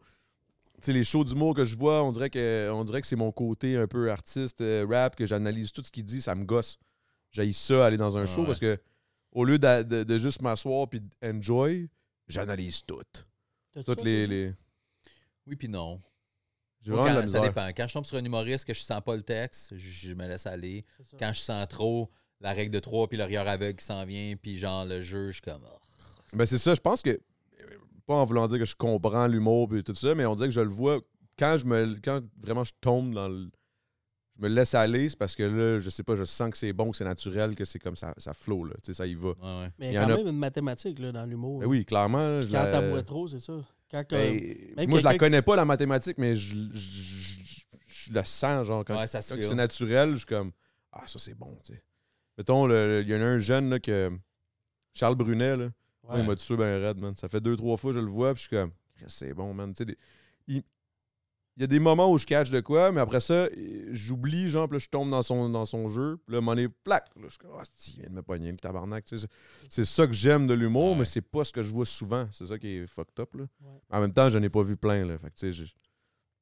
Tu sais, les shows d'humour que je vois, on dirait que, on dirait que c'est mon côté un peu artiste, euh, rap, que j'analyse tout ce qu'il dit, ça me gosse. J'ai ça, aller dans un Ah show, ouais. parce que au lieu de, de juste m'asseoir puis enjoy, j'analyse tout. Toutes ça, les. Oui, puis non. Quand- ça dépend. Quand je tombe sur un humoriste que je sens pas le texte, je, je me laisse aller. Quand je sens trop la règle de 3 puis le regard aveugle qui s'en vient, puis genre le jeu, je suis comme. oh, Ben c'est ça, je pense que. Pas en voulant dire que je comprends l'humour et tout ça, mais on dirait que je le vois. Quand je me. Quand vraiment je tombe dans le. Je me laisse aller, c'est parce que là, je sais pas, je sens que c'est bon, que c'est naturel, que c'est comme ça, ça flow, là. Tu sais, ça y va. ouais, ouais. Mais il y a quand a- même une mathématique là, dans l'humour. Ben oui, clairement. je Quand la- t'aboies trop, c'est ça. Quand Ben, moi, je la connais pas, la mathématique, mais je, je, je- je le sens, genre, quand, Ouais, quand c'est naturel, je suis comme, ah, ça, c'est bon, tu sais. Mettons, il y en a un jeune, là, que. Charles Brunet, là. Ouais. il m'a tué ben raide, man. Ça fait deux, trois fois que je le vois, puis je suis comme, c'est bon, man. Tu sais, des- il... il y a des moments où je catch de quoi, mais après ça, j'oublie, genre, puis là, je tombe dans son, dans son jeu, puis là, m'en est plaque. Là, je suis comme, si, il vient de me pogner, le tabarnak. Tu sais, c'est c'est ça que j'aime de l'humour, Ouais. mais c'est pas ce que je vois souvent. C'est ça qui est fucked up, là. Ouais. En même temps, je n'ai pas vu plein, là. Fait que, tu sais, je-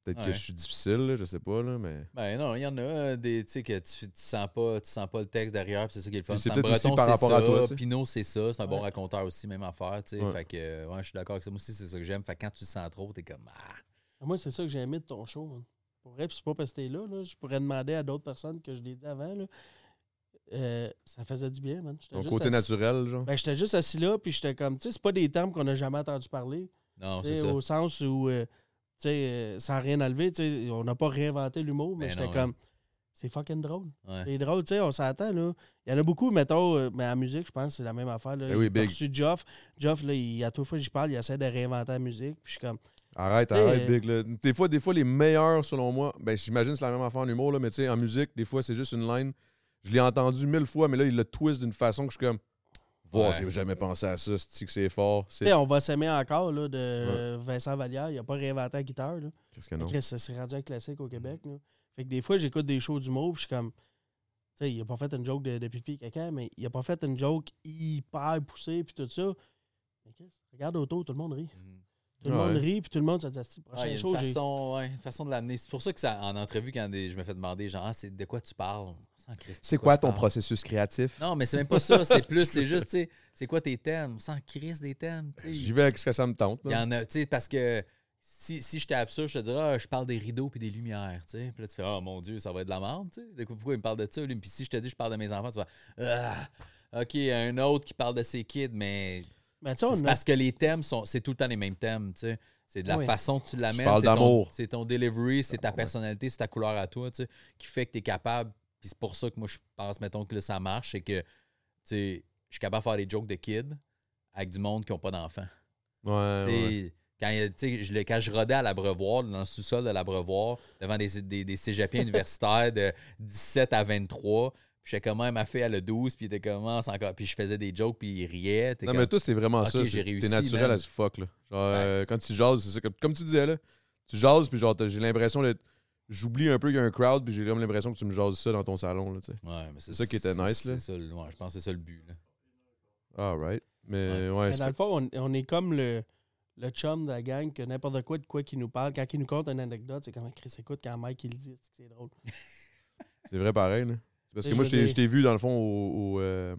Peut-être que je suis difficile, là, je sais pas, là, mais. Ben non, il y en a euh, des, tu sais, que tu, tu sens pas, tu sens pas le texte derrière, puis c'est ça qui est le fun. C'est Sam peut-être aussi Breton, par c'est rapport à ça, toi, tu sais. Pinot, c'est ça, c'est un bon raconteur aussi, même affaire, tu sais. Ouais. Fait que, euh, ouais, je suis d'accord avec ça. Moi aussi, c'est ça que j'aime. Fait que quand tu le sens trop, t'es comme, ah. Moi, c'est ça que j'ai aimé de ton show. man. Pour vrai, puis c'est pas parce que t'es là, là. Je pourrais demander à d'autres personnes que je l'ai dit avant. Là. Euh, ça faisait du bien, man. Ton juste côté assis- naturel, genre. Ben, j'étais juste assis là, puis j'étais comme, tu sais, c'est pas des termes qu'on n'a jamais entendu parler. Non, c'est ça. Au sens où, euh, sais, euh, sans rien enlever, tu sais, on n'a pas réinventé l'humour, mais Ben j'étais comme, c'est fucking drôle. Ouais. C'est drôle, tu sais, on s'entend, là. Il y en a beaucoup, mettons, euh, mais en musique, je pense que c'est la même affaire. Là. Ben oui, big. reçu Geoff. Geoff, là, il, à toute fois que j'y parle, il essaie de réinventer la musique, puis je suis comme, Arrête, arrête, euh, Big. là. Des fois, des fois, les meilleurs, selon moi, ben j'imagine que c'est la même affaire en humour, là, mais tu sais, en musique, des fois, c'est juste une line. Je l'ai entendu mille fois, mais là, il le twist d'une façon que je suis comme. Wow, Ouais. j'ai jamais pensé à ça, c'est que c'est fort? tu sais, C'est. on va s'aimer encore, là, de Vincent Vallière. Il n'a pas réinventé la guitare, là. Qu'est-ce que non? Chris, ça s'est rendu un classique au Québec. Là. Fait que des fois, j'écoute des shows d'humour, puis je suis comme. Tu sais, il a pas fait une joke de, de pipi caca, mais il a pas fait une joke hyper poussée, puis tout ça. Mais regarde autour, tout le monde rit. Mhm. Tout le Ouais. monde rit, puis tout le monde se dit, prochain a une show, façon, ouais, une façon de l'amener. C'est pour ça que ça, en entrevue, quand des- je me fais demander, genre, ah, c'est de quoi tu parles? Sans Christ, de C'est quoi ton processus créatif? Non, mais c'est même pas ça. C'est plus, c'est juste, tu sais, c'est quoi tes thèmes? Sans Christ des thèmes, tu sais. J'y vais avec ce que ça me tente. Il y en a, tu sais, parce que si, si j'étais absurde, je te dirais, ah, je parle des rideaux puis des lumières, tu sais. Puis là, tu fais, oh mon Dieu, ça va être de la merde, tu sais. Pourquoi il me parle de ça, lui? Puis si je te dis, je parle de mes enfants, tu vas, ah, OK, un autre qui parle de ses kids, mais Ben, c'est a- parce que les thèmes, sont, c'est tout le temps les mêmes thèmes, tu sais. C'est de la Oui. façon que tu l'amènes. parle c'est ton- d'amour. C'est ton delivery, c'est ta personnalité, c'est ta couleur à toi, tu sais, qui fait que tu es capable. Puis c'est pour ça que moi, je pense, mettons, que là, ça marche, c'est que, tu sais, je suis capable de faire des jokes de kids avec du monde qui n'a pas d'enfants. Ouais, Quand, je, le- quand je rodais à l'Abreuvoir, dans le sous-sol de l'Abreuvoir, devant des, des, des cégepiens universitaires de 17 à 23, puis j'étais comme, Ah, ma fille, elle a 12, puis il était comment, c'est encore. Puis je faisais des jokes, puis il riait. Non, comme- mais toi, c'est vraiment ça. T'es naturel man. as fuck, là. Genre, euh, quand tu jases, c'est ça. Comme, comme tu disais, là. Tu jases, puis genre, j'ai l'impression d'être. J'oublie un peu qu'il y a un crowd, puis j'ai comme l'impression que tu me jases ça dans ton salon, là, tu sais. Ouais, mais C'est ça qui était nice, là. c'est ça le- ouais, je pense que c'est ça le but. Là. Alright. Mais ouais, Mais c'est dans le fond, on, on est comme le, le chum de la gang que n'importe quoi de quoi qui nous parle. Quand il nous conte une anecdote, c'est comme Chris écoute quand Mike il le dit, c'est drôle. c'est vrai pareil, là. C'est Parce que moi, je t'ai- vu, dans le fond, au. au, euh,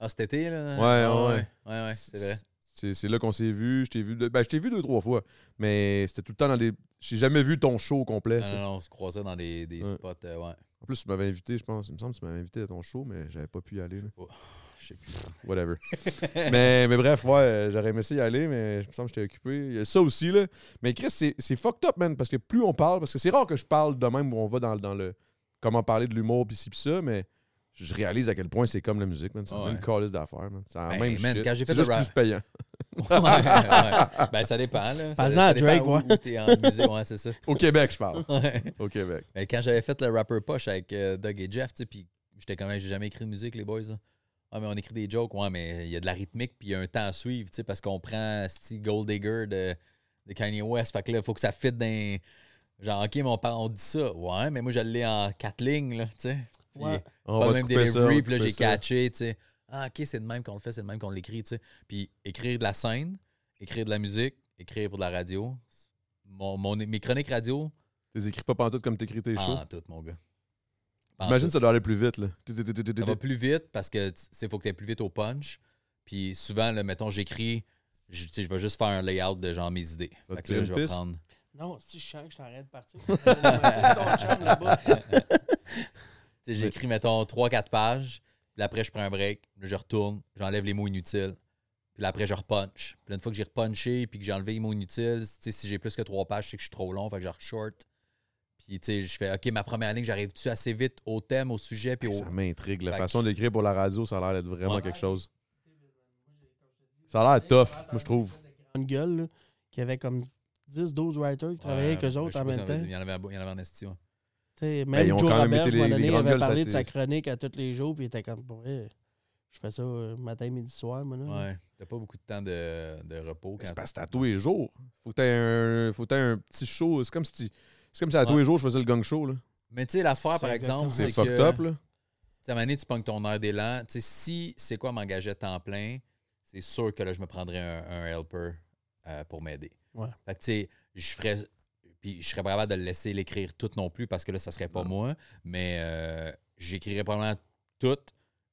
Ah, cet été, là? Ouais, Ah, ouais. ouais. Ouais, ouais, c'est vrai. C'est c'est là qu'on s'est vu. Je t'ai vu, deux- ben, je t'ai vu deux, trois fois. Mais c'était tout le temps dans des. J'ai jamais vu ton show au complet. Non, tu sais. non, non, on se croisait dans des, des Ouais. spots, euh, ouais. En plus, tu m'avais invité, je pense. Il me semble que tu m'avais invité à ton show, mais j'avais pas pu y aller. là. Je sais plus. Whatever. mais, mais bref, ouais, j'aurais aimé ça y aller, mais je me semble que j'étais occupé. Il y a ça aussi, là. Mais Chris, c'est c'est fucked up, man, parce que plus on parle, parce que c'est rare que je parle de même où on va dans, dans le. Comment parler de l'humour, pis ci, pis ça, mais je réalise à quel point c'est comme la musique, man. C'est Ouais. même calice d'affaires, man. C'est la Ben, même man, shit. quand j'ai fait juste rap- plus payant. ouais, ouais. Ben, ça dépend, là. Ça, Parle-en ça à dépend Drake, où- ouais. où t'es en musique, ouais, c'est ça. Au Québec, je parle. Ouais. Au Québec. Mais quand j'avais fait le rapper poche avec euh, Doug et Jeff, tu sais, puis j'étais comme, j'ai jamais écrit de musique, les boys. Là. Ah, mais on écrit des jokes, ouais, mais il y a de la rythmique, puis il y a un temps à suivre, tu sais, parce qu'on prend Steve Gold Digger de, de Kanye West. Fait que là, il faut que ça fitte dans. Genre, OK, mais on, on dit ça. Ouais, mais moi, je l'ai en quatre lignes, là, tu sais. Ouais. C'est On pas va le même te couper ça, on delivery, va puis là, couper j'ai ça. catché, tu sais. Ah, OK, c'est de même qu'on le fait, c'est de même qu'on l'écrit, tu sais. Puis écrire de la scène, écrire de la musique, écrire pour de la radio. Mon, mon- mes chroniques radio, T'es écris pas pantoute comme t'écris tes shows? ah, tout, mon gars. J'imagine que ça doit aller plus vite, là. Ça va plus vite parce que il faut que tu plus vite au punch. Puis souvent, là, mettons, j'écris, je, tu sais, je vais juste faire un layout de genre mes idées. Fait que là, je vais prendre. Non, si je sens que je t'arrête de partir. C'est ton chum là-bas. Tu sais, J'écris, mettons, 3-4 pages. Puis après, je prends un break. Là, je retourne. J'enlève les mots inutiles. Puis là, après, je repunch. Puis là, une fois que j'ai repunché puis que j'ai enlevé les mots inutiles, si j'ai plus que 3 pages, c'est que je suis trop long. Fait que je short. Puis, tu sais, je fais, OK, ma première ligne, j'arrive-tu assez vite au thème, au sujet, puis au. Ça m'intrigue. La Fait façon d'écrire pour la radio, ça a l'air d'être vraiment Ouais. quelque chose. Ça a l'air tough, moi, je trouve. Une gueule, là, qui avait comme 10-12 writers qui travaillaient avec eux autres en même temps. Il y en avait, il y en avait en esti, ouais. Tu sais, Ben, même ils ont Joe quand même Robert, été à un les- moment il avait parlé de sa chronique à tous les jours, puis il était comme, je fais ça euh, matin, midi, soir, moi, là. Ouais. T'as pas beaucoup de temps de, de repos quand C'est parce que à tous les jours. Faut que t'aies un, faut que un petit show. C'est comme si tu- c'est comme si à tous les jours, je faisais le gang show. Là. Mais tu sais, l'affaire, par exemple, C'est c'est que. fucked up. Là. Tu sais, à un moment donné, tu pognes ton air d'élan. Tu sais, si c'est quoi m'engager à temps plein, c'est sûr que là, je me prendrais un, un helper euh, pour m'aider. Ouais. Fait que, tu sais, je ferais. Puis je serais pas capable de le laisser l'écrire tout non plus parce que là, ça serait pas moi. Mais euh, j'écrirais probablement tout,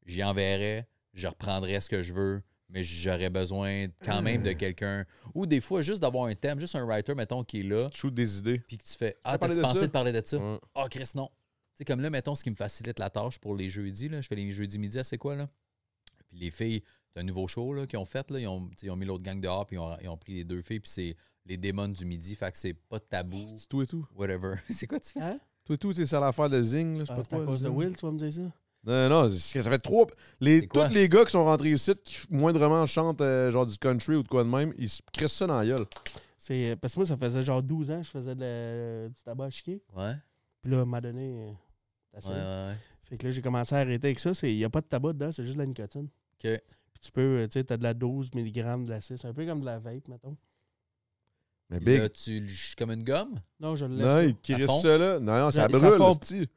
j'y enverrais, je reprendrais ce que je veux, mais j'aurais besoin quand même Euh. de quelqu'un. Ou des fois, juste d'avoir un thème, juste un writer, mettons, qui est là, Shoot des idées. puis que tu fais Ah, de pensé ça? de parler de ça? Ouais. Ah, Chris, non. Tu sais, comme là, mettons, ce qui me facilite la tâche pour les jeudis, là, je fais les jeudis midi, à c'est quoi, là? Puis les filles, c'est un nouveau show là, qu'ils ont fait, là, ils, ont, tu ils ont mis l'autre gang dehors, puis ils ont, ils ont pris les deux filles, puis c'est les démons du midi, fait que c'est pas de tabou, C'est tout et tout. whatever. c'est quoi tu fais? Hein? Tout et tout, c'est ça l'affaire de Zing. Là, je sais Ah, pas c'est à trop. cause de. Will, tu vas me dire ça? Non, non, ça fait trois. Les, quoi? tous les gars qui sont rentrés ici, qui moindrement chantent euh, genre du country ou de quoi de même, ils se crissent ça dans la gueule. C'est, parce que moi, ça faisait genre 12 ans que je faisais de la- du tabac à chiquer. Ouais, Puis là, à un moment donné, euh, ouais, ouais. ouais. Fait que là, j'ai commencé à arrêter avec ça. Il n'y a pas de tabac dedans, c'est juste de la nicotine. OK. Puis tu peux, euh, tu sais, t'as de la 12 mg de la 6, un peu comme de la vape, mettons. Mais big. Là, tu le comme une gomme? Non, je le laisse. non, là. crissent fond? ça là. Non, non, ça Ça- ça brûle, fond. hostie.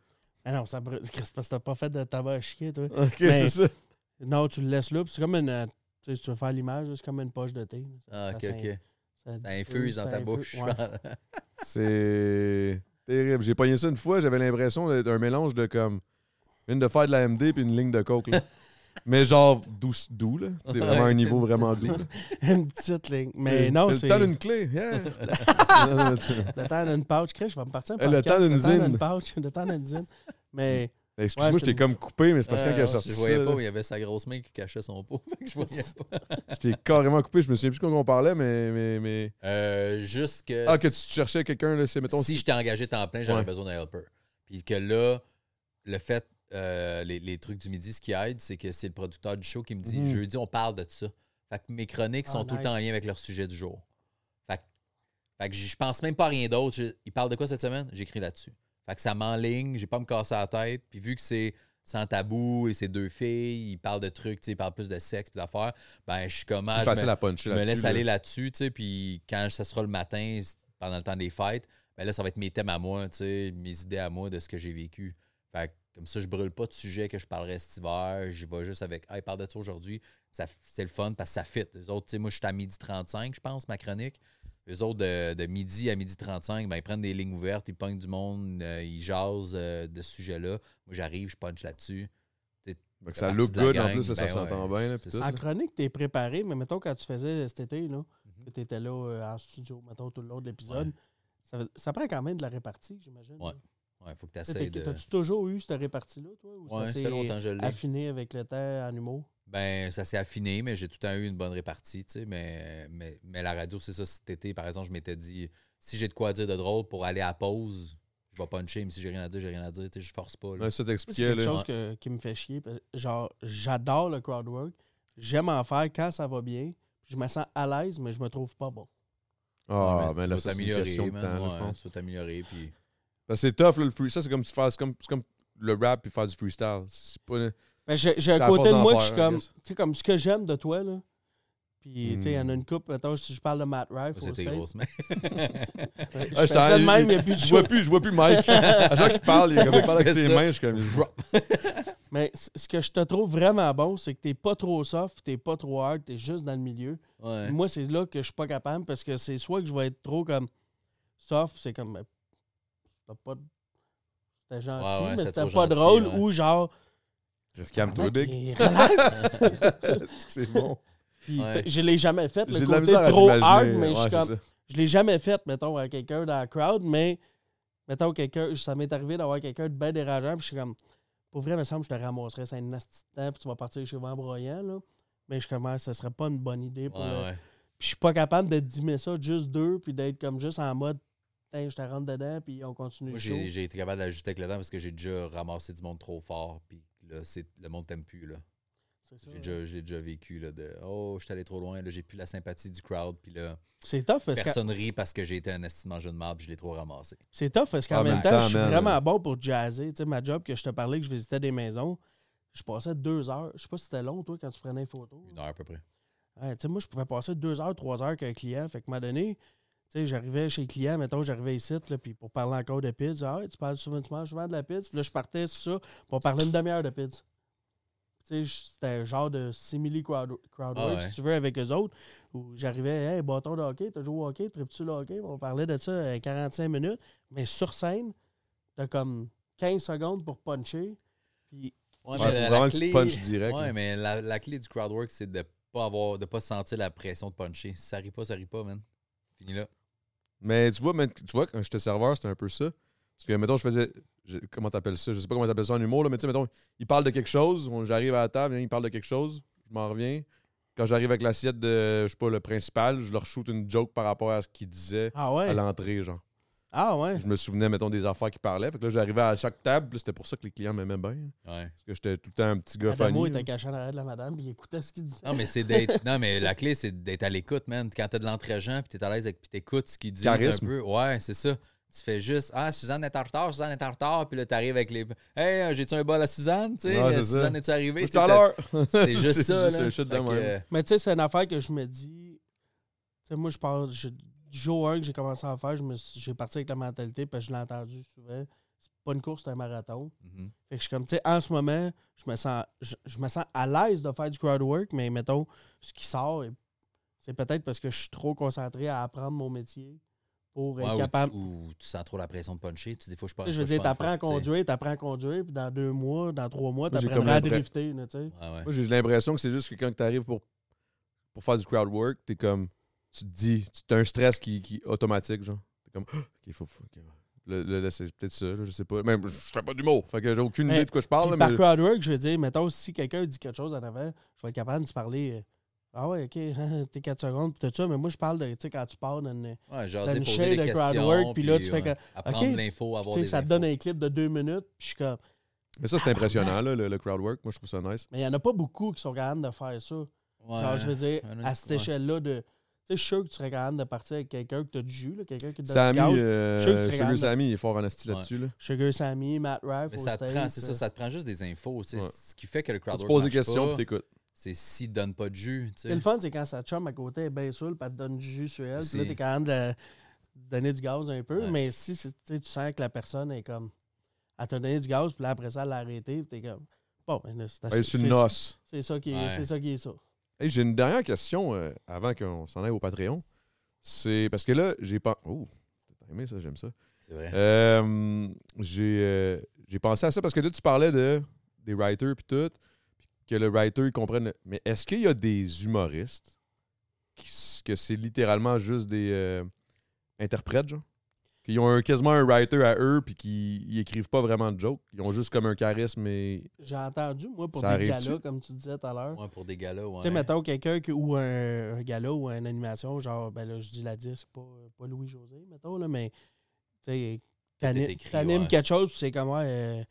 Ah non, ça brûle. Chris, parce que t'as pas fait de tabac à chier, toi. Ok, c'est ça. Non, tu le laisses là. puis c'est comme une. euh, Tu sais, si tu veux faire l'image, c'est comme une poche de thé. Ah, Ça ok, ok. Ça, Ça infuse dans ça ta infuse. bouche. Ouais. C'est terrible. J'ai pogné ça une fois, j'avais l'impression d'être un mélange de comme. Une de faire de la MD puis une ligne de coke. Là. Mais genre doux, doux là. C'est vraiment un niveau vraiment doux. là. une petite ligne. Mais non, c'est c'est. le temps d'une clé. Yeah. Le temps d'une pouch. Chris, je vais me partir un le temps d'une zine. d'une pouch. Le temps d'une zine. Mais. Excuse-moi, Ouais, je t'ai comme coupé, mais c'est parce que quand il a Euh, sorti je voyais pas, mais il y avait sa grosse main qui cachait son pot. Je voyais pas. Je t'ai carrément coupé, je me souviens plus de quoi on parlait, mais. mais, mais... Euh, juste que. Ah, que tu cherchais quelqu'un, là, c'est mettons. si je t'ai engagé temps plein, j'aurais Ouais. besoin d'un helper. Puis que là, le fait, euh, les, les trucs du midi, ce qui aide, c'est que c'est le producteur du show qui me dit Mhm. jeudi, on parle de ça. Fait que mes chroniques Ah, sont tout le temps en lien avec leur sujet du jour. Fait que, fait que je pense même pas à rien d'autre. Je- Il parle de quoi cette semaine? J'écris là-dessus. Fait que ça m'enligne, j'ai pas à me casser la tête. Puis vu que c'est sans tabou et c'est deux filles, ils parlent de trucs, ils parlent plus de sexe puis d'affaires, ben je suis C'est je me- je me laisse aller là-dessus, puis quand ça sera le matin, pendant le temps des fêtes, ben là, ça va être mes thèmes à moi, mes idées à moi de ce que j'ai vécu. Fait que comme ça, je brûle pas de sujet que je parlerai cet hiver, j'y vais juste avec, hey, parle de ça aujourd'hui, c'est le fun parce que ça fit. Les autres, tu sais, moi, je suis à midi 35, je pense, ma chronique. Les autres, de, de midi à midi 35, ben, ils prennent des lignes ouvertes, ils pognent du monde, euh, ils jasent euh, de ce sujet-là. Moi, j'arrive, je punch là-dessus. Ça look good en plus, ça, ça ben s'entend ouais, bien. En chronique, t'es préparé, mais mettons quand tu faisais cet été, là, Mhm. que t'étais là euh, en studio, mettons tout le long de l'épisode, ça, ça prend quand même de la répartie, j'imagine. Ouais. Ouais, faut que tu de. T'as-tu toujours eu cette répartie-là, toi? Ou Ouais, ça s'est fait longtemps que je l'ai. affiné avec le temps en humour? Ben, ça s'est affiné, mais j'ai tout le temps eu une bonne répartie, tu sais. Mais, mais, mais la radio, c'est ça. Cet été, par exemple, je m'étais dit, si j'ai de quoi dire de drôle pour aller à pause, je vais puncher, mais si j'ai rien à dire, j'ai rien à dire, tu sais, je force pas. là. Ouais, ça Moi, C'est t'expliquait, quelque là. chose que- qui me fait chier. parce- Genre, j'adore le crowd work. J'aime en faire quand ça va bien. Je me sens à l'aise, mais je me trouve pas bon. Ah, Ouais, mais tu là, ça, c'est une t'améliorer, question de man. temps, là, je Ouais, pense. Tu vas t'améliorer, puis... Parce que c'est tough, là, le free. Ça, c'est comme, tu comme, c'est comme le rap puis faire du freestyle. C'est pas. Mais j'ai C'est j'ai à un côté de moi que je suis comme, tu sais, comme ce que j'aime de toi, là. Puis, tu sais, il y en a Hmm. une coupe, mettons, si je parle de Matt Rife, C'était grosse, mais... Je Ah, ça de même, il n'y a plus de Je choix. vois plus, je vois plus Mike. à chaque fois qu'il parle, il, parle avec ses ça. mains, je suis comme. Mais ce que je te trouve vraiment bon, c'est que t'es pas trop soft, t'es pas trop hard, t'es juste dans le milieu. Ouais. Moi, c'est là que je suis pas capable parce que c'est soit que je vais être trop comme soft, c'est comme. T'as pas C'était gentil, Ouais, ouais, mais c'était c'était pas gentil, drôle ouais. ou genre. Just calme-toi, Big. c'est bon? Puis, Ouais. je l'ai jamais fait, le J'ai de la côté trop hard, mais Ouais, je suis comme. ça. Je l'ai jamais fait, mettons, à quelqu'un dans la crowd, mais mettons quelqu'un. Ça m'est arrivé d'avoir quelqu'un de bien dérangeant, puis je suis comme. Pour vrai, il me semble que je te ramasserais ça un nasty de temps, puis tu vas partir chez en broyant, là. Mais je commence, ce serait pas une bonne idée pour. Ouais, le- ouais. Puis je suis pas capable de dimmer ça juste deux, puis d'être comme juste en mode. Je te rentre dedans, puis on continue Moi, j'ai été capable d'ajuster avec le temps parce que j'ai déjà ramassé du monde trop fort, puis là, c'est- le monde t'aime plus, là. J'ai déjà, je l'ai déjà vécu, là, de « Oh, je suis allé trop loin, là, j'ai plus la sympathie du crowd, puis là, C'est tough parce que personne rit parce que j'ai été un estimant jeune marde, puis je l'ai trop ramassé. c'est tough parce qu'en En même même temps, je suis vraiment là. bon pour jazzer. Tu sais, ma job que je te parlais, que je visitais des maisons, je passais deux heures. Je sais pas si c'était long, toi, quand tu prenais une photo. Une heure à peu près. Ouais, tu sais, moi, je pouvais passer deux heures, trois heures avec un client. Fait que, à un moment donné, j'arrivais chez le client, mettons, j'arrivais ici, là, puis pour parler encore de pizza, ah, tu parles souvent, tu manges souvent de la pizza. Puis là, je partais sur ça pour parler une demi-heure de pizza. Tu sais, c'était un genre de simili crowd, crowd Ah work, ouais. si tu veux, avec eux autres. Où j'arrivais, hey, bâton de hockey, t'as joué au hockey, tripes-tu le hockey? On parlait de ça euh, 45 minutes. Mais sur scène, t'as comme 15 secondes pour puncher. Puis Ouais, Ouais, mais la- tu clé- punches direct, Ouais, là. mais la, la clé du crowd work, c'est de pas avoir, de pas sentir la pression de puncher. Si ça arrive pas, ça arrive pas, man. Fini là. Mais tu vois, man, tu vois, quand j'étais serveur, c'était un peu ça. Parce que, mettons, je faisais. je- comment t'appelles ça? Je sais pas comment t'appelles ça en humour, là, mais tu sais, mettons, il parle de quelque chose. J'arrive à la table, il parle de quelque chose. Je m'en reviens. Quand j'arrive avec l'assiette de, je sais pas, le principal, je leur shoot une joke par rapport à ce qu'il disait Ah à l'entrée, genre. Ah ouais? Je me souvenais, mettons, des affaires qu'il parlait. Fait que là, j'arrivais à chaque table. puis C'était pour ça que les clients m'aimaient bien. Ouais. Parce que j'étais tout le temps un petit gars Adamo funny. était caché en arrière de la madame, puis il écoutait ce qu'il disait. Non, mais c'est d'être. non, mais la clé, c'est d'être à l'écoute, man. Quand t'as de l'entraînement, puis t'es à l'aise avec, puis t'écoutes ce qu'ils disent Charisme. un peu. Ouais, c'est ça. Tu fais juste Ah, Suzanne est en retard, Suzanne est en retard, puis là, t'arrives avec les. Hey, euh, j'ai-tu un bol à Suzanne? Tu sais, Ouais, c'est Euh, ça. Suzanne, es-tu arrivée? Tout à l'heure. C'est juste ça, C'est là. un shit de Fait que, même. euh, Mais tu sais, c'est une affaire que je me dis. Tu sais, moi, je parle. je- du jour 1 que j'ai commencé à faire, je me suis- j'ai parti avec la mentalité, parce que je l'ai entendu souvent. C'est pas une course, c'est un marathon. mhm. Fait que je suis comme, tu sais, en ce moment, je me sens, je, je me sens à l'aise de faire du crowd work, mais mettons, ce qui sort, c'est peut-être parce que je suis trop concentré à apprendre mon métier pour être Ouais, capable. ou, tu sens trop la pression de puncher. Tu dis, faut que je punch. je veux dire, t'apprends à conduire, t'apprends à conduire, puis dans deux mois, dans trois mois, t'apprendras à drifter, là, tu sais. Moi, j'ai l'impression que c'est juste que quand tu arrives pour, pour faire du crowd work, t'es comme. Tu te dis. Tu as un stress qui, qui est automatique, genre. T'es comme. OK, faut. là, là, c'est peut-être ça, là, je sais pas. Même, je fais pas d'humour. Fait que j'ai aucune Mais- idée de quoi je parle. Là, par mais- crowd work, je veux dire, mettons, si quelqu'un dit quelque chose en avant, je vais être capable de se parler. euh, ah ouais, ok, t'es 4 secondes, puis tout ça, mais moi, je parle de, tu sais, quand tu parles d'une. Ouais, une des de crowd questions. work, puis là, tu fais que, Apprendre l'info, avoir des ça te donne un clip de deux minutes, puis je suis comme. Mais ça, c'est impressionnant, là, le, le crowd work. Moi, je trouve ça nice. Mais il n'y en a pas beaucoup qui sont capables de faire ça. Ouais. Genre, je veux dire, y à cette ouais. échelle-là de. Tu sais, je suis sûr que tu serais capable de partir avec quelqu'un que tu as du jus, là, quelqu'un qui te donne Sammy, du gaz. euh, Je suis sûr que tu Sammy, il est fort en asti Ouais. là-dessus. Là. Sugar Sammy, Matt Rife, Mais ça te prend, c'est ça, euh, ça te prend juste des infos. tu sais. Ouais. Ce qui fait que le Faut crowd te work poses des questions puis t'écoutes. c'est s'il donne pas de jus. tu le fun, c'est quand sa chum à côté est bien saoule, puis elle te donne du jus sur elle, puis là, t'es capable de, de donner du gaz un peu. Ouais. Mais si c'est- tu tu sens que la personne est comme. Elle t'a donné du gaz, puis là, après ça, elle l'a arrêté, puis t'es comme. Bon, ben c'est une noce. C'est ça qui est, Ouais. c'est ça qui est ça. Hey, j'ai une dernière question euh, avant qu'on s'en aille au Patreon. C'est parce que là, j'ai pas. Oh, t'as aimé ça, j'aime ça. C'est vrai. Euh, j'ai euh, j'ai pensé à ça parce que là, tu parlais de, des writers puis tout, puis que le writer, il comprenne. le- Mais est-ce qu'il y a des humoristes qui, que c'est littéralement juste des interprètes, genre? Qu'ils ont un- quasiment un writer à eux puis qu'ils ils écrivent pas vraiment de jokes. Ils ont juste comme un charisme et. J'ai entendu, moi, pour Ça des galas, comme tu disais tout à l'heure. Ouais, pour des gars-là, ouais. Tu sais, mettons quelqu'un ou un, un gala ou une animation, genre, ben là, je dis la disque, pas, pas Louis-José, mettons, là, mais tu sais, t'animes ouais. quelque chose, c'est comme, ouais, euh,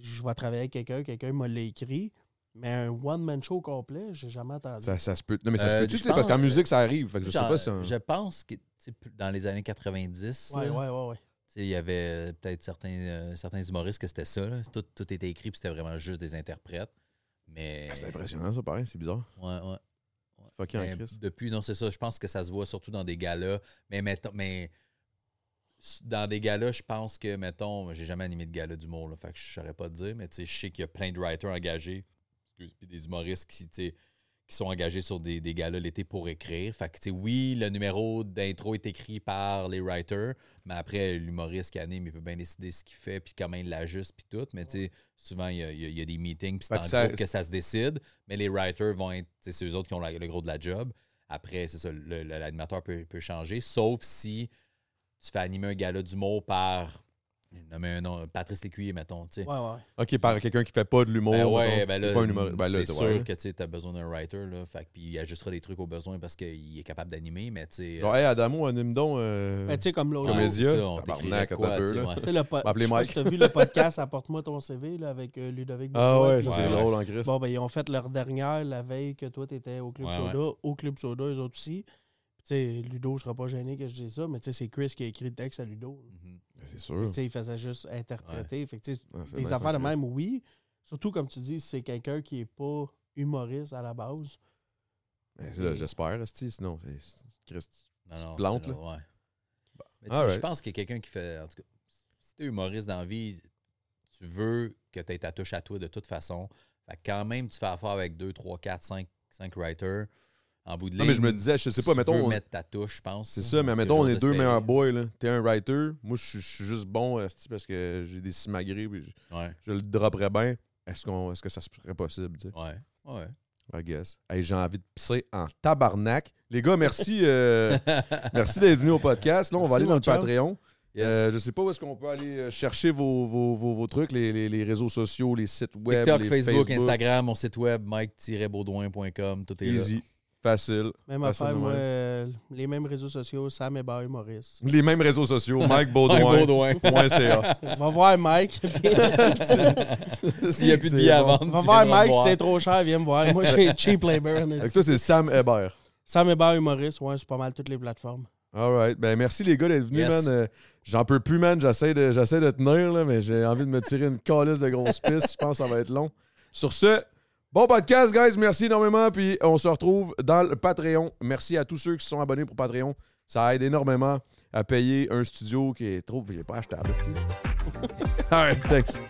je vais travailler avec quelqu'un, quelqu'un m'a écrit, mais un one-man show complet, j'ai jamais entendu. Ça, ça se peut. Non, mais ça se Euh, peut-tu, je tu sais, parce qu'en musique, ça arrive. Fait que je sais pas si. un- Je pense que dans les années 90, ouais, là, ouais, ouais, ouais. tu sais, il y avait euh, peut-être certains, euh, certains humoristes que c'était ça. là. Tout, tout était écrit puis c'était vraiment juste des interprètes. Mais. Ah, C'est impressionnant, ça, pareil. C'est bizarre. Ouais, ouais. Fucking Mais depuis, non, c'est ça. Je pense que ça se voit surtout dans des galas. Mais, mettons, mais dans des galas, je pense que, mettons, j'ai jamais animé de gala d'humour, là, fait que je saurais pas te dire, mais tu sais, je sais qu'il y a plein de writers engagés, excuse, puis des humoristes qui, tu sais, qui sont engagés sur des, des galas l'été pour écrire. Fait que, tu sais, oui, le numéro d'intro est écrit par les writers, mais après, l'humoriste qui anime, il peut bien décider ce qu'il fait, puis comment il l'ajuste, puis tout. Mais, tu sais, souvent, il y a, y y des meetings, puis c'est en ça- groupe que ça se décide, mais les writers vont être, tu sais, c'est eux autres qui ont la- le gros de la job. Après, c'est ça, l'animateur peut, peut changer, sauf si tu fais animer un gala d'humour par. Nommer un nom, Patrice Lécuyer, mettons. tu sais. Ouais, ouais. Ok, par quelqu'un qui fait pas de l'humour. Ben ouais, ben là, pas un humoriste. Ben là, c'est sûr ouais. que tu as besoin d'un writer, là, fait puis il ajustera des trucs aux besoins parce qu'il est capable d'animer, mais tu sais. Genre, hey, Adamo, anime donc. euh, Ben, tu sais, comme l'autre. ouais, Comédia. ça, on attends quoi, un peu, tu sais, là. ouais. Tu le po- Mike. t'as vu le podcast Apporte-moi ton CV là, avec euh, Ludovic Ah Bourgeois, ouais, ça c'est Ouais, ouais. drôle en Christ. Bon, ben, ils ont fait leur dernière la veille que toi, tu étais au Club Ouais, Soda. Au Club Soda, eux autres aussi. Puis, tu sais, Ludo sera pas gêné que je dise ça, mais tu sais, c'est Chris qui a écrit le texte à Ludo. Mhm. Ben, c'est Fait sûr. que, Tu il faisait juste interpréter. Fait que, tu Ah, c'est des nice, affaires de même, oui. Surtout, comme tu dis, c'est quelqu'un qui est pas humoriste à la base. Ben, J'espère, sinon, c'est- c'est Christ. Non, Tu non, te plantes, c'est là. Ouais. Mais tu sais, Alright. je pense que quelqu'un qui fait. En tout cas, si t'es humoriste dans la vie, tu veux que tu aies ta touche à toi de toute façon. Fait que quand même, tu fais affaire avec 2, 3, 4, 5, 5 writers. En bout de Non, ligne. mais je me disais, je sais pas, tu mettons. veux on- mettre ta touche, je pense. C'est ça, mais mettons, on est deux meilleurs boys. là. T'es un writer. Moi, je suis- juste bon parce que j'ai des simagrées puis je, Ouais, je le dropperais bien. Est-ce qu'on est-ce que ça serait possible, tu sais? ouais, ouais. I guess. Hey, j'ai envie de pisser en tabarnak. Les gars, merci, euh, merci d'être venus au podcast. Là, on va aller dans le. Patreon. Yes. Euh, je sais pas où est-ce qu'on peut aller euh, chercher vos, vos, vos, vos trucs, les, les- les réseaux sociaux, les sites web, TikTok, les Facebook, Instagram, mon site web, mike-baudouin.com, tout est là. Facile. Même Facile affaire, moi, euh, les mêmes réseaux sociaux, Sam et Barry Maurice. Les mêmes réseaux sociaux, Mike Baudouin. .ca. On va voir Mike. S'il n'y a plus de billets à vendre, On va voir Mike, si c'est trop cher, viens me voir. Moi, j'ai cheap labor. Avec toi, c'est Sam Hébert. Sam et Barry Maurice, ouais, c'est pas mal toutes les plateformes. All right. Ben, merci les gars d'être venus, Yes. man. Euh, J'en peux plus, man. J'essaie de, j'essaie de tenir, là, mais j'ai envie de me tirer une calice de grosses pistes. Je pense que ça va être long. Sur ce, bon podcast, guys. Merci énormément. Puis on se retrouve dans le Patreon. Merci à tous ceux qui sont abonnés pour Patreon. Ça aide énormément à payer un studio qui est trop. J'ai pas acheté à All right, thanks.